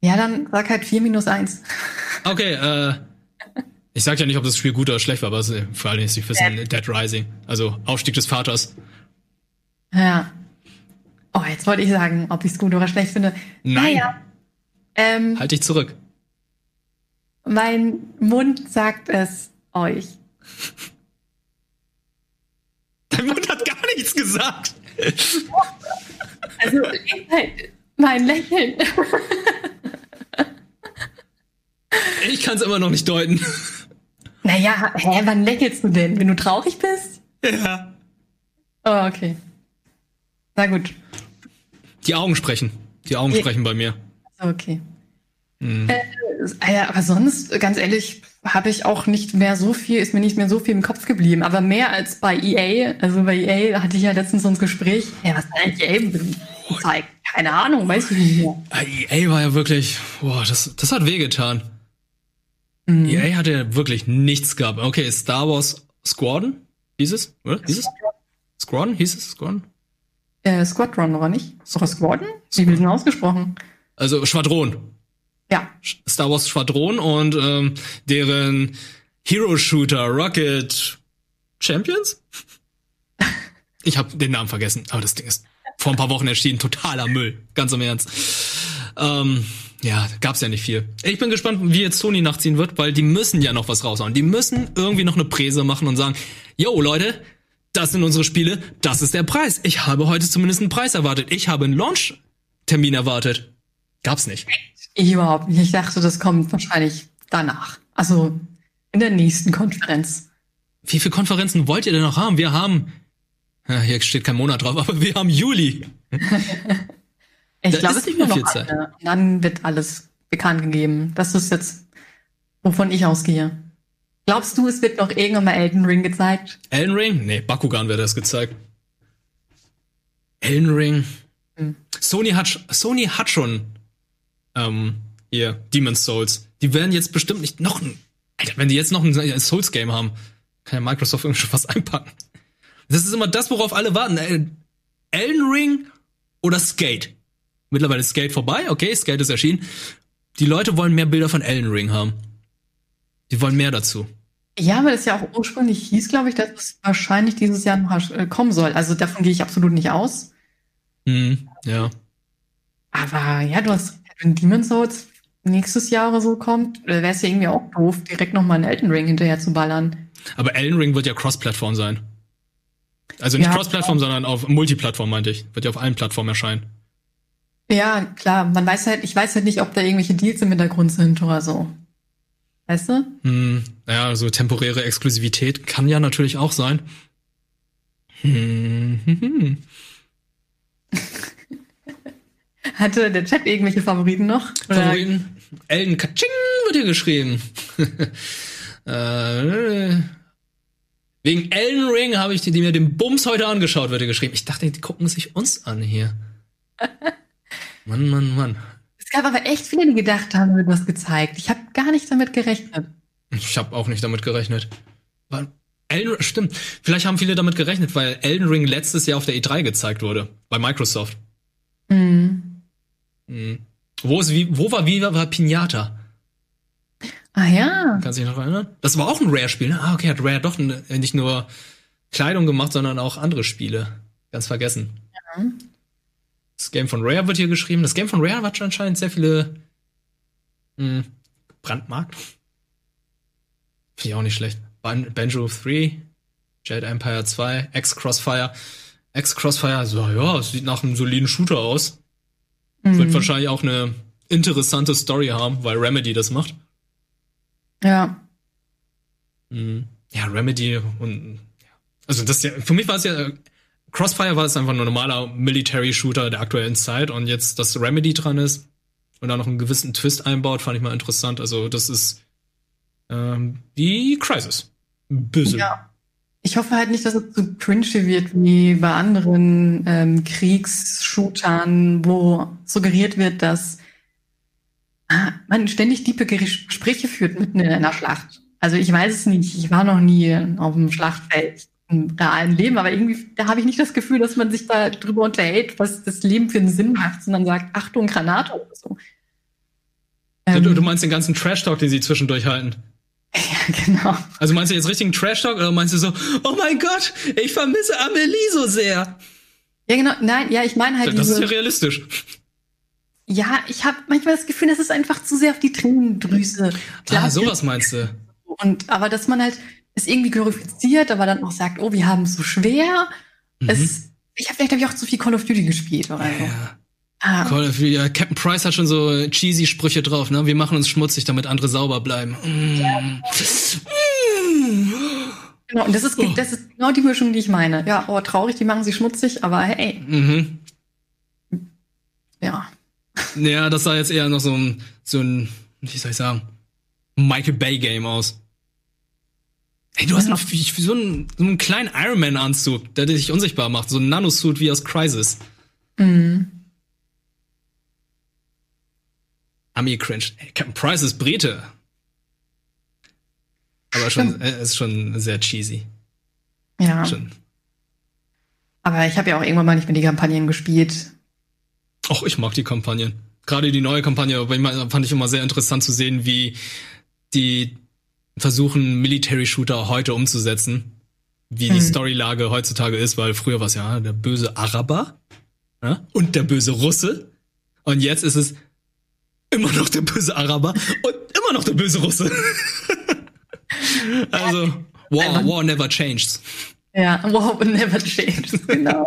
Ja, dann sag halt 4 minus 1. Okay, äh, ich sag ja nicht, ob das Spiel gut oder schlecht war, aber es ist vor allem ist nicht wissen, Dead Rising. Also Aufstieg des Vaters. Ja. Oh, jetzt wollte ich sagen, ob ich es gut oder schlecht finde. Nein. Naja, ähm, Halt dich zurück. mein Mund sagt es euch. Dein Mund hat gar nichts gesagt. Also, halt mein Lächeln. Ich kann es immer noch nicht deuten. naja, hä, wann lächelst du denn? Wenn du traurig bist? Ja. Oh, okay. Na gut. Die Augen sprechen. Die Augen Ja. sprechen bei mir. Okay. Hm. Äh, ja, aber sonst, ganz ehrlich, habe ich auch nicht mehr so viel, ist mir nicht mehr so viel im Kopf geblieben. Aber mehr als bei EA. Also bei EA hatte ich ja letztens so ein Gespräch. Ja, was hat EA gezeigt? Keine Ahnung, weiß ich nicht mehr. EA war ja wirklich, boah, das, das hat wehgetan. Mhm. EA hatte ja wirklich nichts gehabt. Okay, Star Wars Squadron hieß es, oder? Hieß es? Squadron? Hieß es Squadron? Äh, Squadron, oder nicht? Oder Squadron? Wie wird denn ausgesprochen? Also Schwadron. Ja. Star Wars Schwadron und ähm, deren Hero Shooter Rocket Champions? Ich habe den Namen vergessen, aber das Ding ist vor ein paar Wochen erschienen, totaler Müll, ganz im Ernst. Ähm, ja, gab's ja nicht viel. Ich bin gespannt, wie jetzt Sony nachziehen wird, weil die müssen ja noch was raushauen. Die müssen irgendwie noch eine Präse machen und sagen, yo Leute, das sind unsere Spiele, das ist der Preis. Ich habe heute zumindest einen Preis erwartet. Ich habe einen Launch-Termin erwartet. Gab's nicht. Ich überhaupt nicht. Ich dachte, das kommt wahrscheinlich danach. Also in der nächsten Konferenz. Wie viele Konferenzen wollt ihr denn noch haben? Wir haben, ja, hier steht kein Monat drauf, aber wir haben Juli. Ich glaube, es viel noch Zeit. eine. Und dann wird alles bekannt gegeben. Das ist jetzt, wovon ich ausgehe. Glaubst du, es wird noch irgendwann mal Elden Ring gezeigt? Elden Ring? Nee, Bakugan wird das gezeigt. Elden Ring. Sony hat, Sony hat schon, ähm, ihr Demon's Souls. Die werden jetzt bestimmt nicht noch ein, Alter, wenn die jetzt noch ein Souls-Game haben, kann ja Microsoft irgendwie schon was einpacken. Das ist immer das, worauf alle warten. Äh, Elden Ring oder Skate? Mittlerweile ist Skate vorbei, okay, Skate ist erschienen. Die Leute wollen mehr Bilder von Elden Ring haben. Die wollen mehr dazu. Ja, aber das ja auch ursprünglich hieß, glaube ich, dass es wahrscheinlich dieses Jahr noch äh, kommen soll. Also davon gehe ich absolut nicht aus. Hm, ja. Aber ja, du hast, wenn Demon's Souls nächstes Jahr oder so kommt, wäre es ja irgendwie auch doof, direkt nochmal einen Elden Ring hinterher zu ballern. Aber Elden Ring wird ja Cross-Plattform sein. Also nicht Ja. Cross-Plattform, sondern auf Multiplattform, meinte ich. Wird ja auf allen Plattformen erscheinen. Ja, klar, man weiß halt, ich weiß halt nicht, ob da irgendwelche Deals im Hintergrund sind oder so. Weißt du? Hm, ja, so temporäre Exklusivität kann ja natürlich auch sein. Hm, hm, hm. Hatte der Chat irgendwelche Favoriten noch? Oder- Favoriten? Elden Kaching wird hier geschrieben. äh, wegen Elden Ring habe ich die, die mir den Bums heute angeschaut, wird hier geschrieben. Ich dachte, die gucken sich uns an hier. Mann, Mann, Mann. Es gab aber echt viele, die gedacht haben, wird was gezeigt. Ich habe gar nicht damit gerechnet. Ich habe auch nicht damit gerechnet. Elden, stimmt. Vielleicht haben viele damit gerechnet, weil Elden Ring letztes Jahr auf der E3 gezeigt wurde. Bei Microsoft. Mhm. Mhm. Wo, ist, wie, wo war Viva war Pinata? Ah ja. Kannst du dich noch erinnern? Das war auch ein Rare-Spiel. Ne? Ah, okay, hat Rare doch nicht nur Kleidung gemacht, sondern auch andere Spiele. Ganz vergessen. Ja. Das Game von Rare wird hier geschrieben. Das Game von Rare hat schon anscheinend sehr viele mh, Brandmarkt. Finde ich auch nicht schlecht. Ban Banjo 3, Jade Empire 2, X-Crossfire. X-Crossfire, so, ja, es sieht nach einem soliden Shooter aus. Wird Mhm. wahrscheinlich auch eine interessante Story haben, weil Remedy das macht. Ja. Mhm. Ja, Remedy und ja. also das ja für mich war es ja Crossfire war es einfach nur ein normaler Military Shooter der aktuellen Zeit und jetzt dass Remedy dran ist und da noch einen gewissen Twist einbaut, fand ich mal interessant. Also das ist ähm, die Crisis. Böse. Ja. Ich hoffe halt nicht, dass es so cringy wird wie bei anderen ähm, Kriegsshootern, wo suggeriert wird, dass ah, man ständig tiefe Gespräche führt mitten in einer Schlacht. Also ich weiß es nicht. Ich war noch nie auf dem Schlachtfeld im realen Leben, aber irgendwie da habe ich nicht das Gefühl, dass man sich da drüber unterhält, was das Leben für einen Sinn macht, sondern sagt, Achtung, Granate oder so. Ähm, du, du meinst den ganzen Trash Talk, den sie zwischendurch halten? Ja, genau. Also meinst du jetzt richtigen Trash Talk oder meinst du so, oh mein Gott, ich vermisse Amelie so sehr? Ja, genau. Nein, ja, ich meine halt Das ist diese, ja realistisch. Ja, ich habe manchmal das Gefühl, das ist einfach zu sehr auf die Tränendrüse. Ah, sowas meinst du? Und aber dass man halt es irgendwie glorifiziert, aber dann auch sagt, oh, wir haben es so schwer. Mhm. Es, ich habe vielleicht hab ich auch zu viel Call of Duty gespielt oder so. Ah, Call of Duty, ja, Captain Price hat schon so cheesy Sprüche drauf, ne? Wir machen uns schmutzig, damit andere sauber bleiben. Mm. genau, und das ist, das ist genau die Mischung, die ich meine. Ja, oh, traurig, die machen sie schmutzig, aber hey, Mhm. ja. Ja, das sah jetzt eher noch so ein, so ein, wie soll ich sagen, Michael Bay Game aus. Hey, du hast wie so, einen, so einen kleinen Iron Man Anzug, der dich unsichtbar macht, so ein Nanosuit wie aus Crisis. Mhm. Ami cringe. Hey, Captain Price ist Brite. Aber schon, er ist schon sehr cheesy. Ja. Schon. Aber ich habe ja auch irgendwann mal nicht mehr die Kampagnen gespielt. Auch ich mag die Kampagnen. Gerade die neue Kampagne, fand ich immer sehr interessant zu sehen, wie die versuchen, Military Shooter heute umzusetzen. Wie die Mhm. Storylage heutzutage ist, weil früher war es ja der böse Araber ja, und der böse Russe. Und jetzt ist es immer noch der böse Araber und immer noch der böse Russe. also, War, War never changed. Ja, wow, never changed. Genau.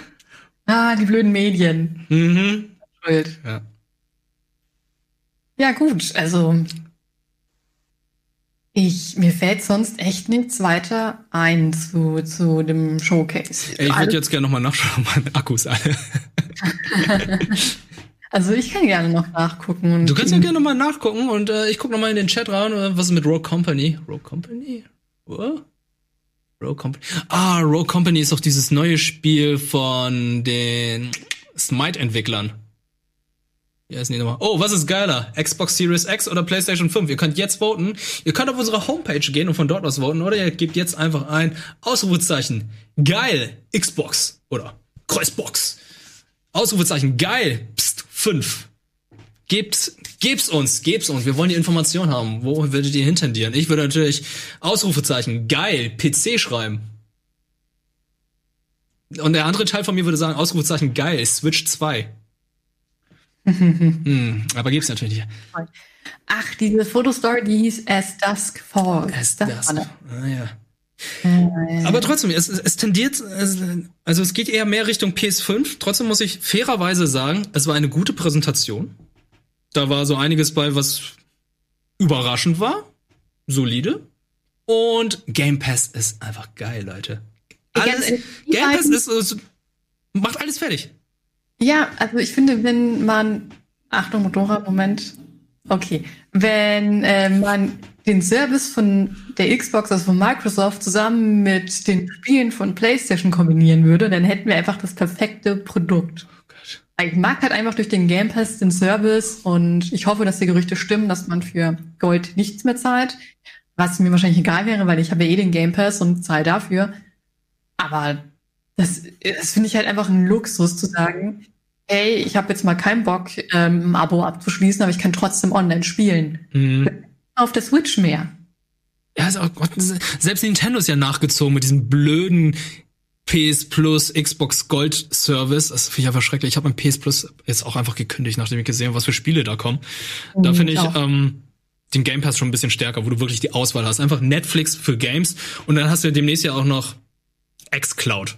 ah, die blöden Medien. Mhm. Schuld. Ja. Ja, gut, also ich, mir fällt sonst echt nichts weiter ein zu, zu dem Showcase. Ey, ich würde jetzt gerne nochmal nachschauen, meine Akkus alle. also ich kann gerne noch nachgucken. Und Du kannst ja gerne nochmal nachgucken und äh, ich guck noch mal in den Chat rein, äh, was ist mit Rogue Company? Rogue Company? What? Rogue Company. Ah, Rogue Company ist doch dieses neue Spiel von den Smite-Entwicklern. Wie heißen die nochmal? Oh, was ist geiler? Xbox Series X oder PlayStation 5? Ihr könnt jetzt voten. Ihr könnt auf unsere Homepage gehen und von dort aus voten oder ihr gebt jetzt einfach ein Ausrufezeichen. Geil! Xbox oder Kreuzbox. Ausrufezeichen. Geil! Psst, 5. Gebt, geb's uns, geb's uns. Wir wollen die Information haben. Wo würdet ihr hintendieren? Ich würde natürlich Ausrufezeichen, geil, PC schreiben. Und der andere Teil von mir würde sagen, Ausrufezeichen, geil, Switch 2. hm, aber gibt's natürlich nicht. Ach, diese Fotostory, die hieß As Dusk Falls. As Das Dusk. Ah, ja. Äh, Aber trotzdem, es, es tendiert, es, also es geht eher mehr Richtung PS5. Trotzdem muss ich fairerweise sagen, es war eine gute Präsentation. Da war so einiges bei, was überraschend war. Solide. Und Game Pass ist einfach geil, Leute. Alles, die Game Pass ist, ist, macht alles fertig. Ja, also ich finde, wenn man, Achtung, Motorrad, Moment. Okay. Wenn äh, man den Service von der Xbox, also von Microsoft, zusammen mit den Spielen von PlayStation kombinieren würde, dann hätten wir einfach das perfekte Produkt. Ich mag halt einfach durch den Game Pass den Service und ich hoffe, dass die Gerüchte stimmen, dass man für Gold nichts mehr zahlt. Was mir wahrscheinlich egal wäre, weil ich habe ja eh den Game Pass und zahle dafür. Aber das, das finde ich halt einfach ein Luxus zu sagen, hey, ich habe jetzt mal keinen Bock, ähm, ein Abo abzuschließen, aber ich kann trotzdem online spielen. Mhm. Auf der Switch mehr. Ja, ist auch, Gott, selbst Nintendo ist ja nachgezogen mit diesem blöden PS Plus Xbox Gold Service. Das finde ich einfach schrecklich. Ich habe mein PS Plus jetzt auch einfach gekündigt, nachdem ich gesehen habe, was für Spiele da kommen. Da Mhm, finde ich auch. ähm, den Game Pass schon ein bisschen stärker, wo du wirklich die Auswahl hast. Einfach Netflix für Games und dann hast du demnächst ja auch noch xCloud.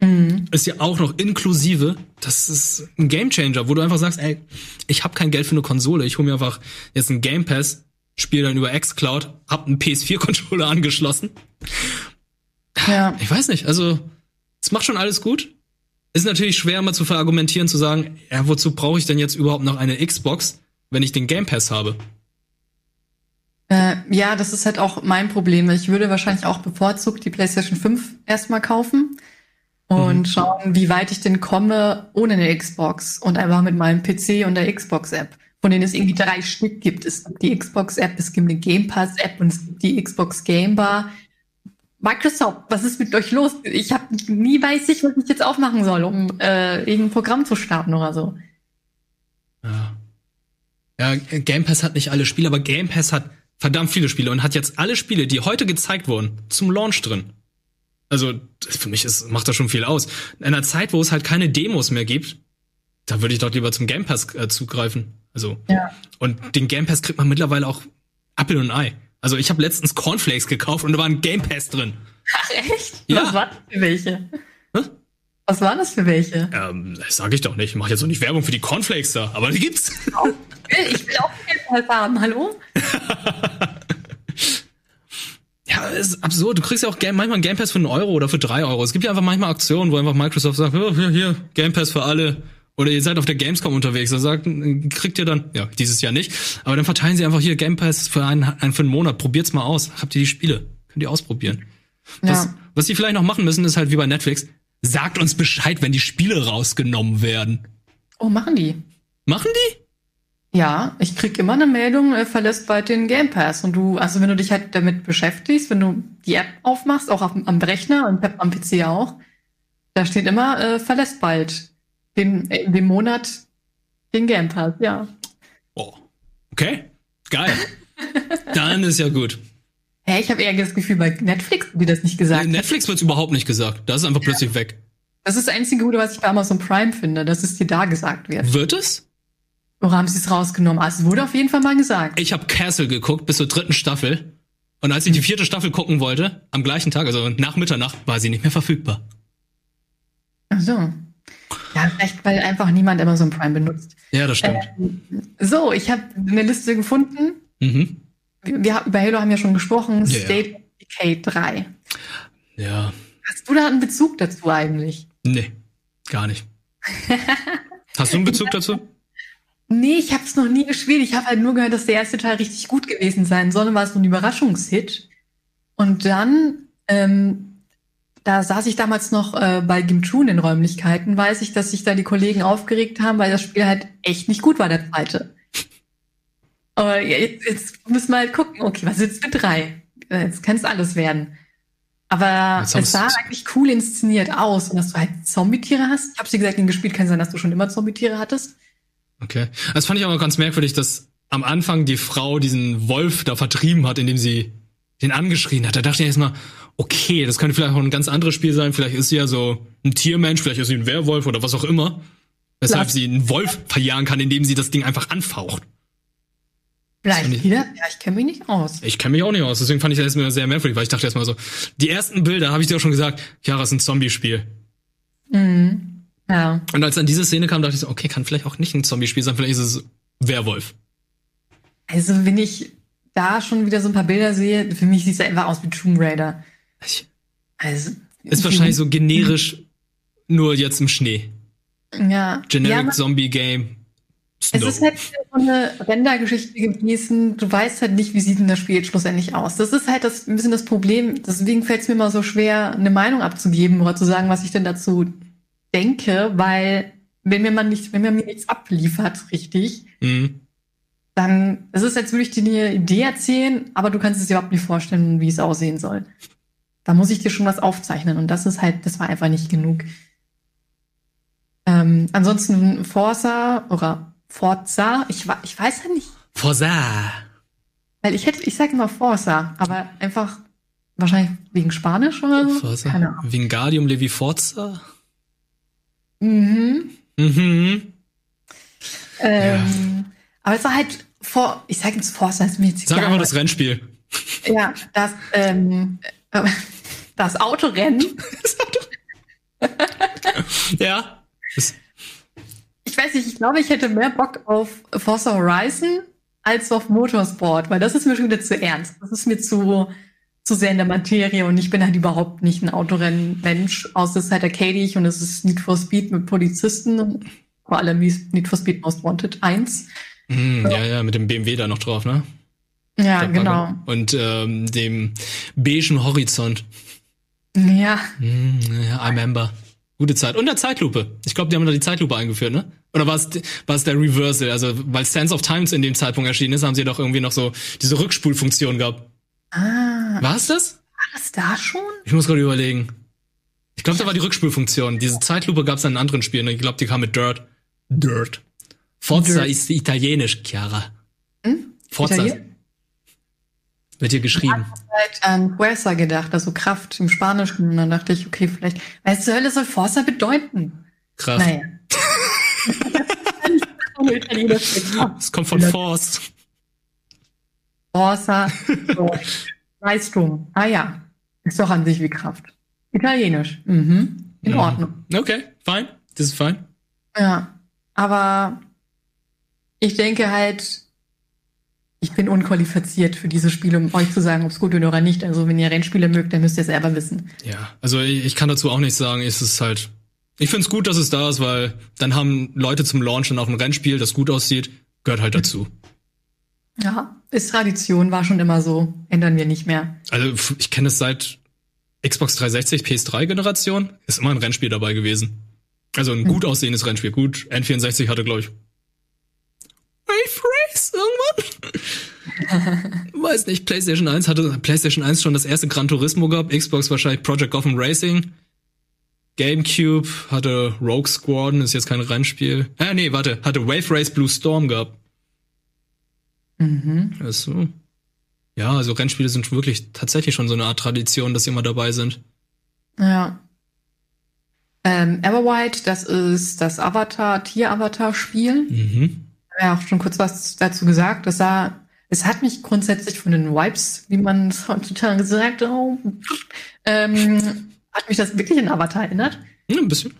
Mhm. Ist ja auch noch inklusive. Das ist ein Gamechanger, wo du einfach sagst, ey, ich habe kein Geld für eine Konsole. Ich hole mir einfach jetzt einen Game Pass, spiele dann über xCloud, hab einen PS4-Controller angeschlossen. Ja. Ich weiß nicht, also es macht schon alles gut. Ist natürlich schwer mal zu verargumentieren, zu sagen, ja, wozu brauche ich denn jetzt überhaupt noch eine Xbox, wenn ich den Game Pass habe? Äh, ja, das ist halt auch mein Problem. Ich würde wahrscheinlich auch bevorzugt die PlayStation 5 erstmal kaufen und Mhm. schauen, wie weit ich denn komme ohne eine Xbox und einfach mit meinem PC und der Xbox-App, von denen es irgendwie drei Stück gibt. Es gibt die Xbox-App, es gibt eine Game Pass-App und es gibt die Xbox Game Bar. Microsoft, was ist mit euch los? Ich habe nie weiß ich, was ich jetzt aufmachen soll, um äh, irgendein Programm zu starten oder so. Ja, Game Pass hat nicht alle Spiele, aber Game Pass hat verdammt viele Spiele und hat jetzt alle Spiele, die heute gezeigt wurden, zum Launch drin. Also für mich ist, macht das schon viel aus. In einer Zeit, wo es halt keine Demos mehr gibt, da würde ich doch lieber zum Game Pass äh, zugreifen. Also Ja. und den Game Pass kriegt man mittlerweile auch Apfel und Ei. Also ich habe letztens Cornflakes gekauft und da war ein Game Pass drin. Ach echt? Ja. Was waren das für welche? Was waren das für welche? Ähm, sage ich doch nicht. Ich mache jetzt auch nicht Werbung für die Cornflakes da, aber die gibt's. Ich will auch Game Pass haben, hallo? Ja, ist absurd. Du kriegst ja auch Game, manchmal einen Game Pass für einen Euro oder für drei Euro. Es gibt ja einfach manchmal Aktionen, wo einfach Microsoft sagt, hier, hier, hier Game Pass für alle. Oder ihr seid auf der Gamescom unterwegs. Da sagt, kriegt ihr dann, ja, dieses Jahr nicht. Aber dann verteilen sie einfach hier Game Pass für einen, einen für einen Monat. Probiert's mal aus. Habt ihr die Spiele? Könnt ihr ausprobieren. Was, Ja. was die vielleicht noch machen müssen, ist halt wie bei Netflix. Sagt uns Bescheid, wenn die Spiele rausgenommen werden. Oh, machen die? Machen die? Ja, ich krieg immer eine Meldung, äh, verlässt bald den Game Pass. Und du, also wenn du dich halt damit beschäftigst, wenn du die App aufmachst, auch auf, am Rechner und am PC auch, da steht immer, äh, verlässt bald den, äh, dem Monat den Game Pass, ja. Okay, geil. dann ist ja gut. Hä, ich habe eher das Gefühl, bei Netflix wird das nicht gesagt. Netflix wird's überhaupt nicht gesagt. Das ist einfach plötzlich weg. Das ist das einzige Gute, was ich bei Amazon Prime finde, dass es dir da gesagt wird. Wird es? Oder haben sie es rausgenommen? Also es wurde auf jeden Fall mal gesagt. Ich habe Castle geguckt bis zur dritten Staffel. Und als ich die vierte Staffel gucken wollte, am gleichen Tag, also nach Mitternacht, war sie nicht mehr verfügbar. Ach so. Ja, vielleicht, weil einfach niemand Amazon Prime benutzt. Ja, das stimmt. Ähm, so, ich habe eine Liste gefunden. Mhm. Wir, über Halo haben ja schon gesprochen. Ja, ja. State of Decay 3. Ja, Hast du da einen Bezug dazu eigentlich? nee, gar nicht. Hast du einen Bezug dazu? Nee, ich habe es noch nie gespielt. Ich habe halt nur gehört, dass der erste Teil richtig gut gewesen sein soll. Und war es so ein Überraschungshit. Und dann, ähm, da saß ich damals noch äh, bei Gimchun in Räumlichkeiten, weiß ich, dass sich da die Kollegen aufgeregt haben, weil das Spiel halt echt nicht gut war, der zweite. Aber jetzt, jetzt müssen wir halt gucken, okay, was ist mit drei? Äh, Jetzt kann es alles werden. Aber es sah sie- eigentlich cool inszeniert aus. Und dass du halt Zombie-Tiere hast. Ich habe dir gesagt, in gespielt kann sein, dass du schon immer Zombie-Tiere hattest. Okay. Das fand ich aber ganz merkwürdig, dass am Anfang die Frau diesen Wolf da vertrieben hat, indem sie den angeschrien hat. Da dachte ich erstmal, okay, das könnte vielleicht auch ein ganz anderes Spiel sein. Vielleicht ist sie ja so ein Tiermensch, vielleicht ist sie ein Werwolf oder was auch immer. Weshalb Vielleicht- sie einen Wolf verjagen kann, indem sie das Ding einfach anfaucht. Vielleicht wieder? Ja, ich kenne mich nicht aus. Ich kenne mich auch nicht aus, deswegen fand ich das erstmal sehr merkwürdig, weil ich dachte erstmal so, die ersten Bilder, habe ich dir auch schon gesagt, ja, das ist ein Zombie-Spiel. Mhm. Ja. Und als dann diese Szene kam, dachte ich so, okay, kann vielleicht auch nicht ein Zombie-Spiel sein, vielleicht ist es Werwolf. Also, wenn ich da schon wieder so ein paar Bilder sehe, für mich sieht es einfach aus wie Tomb Raider. Also. Ist wahrscheinlich so generisch, nur jetzt im Schnee. Ja. Generic ja, man- Zombie-Game. Es ist halt so eine Rendergeschichte gewesen. Du weißt halt nicht, wie sieht denn das Spiel jetzt schlussendlich aus. Das ist halt das, ein bisschen das Problem. Deswegen fällt es mir immer so schwer, eine Meinung abzugeben oder zu sagen, was ich denn dazu denke, weil wenn mir man nicht, wenn man mir nichts abliefert, richtig, Mhm. dann es ist als würde ich dir eine Idee erzählen, aber du kannst es dir überhaupt nicht vorstellen, wie es aussehen soll. Da muss ich dir schon was aufzeichnen und das ist halt, das war einfach nicht genug. Ähm, ansonsten Forza oder Forza, ich, ich weiß ja nicht. Forza. Weil ich hätte, ich sage immer Forza, aber einfach wahrscheinlich wegen Spanisch oder so. Forza? Keine Ahnung. Wingardium Leviforza? Mhm. Mhm. Ähm, Aber es war halt vor, ich sage jetzt Forza, ist mir jetzt Sag einfach das Rennspiel. Ja, das, ähm, äh, das Autorennen. Ja. Ich weiß nicht, ich glaube, ich hätte mehr Bock auf Forza Horizon als auf Motorsport, weil das ist mir schon wieder zu ernst. Das ist mir zu, zu sehr in der Materie und ich bin halt überhaupt nicht ein Autorennen-Mensch, außer es ist halt arcadisch und es ist Need for Speed mit Polizisten, vor allem Need for Speed Most Wanted 1. Hm, ja, ja, mit dem BMW da noch drauf, ne? Ja, Der genau. Und ähm, dem beigen Horizont. Ja, ja, I remember. Gute Zeit. Und der Zeitlupe. Ich glaube, die haben da die Zeitlupe eingeführt, ne? Oder war es, war es der Reversal? Also, weil Sense of Times in dem Zeitpunkt erschienen ist, haben sie doch irgendwie noch so diese Rückspulfunktion gehabt. Ah, War es das? war das da schon? Ich muss gerade überlegen. Ich glaube, da war die Rückspulfunktion. Diese Zeitlupe gab es in anderen Spielen. Ich glaube, die kam mit Dirt. Dirt. Forza Dirt. ist italienisch, Chiara. Hm? Forza Italien- wird hier geschrieben. halt an Fuerza gedacht, also Kraft im Spanischen. Und dann dachte ich, okay, vielleicht, was zur Hölle soll Forza bedeuten? Kraft. Naja. Es kommt von Force. Forza, so. Leistung. Ah ja, ist doch an sich wie Kraft. Italienisch. Mhm. In Mhm. Ordnung. Okay, fine. Das ist fine. Ja, aber ich denke halt, ich bin unqualifiziert für diese Spiele, um euch zu sagen, ob es gut wird oder nicht. Also wenn ihr Rennspiele mögt, dann müsst ihr es selber wissen. Ja, also ich, kann dazu auch nichts sagen. Es ist halt. Ich find's gut, dass es da ist, weil dann haben Leute zum Launch dann auch ein Rennspiel, das gut aussieht. Gehört halt dazu. Ja, ist Tradition, war schon immer so. Ändern wir nicht mehr. Also ich kenne es seit Xbox 360, PS3-Generation. Ist immer ein Rennspiel dabei gewesen. Also ein gut aussehendes Rennspiel. Gut, N64 hatte, glaube ich. Wave Race irgendwann? Weiß nicht, PlayStation 1 hatte PlayStation 1 schon das erste Gran Turismo gehabt, Xbox wahrscheinlich Project Gotham Racing. GameCube hatte Rogue Squadron, ist jetzt kein Rennspiel. Ah, nee, warte, hatte Wave Race Blue Storm gehabt. Mhm. Ach so. Ja, also Rennspiele sind wirklich tatsächlich schon so eine Art Tradition, dass sie immer dabei sind. Ja. Ähm, Everwhite, das ist das Avatar, Tier-Avatar-Spiel. Mhm. Ja, auch schon kurz was dazu gesagt. Das sah, es hat mich grundsätzlich von den Vibes, wie man es heutzutage sagt, oh, ähm, hat mich das wirklich an Avatar erinnert. Ja, ein bisschen.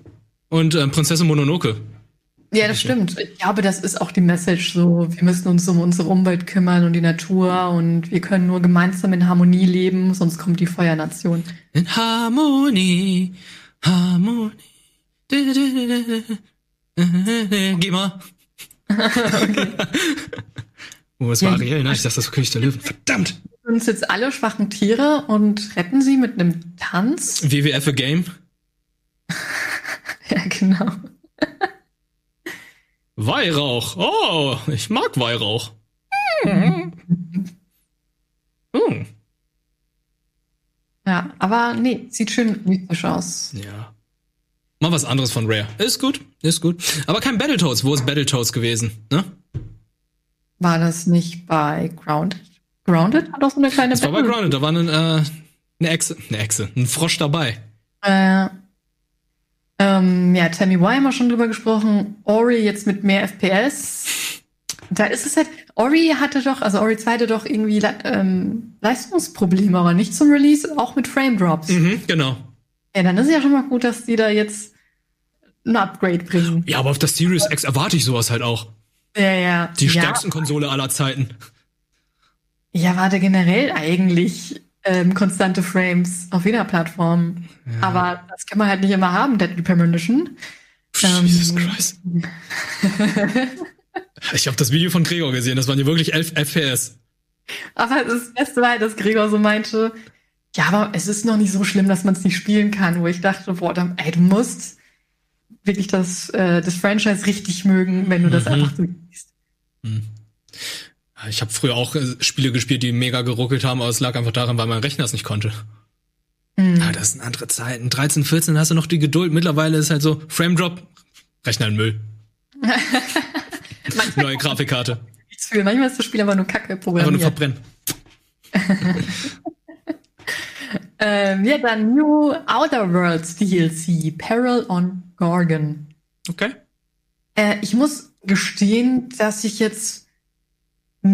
Und ähm, Prinzessin Mononoke. Ja, das stimmt. Ich glaube, das ist auch die Message so, wir müssen uns um unsere Umwelt kümmern und die Natur und wir können nur gemeinsam in Harmonie leben, sonst kommt die Feuernation. In Harmonie, Harmonie. Du. Geh mal. oh, es war Ja. Ariel, ne? Ich dachte, das war König der Löwen. Verdammt! Sind jetzt alle schwachen Tiere und retten sie mit einem Tanz? WWF a Game. Ja, genau. Weihrauch. Oh, ich mag Weihrauch. Hm. Hm. Ja, aber nee, sieht schön mythisch aus. Ja. Mal was anderes von Rare. Ist gut, ist gut. Aber kein Battletoads. Wo ist Battletoads gewesen, ne? War das nicht bei Grounded? Grounded hat auch so eine kleine Das war bei Grounded, da war eine, äh, eine Echse, eine Echse, ein Frosch dabei. Äh, ähm, ja, Tammy Y haben wir schon drüber gesprochen. Ori jetzt mit mehr FPS. Da ist es halt, Ori hatte doch, also Ori 2 hatte doch irgendwie ähm, Leistungsprobleme, aber nicht zum Release, auch mit Frame Drops. Mhm, genau. Ja, dann ist es ja schon mal gut, dass die da jetzt ein Upgrade bringen. Ja, aber auf der Series X erwarte ich sowas halt auch. Ja, ja. Die ja, stärksten Konsole aller Zeiten. Ja, warte generell eigentlich ähm, konstante Frames auf jeder Plattform. Aber das kann man halt nicht immer haben, Deadly Premonition. Ähm, Jesus Christ. Ich habe das Video von Gregor gesehen, das waren ja wirklich 11 FPS. Aber das Beste war, halt, dass Gregor so meinte, ja, aber es ist noch nicht so schlimm, dass man es nicht spielen kann, wo ich dachte, boah, dann, ey, du musst wirklich das, äh, das Franchise richtig mögen, wenn du das Mhm. einfach so siehst. Ich habe früher auch äh, Spiele gespielt, die mega geruckelt haben, aber es lag einfach daran, weil mein Rechner es nicht konnte. Mhm. Ah, das sind andere Zeiten. 13, 14 hast du noch die Geduld. Mittlerweile ist halt so, Frame Drop, Rechner in Müll. Neue Grafikkarte. für. Manchmal ist das Spiel aber nur Kacke Einfach nur programmiert. verbrennen. Ähm, ja, dann New Outer Worlds DLC, Peril on Gorgon. Okay. Äh, ich muss gestehen, dass ich jetzt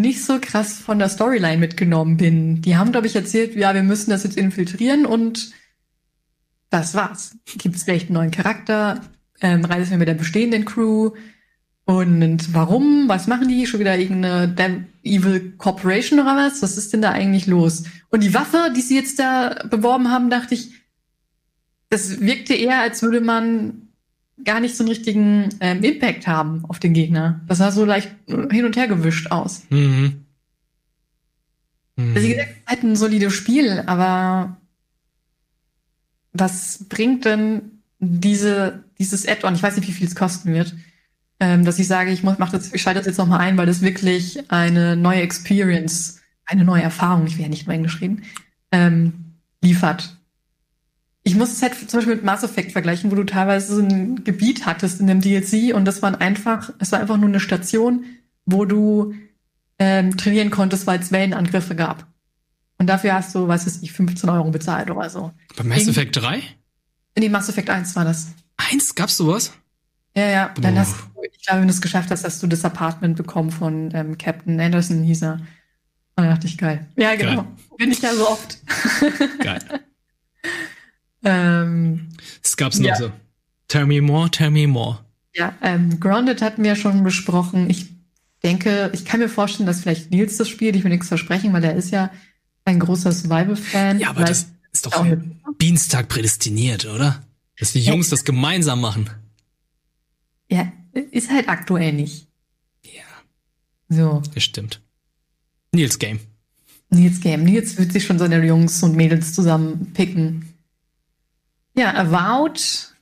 nicht so krass von der Storyline mitgenommen bin. Die haben, glaube ich, erzählt, ja, wir müssen das jetzt infiltrieren und das war's. Gibt es vielleicht einen neuen Charakter? Ähm, reisen wir mit der bestehenden Crew? Und warum? Was machen die? Schon wieder irgendeine Evil Corporation oder was? Was ist denn da eigentlich los? Und die Waffe, die sie jetzt da beworben haben, dachte ich, das wirkte eher, als würde man gar nicht so einen richtigen ähm, Impact haben auf den Gegner. Das sah so leicht hin und her gewischt aus. Mhm. Also, wie gesagt, halt ein solides Spiel, aber was bringt denn diese, dieses Add-on? Ich weiß nicht, wie viel es kosten wird. Ähm, dass ich sage, ich mach das, ich schalte das jetzt nochmal ein, weil das wirklich eine neue Experience, eine neue Erfahrung, ich will ja nicht nur Englisch reden, ähm, liefert. Ich muss es halt zum Beispiel mit Mass Effect vergleichen, wo du teilweise so ein Gebiet hattest in dem DLC und das waren einfach, es war einfach nur eine Station, wo du ähm, trainieren konntest, weil es Wellenangriffe gab. Und dafür hast du, was weiß ich, 15 Euro bezahlt oder so. Bei Mass Effect 3? Nee, Mass Effect 1 war das. Eins? Gab's sowas? Ja, ja. Dann hast du, ich glaube, wenn du es geschafft hast, hast du das Apartment bekommen von ähm, Captain Anderson, hieß er. Und dann dachte ich, geil. Ja, genau. Geil. Bin ich ja so oft. Geil. ähm, Das gab's noch Ja. so. Tell me more, tell me more. ja, ähm, Grounded hatten wir ja schon besprochen. Ich denke, ich kann mir vorstellen, dass vielleicht Nils das spielt. Ich will nichts versprechen, weil er ist ja ein großer Survival-Fan. Ja, aber das ist doch Dienstag prädestiniert, oder? Dass die Jungs das gemeinsam machen. Ja, ist halt aktuell nicht. Ja. So. Das stimmt. Nils Game. Nils Game. Nils wird sich schon seine Jungs und Mädels zusammen picken. Ja, Avowed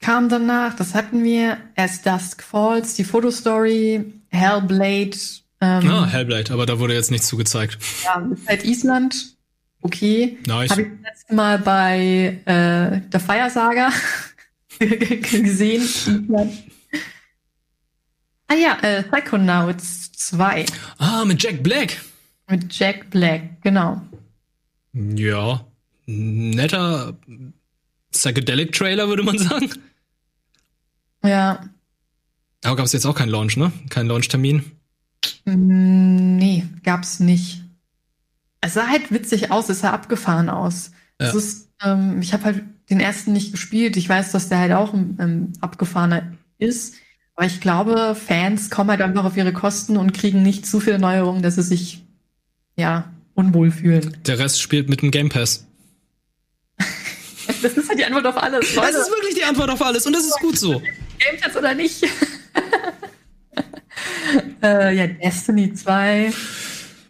kam danach. Das hatten wir. As Dusk Falls, die Fotostory, Hellblade. Ähm, ah, Hellblade, aber da wurde jetzt nichts zugezeigt. ja, ist halt Island. Okay. Nice. Habe ich das letzte Mal bei äh, der Fire Saga gesehen. Ah ja, äh, Psychonauts 2. Ah, mit Jack Black. Mit Jack Black, genau. Ja. Netter Psychedelic-Trailer, würde man sagen. Ja. Aber gab es jetzt auch keinen Launch, ne? Kein Launch-Termin. Mm, Nee, gab's nicht. Es sah halt witzig aus, es sah abgefahren aus. Ja. Ist, ähm, ich habe halt den ersten nicht gespielt. Ich weiß, dass der halt auch ähm, abgefahrener ist. Aber ich glaube, Fans kommen halt einfach auf ihre Kosten und kriegen nicht zu viele Neuerungen, dass sie sich ja unwohl fühlen. Der Rest spielt mit dem Game Pass. Das ist halt die Antwort auf alles. Das ist wirklich die Antwort auf alles und das ist gut so. Game Pass oder nicht? äh, ja, Destiny 2.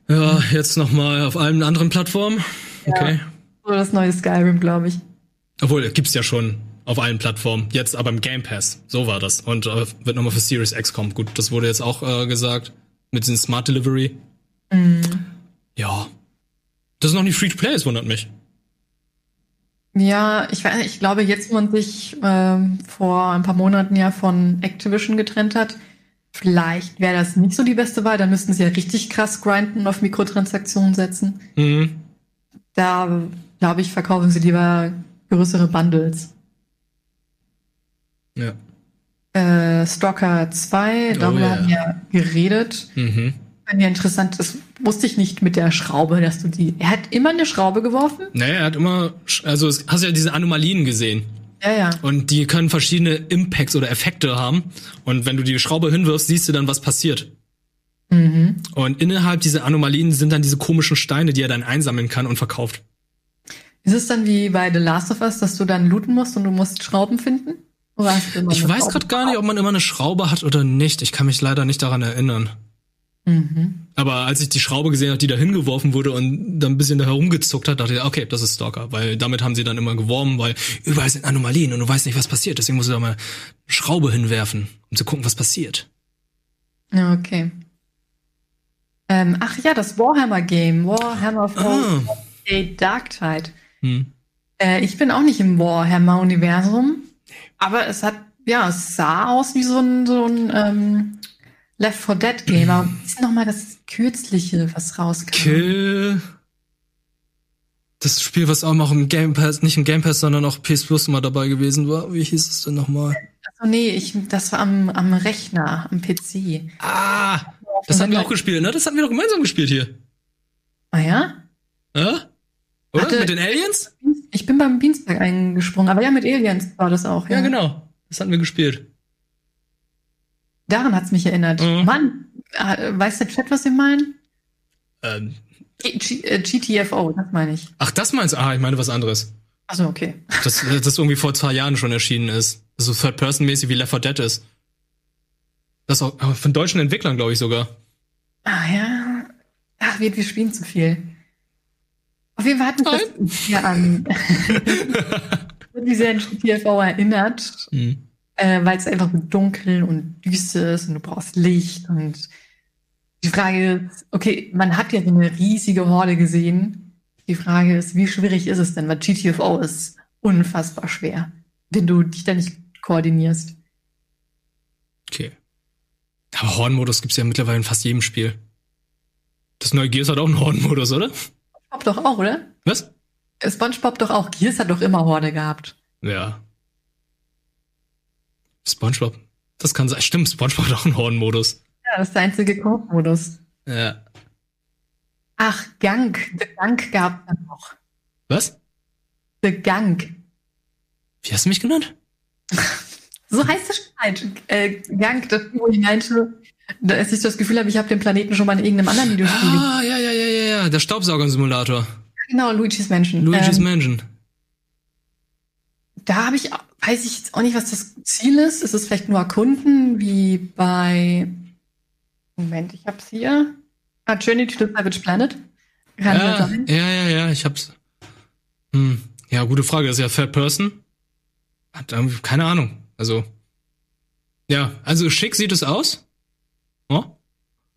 Ja, jetzt noch mal auf allen anderen Plattformen. Okay. So das neue Skyrim, glaube ich. Obwohl, gibt's ja schon auf allen Plattformen. Jetzt aber im Game Pass. So war das. Und äh, wird nochmal für Series X kommen. Gut, das wurde jetzt auch äh, gesagt. Mit diesem Smart Delivery. Mhm. Ja. Das ist noch nicht free to play, es wundert mich. Ja, ich ich glaube, jetzt, wo man sich ähm, vor ein paar Monaten ja von Activision getrennt hat, vielleicht wäre das nicht so die beste Wahl. Da müssten sie ja richtig krass grinden und auf Mikrotransaktionen setzen. Mhm. Da, glaube ich, verkaufen sie lieber größere Bundles. Ja. Äh, Stalker 2, darüber ja. haben wir ja geredet. Mhm. Fand ja interessant, das wusste ich nicht mit der Schraube, dass du die. Er hat immer eine Schraube geworfen? Naja, er hat immer, also es, hast ja diese Anomalien gesehen. Ja, ja. Und die können verschiedene Impacts oder Effekte haben. Und wenn du die Schraube hinwirfst, siehst du dann, was passiert. Mhm. Und innerhalb dieser Anomalien sind dann diese komischen Steine, die er dann einsammeln kann und verkauft. Ist es dann wie bei The Last of Us, dass du dann looten musst und du musst Schrauben finden? Oder hast du immer Ich weiß gerade gar nicht, ob man immer eine Schraube hat oder nicht. Ich kann mich leider nicht daran erinnern. Mhm. Aber als ich die Schraube gesehen habe, die da hingeworfen wurde und dann ein bisschen da herumgezuckt hat, dachte ich, okay, das ist Stalker. Weil damit haben sie dann immer geworben, weil überall sind Anomalien und du weißt nicht, was passiert. Deswegen musst du da mal Schraube hinwerfen, um zu gucken, was passiert. Okay. Ähm, ach ja, das Warhammer-Game. Warhammer 40 Dark Tide. Hm. Äh, ich bin auch nicht im Warhammer-Universum, aber es hat, ja, es sah aus wie so ein, so ein ähm, Left 4 Dead Game. Aber was ist noch mal das kürzliche, was rauskam? Kill. Das Spiel, was auch noch im Game Pass, nicht im Game Pass, sondern auch PS Plus immer dabei gewesen war. Wie hieß es denn nochmal? Achso, nee, ich, das war am, am Rechner, am PC. Ah, das hatten wir auch gespielt, ne? Das hatten wir doch gemeinsam gespielt hier. Ah ja? Ja? Oder? Hatte- Mit den Aliens? Ich bin beim Dienstag eingesprungen, aber ja, mit Aliens war das auch. Ja, Ja, genau. Das hatten wir gespielt. Daran hat's mich erinnert. Mhm. Mann, äh, weiß der Chat, was ihr meinen? Ähm, G G äh, GTFO, das meine ich. ach, das meinst du? Ah, ich meine was anderes. Also okay. Das, das irgendwie vor zwei Jahren schon erschienen ist. So Third-Person-mäßig wie Left 4 Dead ist. Das auch aber von deutschen Entwicklern, glaube ich sogar. Ah ja. Ach, wir, wir spielen zu viel. Auf jeden Fall hat mich das ja an wie sehr an GTFO erinnert, Hm. Äh, weil es einfach dunkel und düster ist und du brauchst Licht und die Frage ist, okay, man hat ja so eine riesige Horde gesehen. Die Frage ist, wie schwierig ist es denn? Weil GTFO ist unfassbar schwer, wenn du dich da nicht koordinierst. Okay. Aber Horn-Modus gibt's ja mittlerweile in fast jedem Spiel. Das neue Gears hat auch einen Horn-Modus, oder? SpongeBob doch auch, oder? Was? Äh, SpongeBob doch auch. Gears hat doch immer Horde gehabt. Ja. SpongeBob. Das kann sein. Stimmt, SpongeBob hat auch einen Horn-Modus. Ja, das ist der einzige Koop-Modus. Ja. Ach, Gang. The Gang gab es noch. Was? The Gang. Wie hast du mich genannt? So heißt das halt. Äh, Gang, das wo ich meinte, dass ich das Gefühl habe, ich habe den Planeten schon mal in irgendeinem anderen Videospiel. Ah, ja, ja, ja, ja, ja. Der Staubsauger-Simulator. Genau, Luigi's Mansion. Luigi's ähm, Mansion. Da habe ich, weiß ich jetzt auch nicht, was das Ziel ist. Ist es vielleicht nur erkunden, wie bei, Moment, ich hab's hier. Ah, Journey to the Savage Planet. Kann Ja, sein? ja, ja, ja, ich hab's. Hm. Ja, gute Frage. Das ist ja Third Person. Hat keine Ahnung. Also. Ja, also schick sieht es aus. Oh,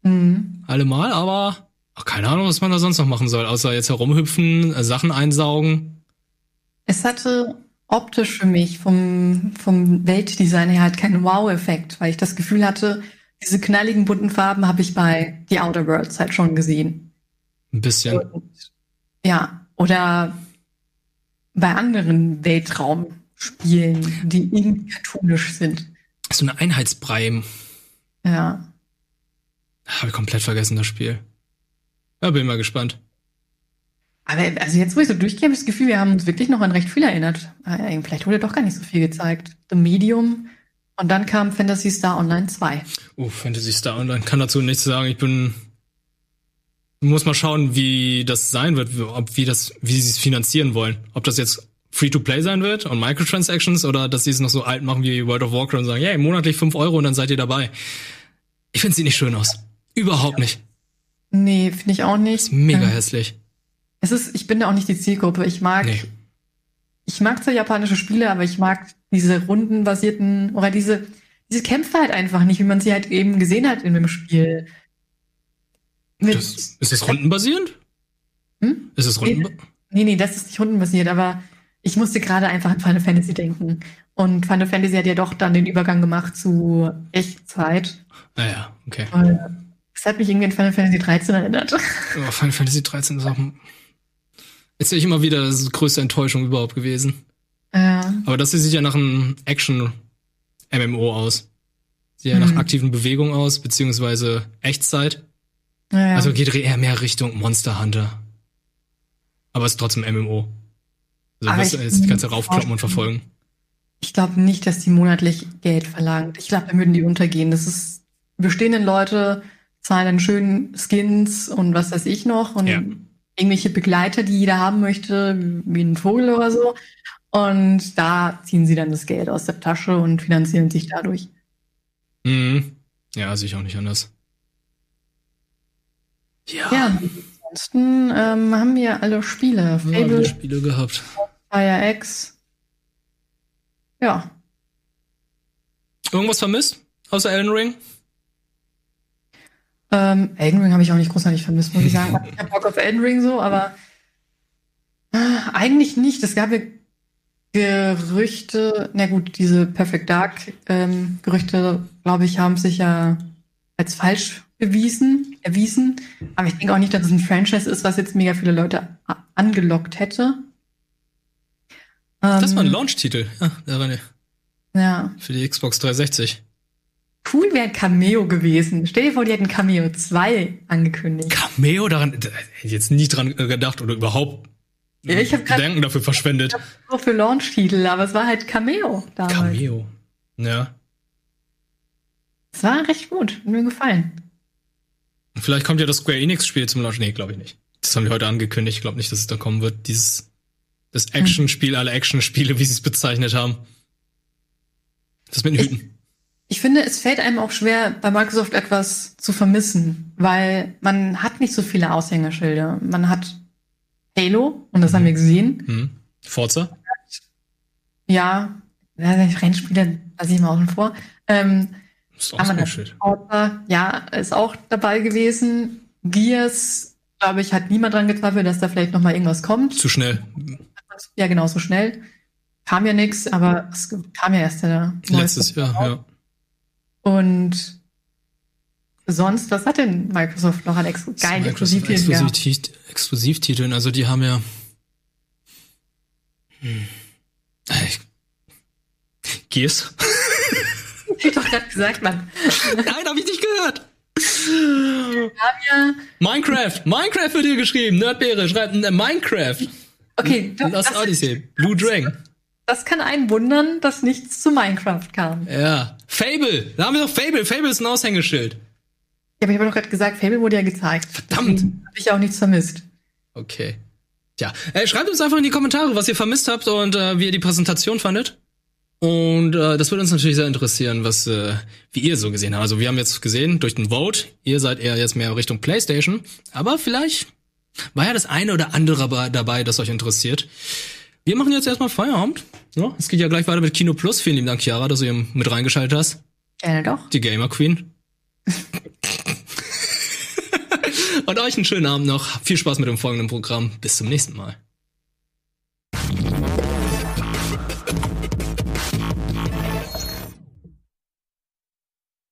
Mhm. allemal, aber ach, keine Ahnung, was man da sonst noch machen soll, außer jetzt herumhüpfen, äh, Sachen einsaugen. Es hatte optisch für mich vom, vom Weltdesign her halt keinen Wow-Effekt, weil ich das Gefühl hatte, diese knalligen bunten Farben habe ich bei The Outer Worlds halt schon gesehen. Ein bisschen. Ja, oder bei anderen Weltraumspielen, die irgendwie cartoonisch sind. So eine Einheitsbrei. Ja. Habe ich komplett vergessen, das Spiel. Ja, bin mal gespannt. Aber also jetzt, wo ich so durchgehe, habe ich das Gefühl, wir haben uns wirklich noch an recht viel erinnert. Äh, Vielleicht wurde doch gar nicht so viel gezeigt. The Medium und dann kam Fantasy Star Online 2. Uh, Fantasy Star Online kann dazu nichts sagen. Ich bin. Muss mal schauen, wie das sein wird, ob wie das, wie sie es finanzieren wollen. Ob das jetzt Free-to-Play sein wird und Microtransactions oder dass sie es noch so alt machen wie World of Warcraft und sagen, ja, monatlich 5 Euro und dann seid ihr dabei. Ich finde sieht nicht schön aus. Überhaupt nicht. Nee, finde ich auch nicht. Mega Ähm, hässlich. Es ist, ich bin da auch nicht die Zielgruppe. Ich mag, Nee. ich mag zwar japanische Spiele, aber ich mag diese rundenbasierten oder diese, diese Kämpfe halt einfach nicht, wie man sie halt eben gesehen hat in dem Spiel. Mit, Das, ist das rundenbasierend? Hm? Ist es runden? Nee, nee, das ist nicht rundenbasiert, aber ich musste gerade einfach an Final Fantasy denken. Und Final Fantasy hat ja doch dann den Übergang gemacht zu Echtzeit. Naja, Ah okay. Und das hat mich irgendwie an Final Fantasy 13 erinnert. Oh, Final Fantasy 13 ist auch. Jetzt sehe ich immer wieder, ist die größte Enttäuschung überhaupt gewesen. Ja. Aber das sieht ja nach einem Action-MMO aus. Sieht ja nach Hm. aktiven Bewegungen aus, beziehungsweise Echtzeit. Ja, ja. Also geht eher mehr Richtung Monster Hunter. Aber ist trotzdem MMO. Also du wirst jetzt die ganze Zeit raufkloppen und verfolgen. Ich glaube nicht, dass die monatlich Geld verlangt. Ich glaube, dann würden die untergehen. Das ist, bestehenden Leute zahlen dann schön Skins und was weiß ich noch und Ja. Irgendwelche Begleiter, die jeder haben möchte, wie ein Vogel oder so. Und da ziehen sie dann das Geld aus der Tasche und finanzieren sich dadurch. Mhm. Ja, sehe ich auch nicht anders. Ja. Ja, ansonsten ähm, haben wir alle Spiele. Ja, Fable, viele Spiele gehabt. Fire X. Ja. Irgendwas vermisst? Außer Elden Ring? Ähm, Elden Ring habe ich auch nicht großartig vermisst, muss ich sagen. Ich habe Bock auf Elden Ring so, aber äh, eigentlich nicht. Es gab ja Gerüchte, na gut, diese Perfect Dark ähm, Gerüchte, glaube ich, haben sich ja als falsch bewiesen, erwiesen. Aber ich denke auch nicht, dass es ein Franchise ist, was jetzt mega viele Leute angelockt hätte. Das war ein Ähm, Launch-Titel. Ja, ne- Ja. für die Xbox 360. Cool wäre ein Cameo gewesen. Stell dir vor, die hätten Cameo 2 angekündigt. Cameo daran, da hätte ich jetzt nie dran gedacht oder überhaupt Ja, ich habe gerade Gedanken dafür verschwendet. so für Launch-Titel, aber es war halt Cameo damals. Cameo. Ja. Es war recht gut. Mir gefallen. Vielleicht kommt ja das Square Enix-Spiel zum Launch. Nee, glaube ich nicht. Das haben die heute angekündigt. Ich glaube nicht, dass es da kommen wird. Dieses, das Action-Spiel, alle Action-Spiele, wie sie es bezeichnet haben. Das mit den Hüten. Ich finde, es fällt einem auch schwer, bei Microsoft etwas zu vermissen, weil man hat nicht so viele Aushängeschilder. Man hat Halo, und das haben wir gesehen. Hm. Forza? Ja, Rennspiele lasse ich mal außen vor. Ähm, Ist aber. Forza, ja, ist auch dabei gewesen. Gears, glaube ich, hat niemand dran gezweifelt, dass da vielleicht noch mal irgendwas kommt. Zu schnell. Ja, genau, so schnell. Kam ja nix, aber es kam ja erst der Letztes Jahr, ja. Und sonst, was hat denn Microsoft noch an Ex geilen Exklusivtiteln? Exklusiv Exklusivtiteln, also die haben ja. Hm. Ich- Gears? Hab ich doch gerade gesagt, Mann. Nein, hab ich nicht gehört. Wir haben ja, Minecraft! Minecraft wird hier geschrieben. Nerdbeere schreibt äh, Minecraft. okay, das, Das das, Odyssey. Blue Dragon. Das kann einen wundern, dass nichts zu Minecraft kam. Ja, Ja. Fable. Da haben wir doch Fable. Fable ist ein Aushängeschild. aber ich habe doch gerade gesagt, Fable wurde ja gezeigt. Verdammt. Habe ich auch nichts vermisst. Okay. Tja, äh, schreibt uns einfach in die Kommentare, was ihr vermisst habt und äh, wie ihr die Präsentation fandet. Und äh, das würde uns natürlich sehr interessieren, was äh, wie ihr so gesehen habt. Also wir haben jetzt gesehen durch den Vote, ihr seid eher jetzt mehr Richtung PlayStation, aber vielleicht war ja das eine oder andere dabei, das euch interessiert. Wir machen jetzt erstmal Feierabend. Ja, es geht ja gleich weiter mit Kino Plus. Vielen lieben Dank, Chiara, dass du hier mit reingeschaltet hast. Gerne doch. Die Gamer Queen. und euch einen schönen Abend noch. Viel Spaß mit dem folgenden Programm. Bis zum nächsten Mal.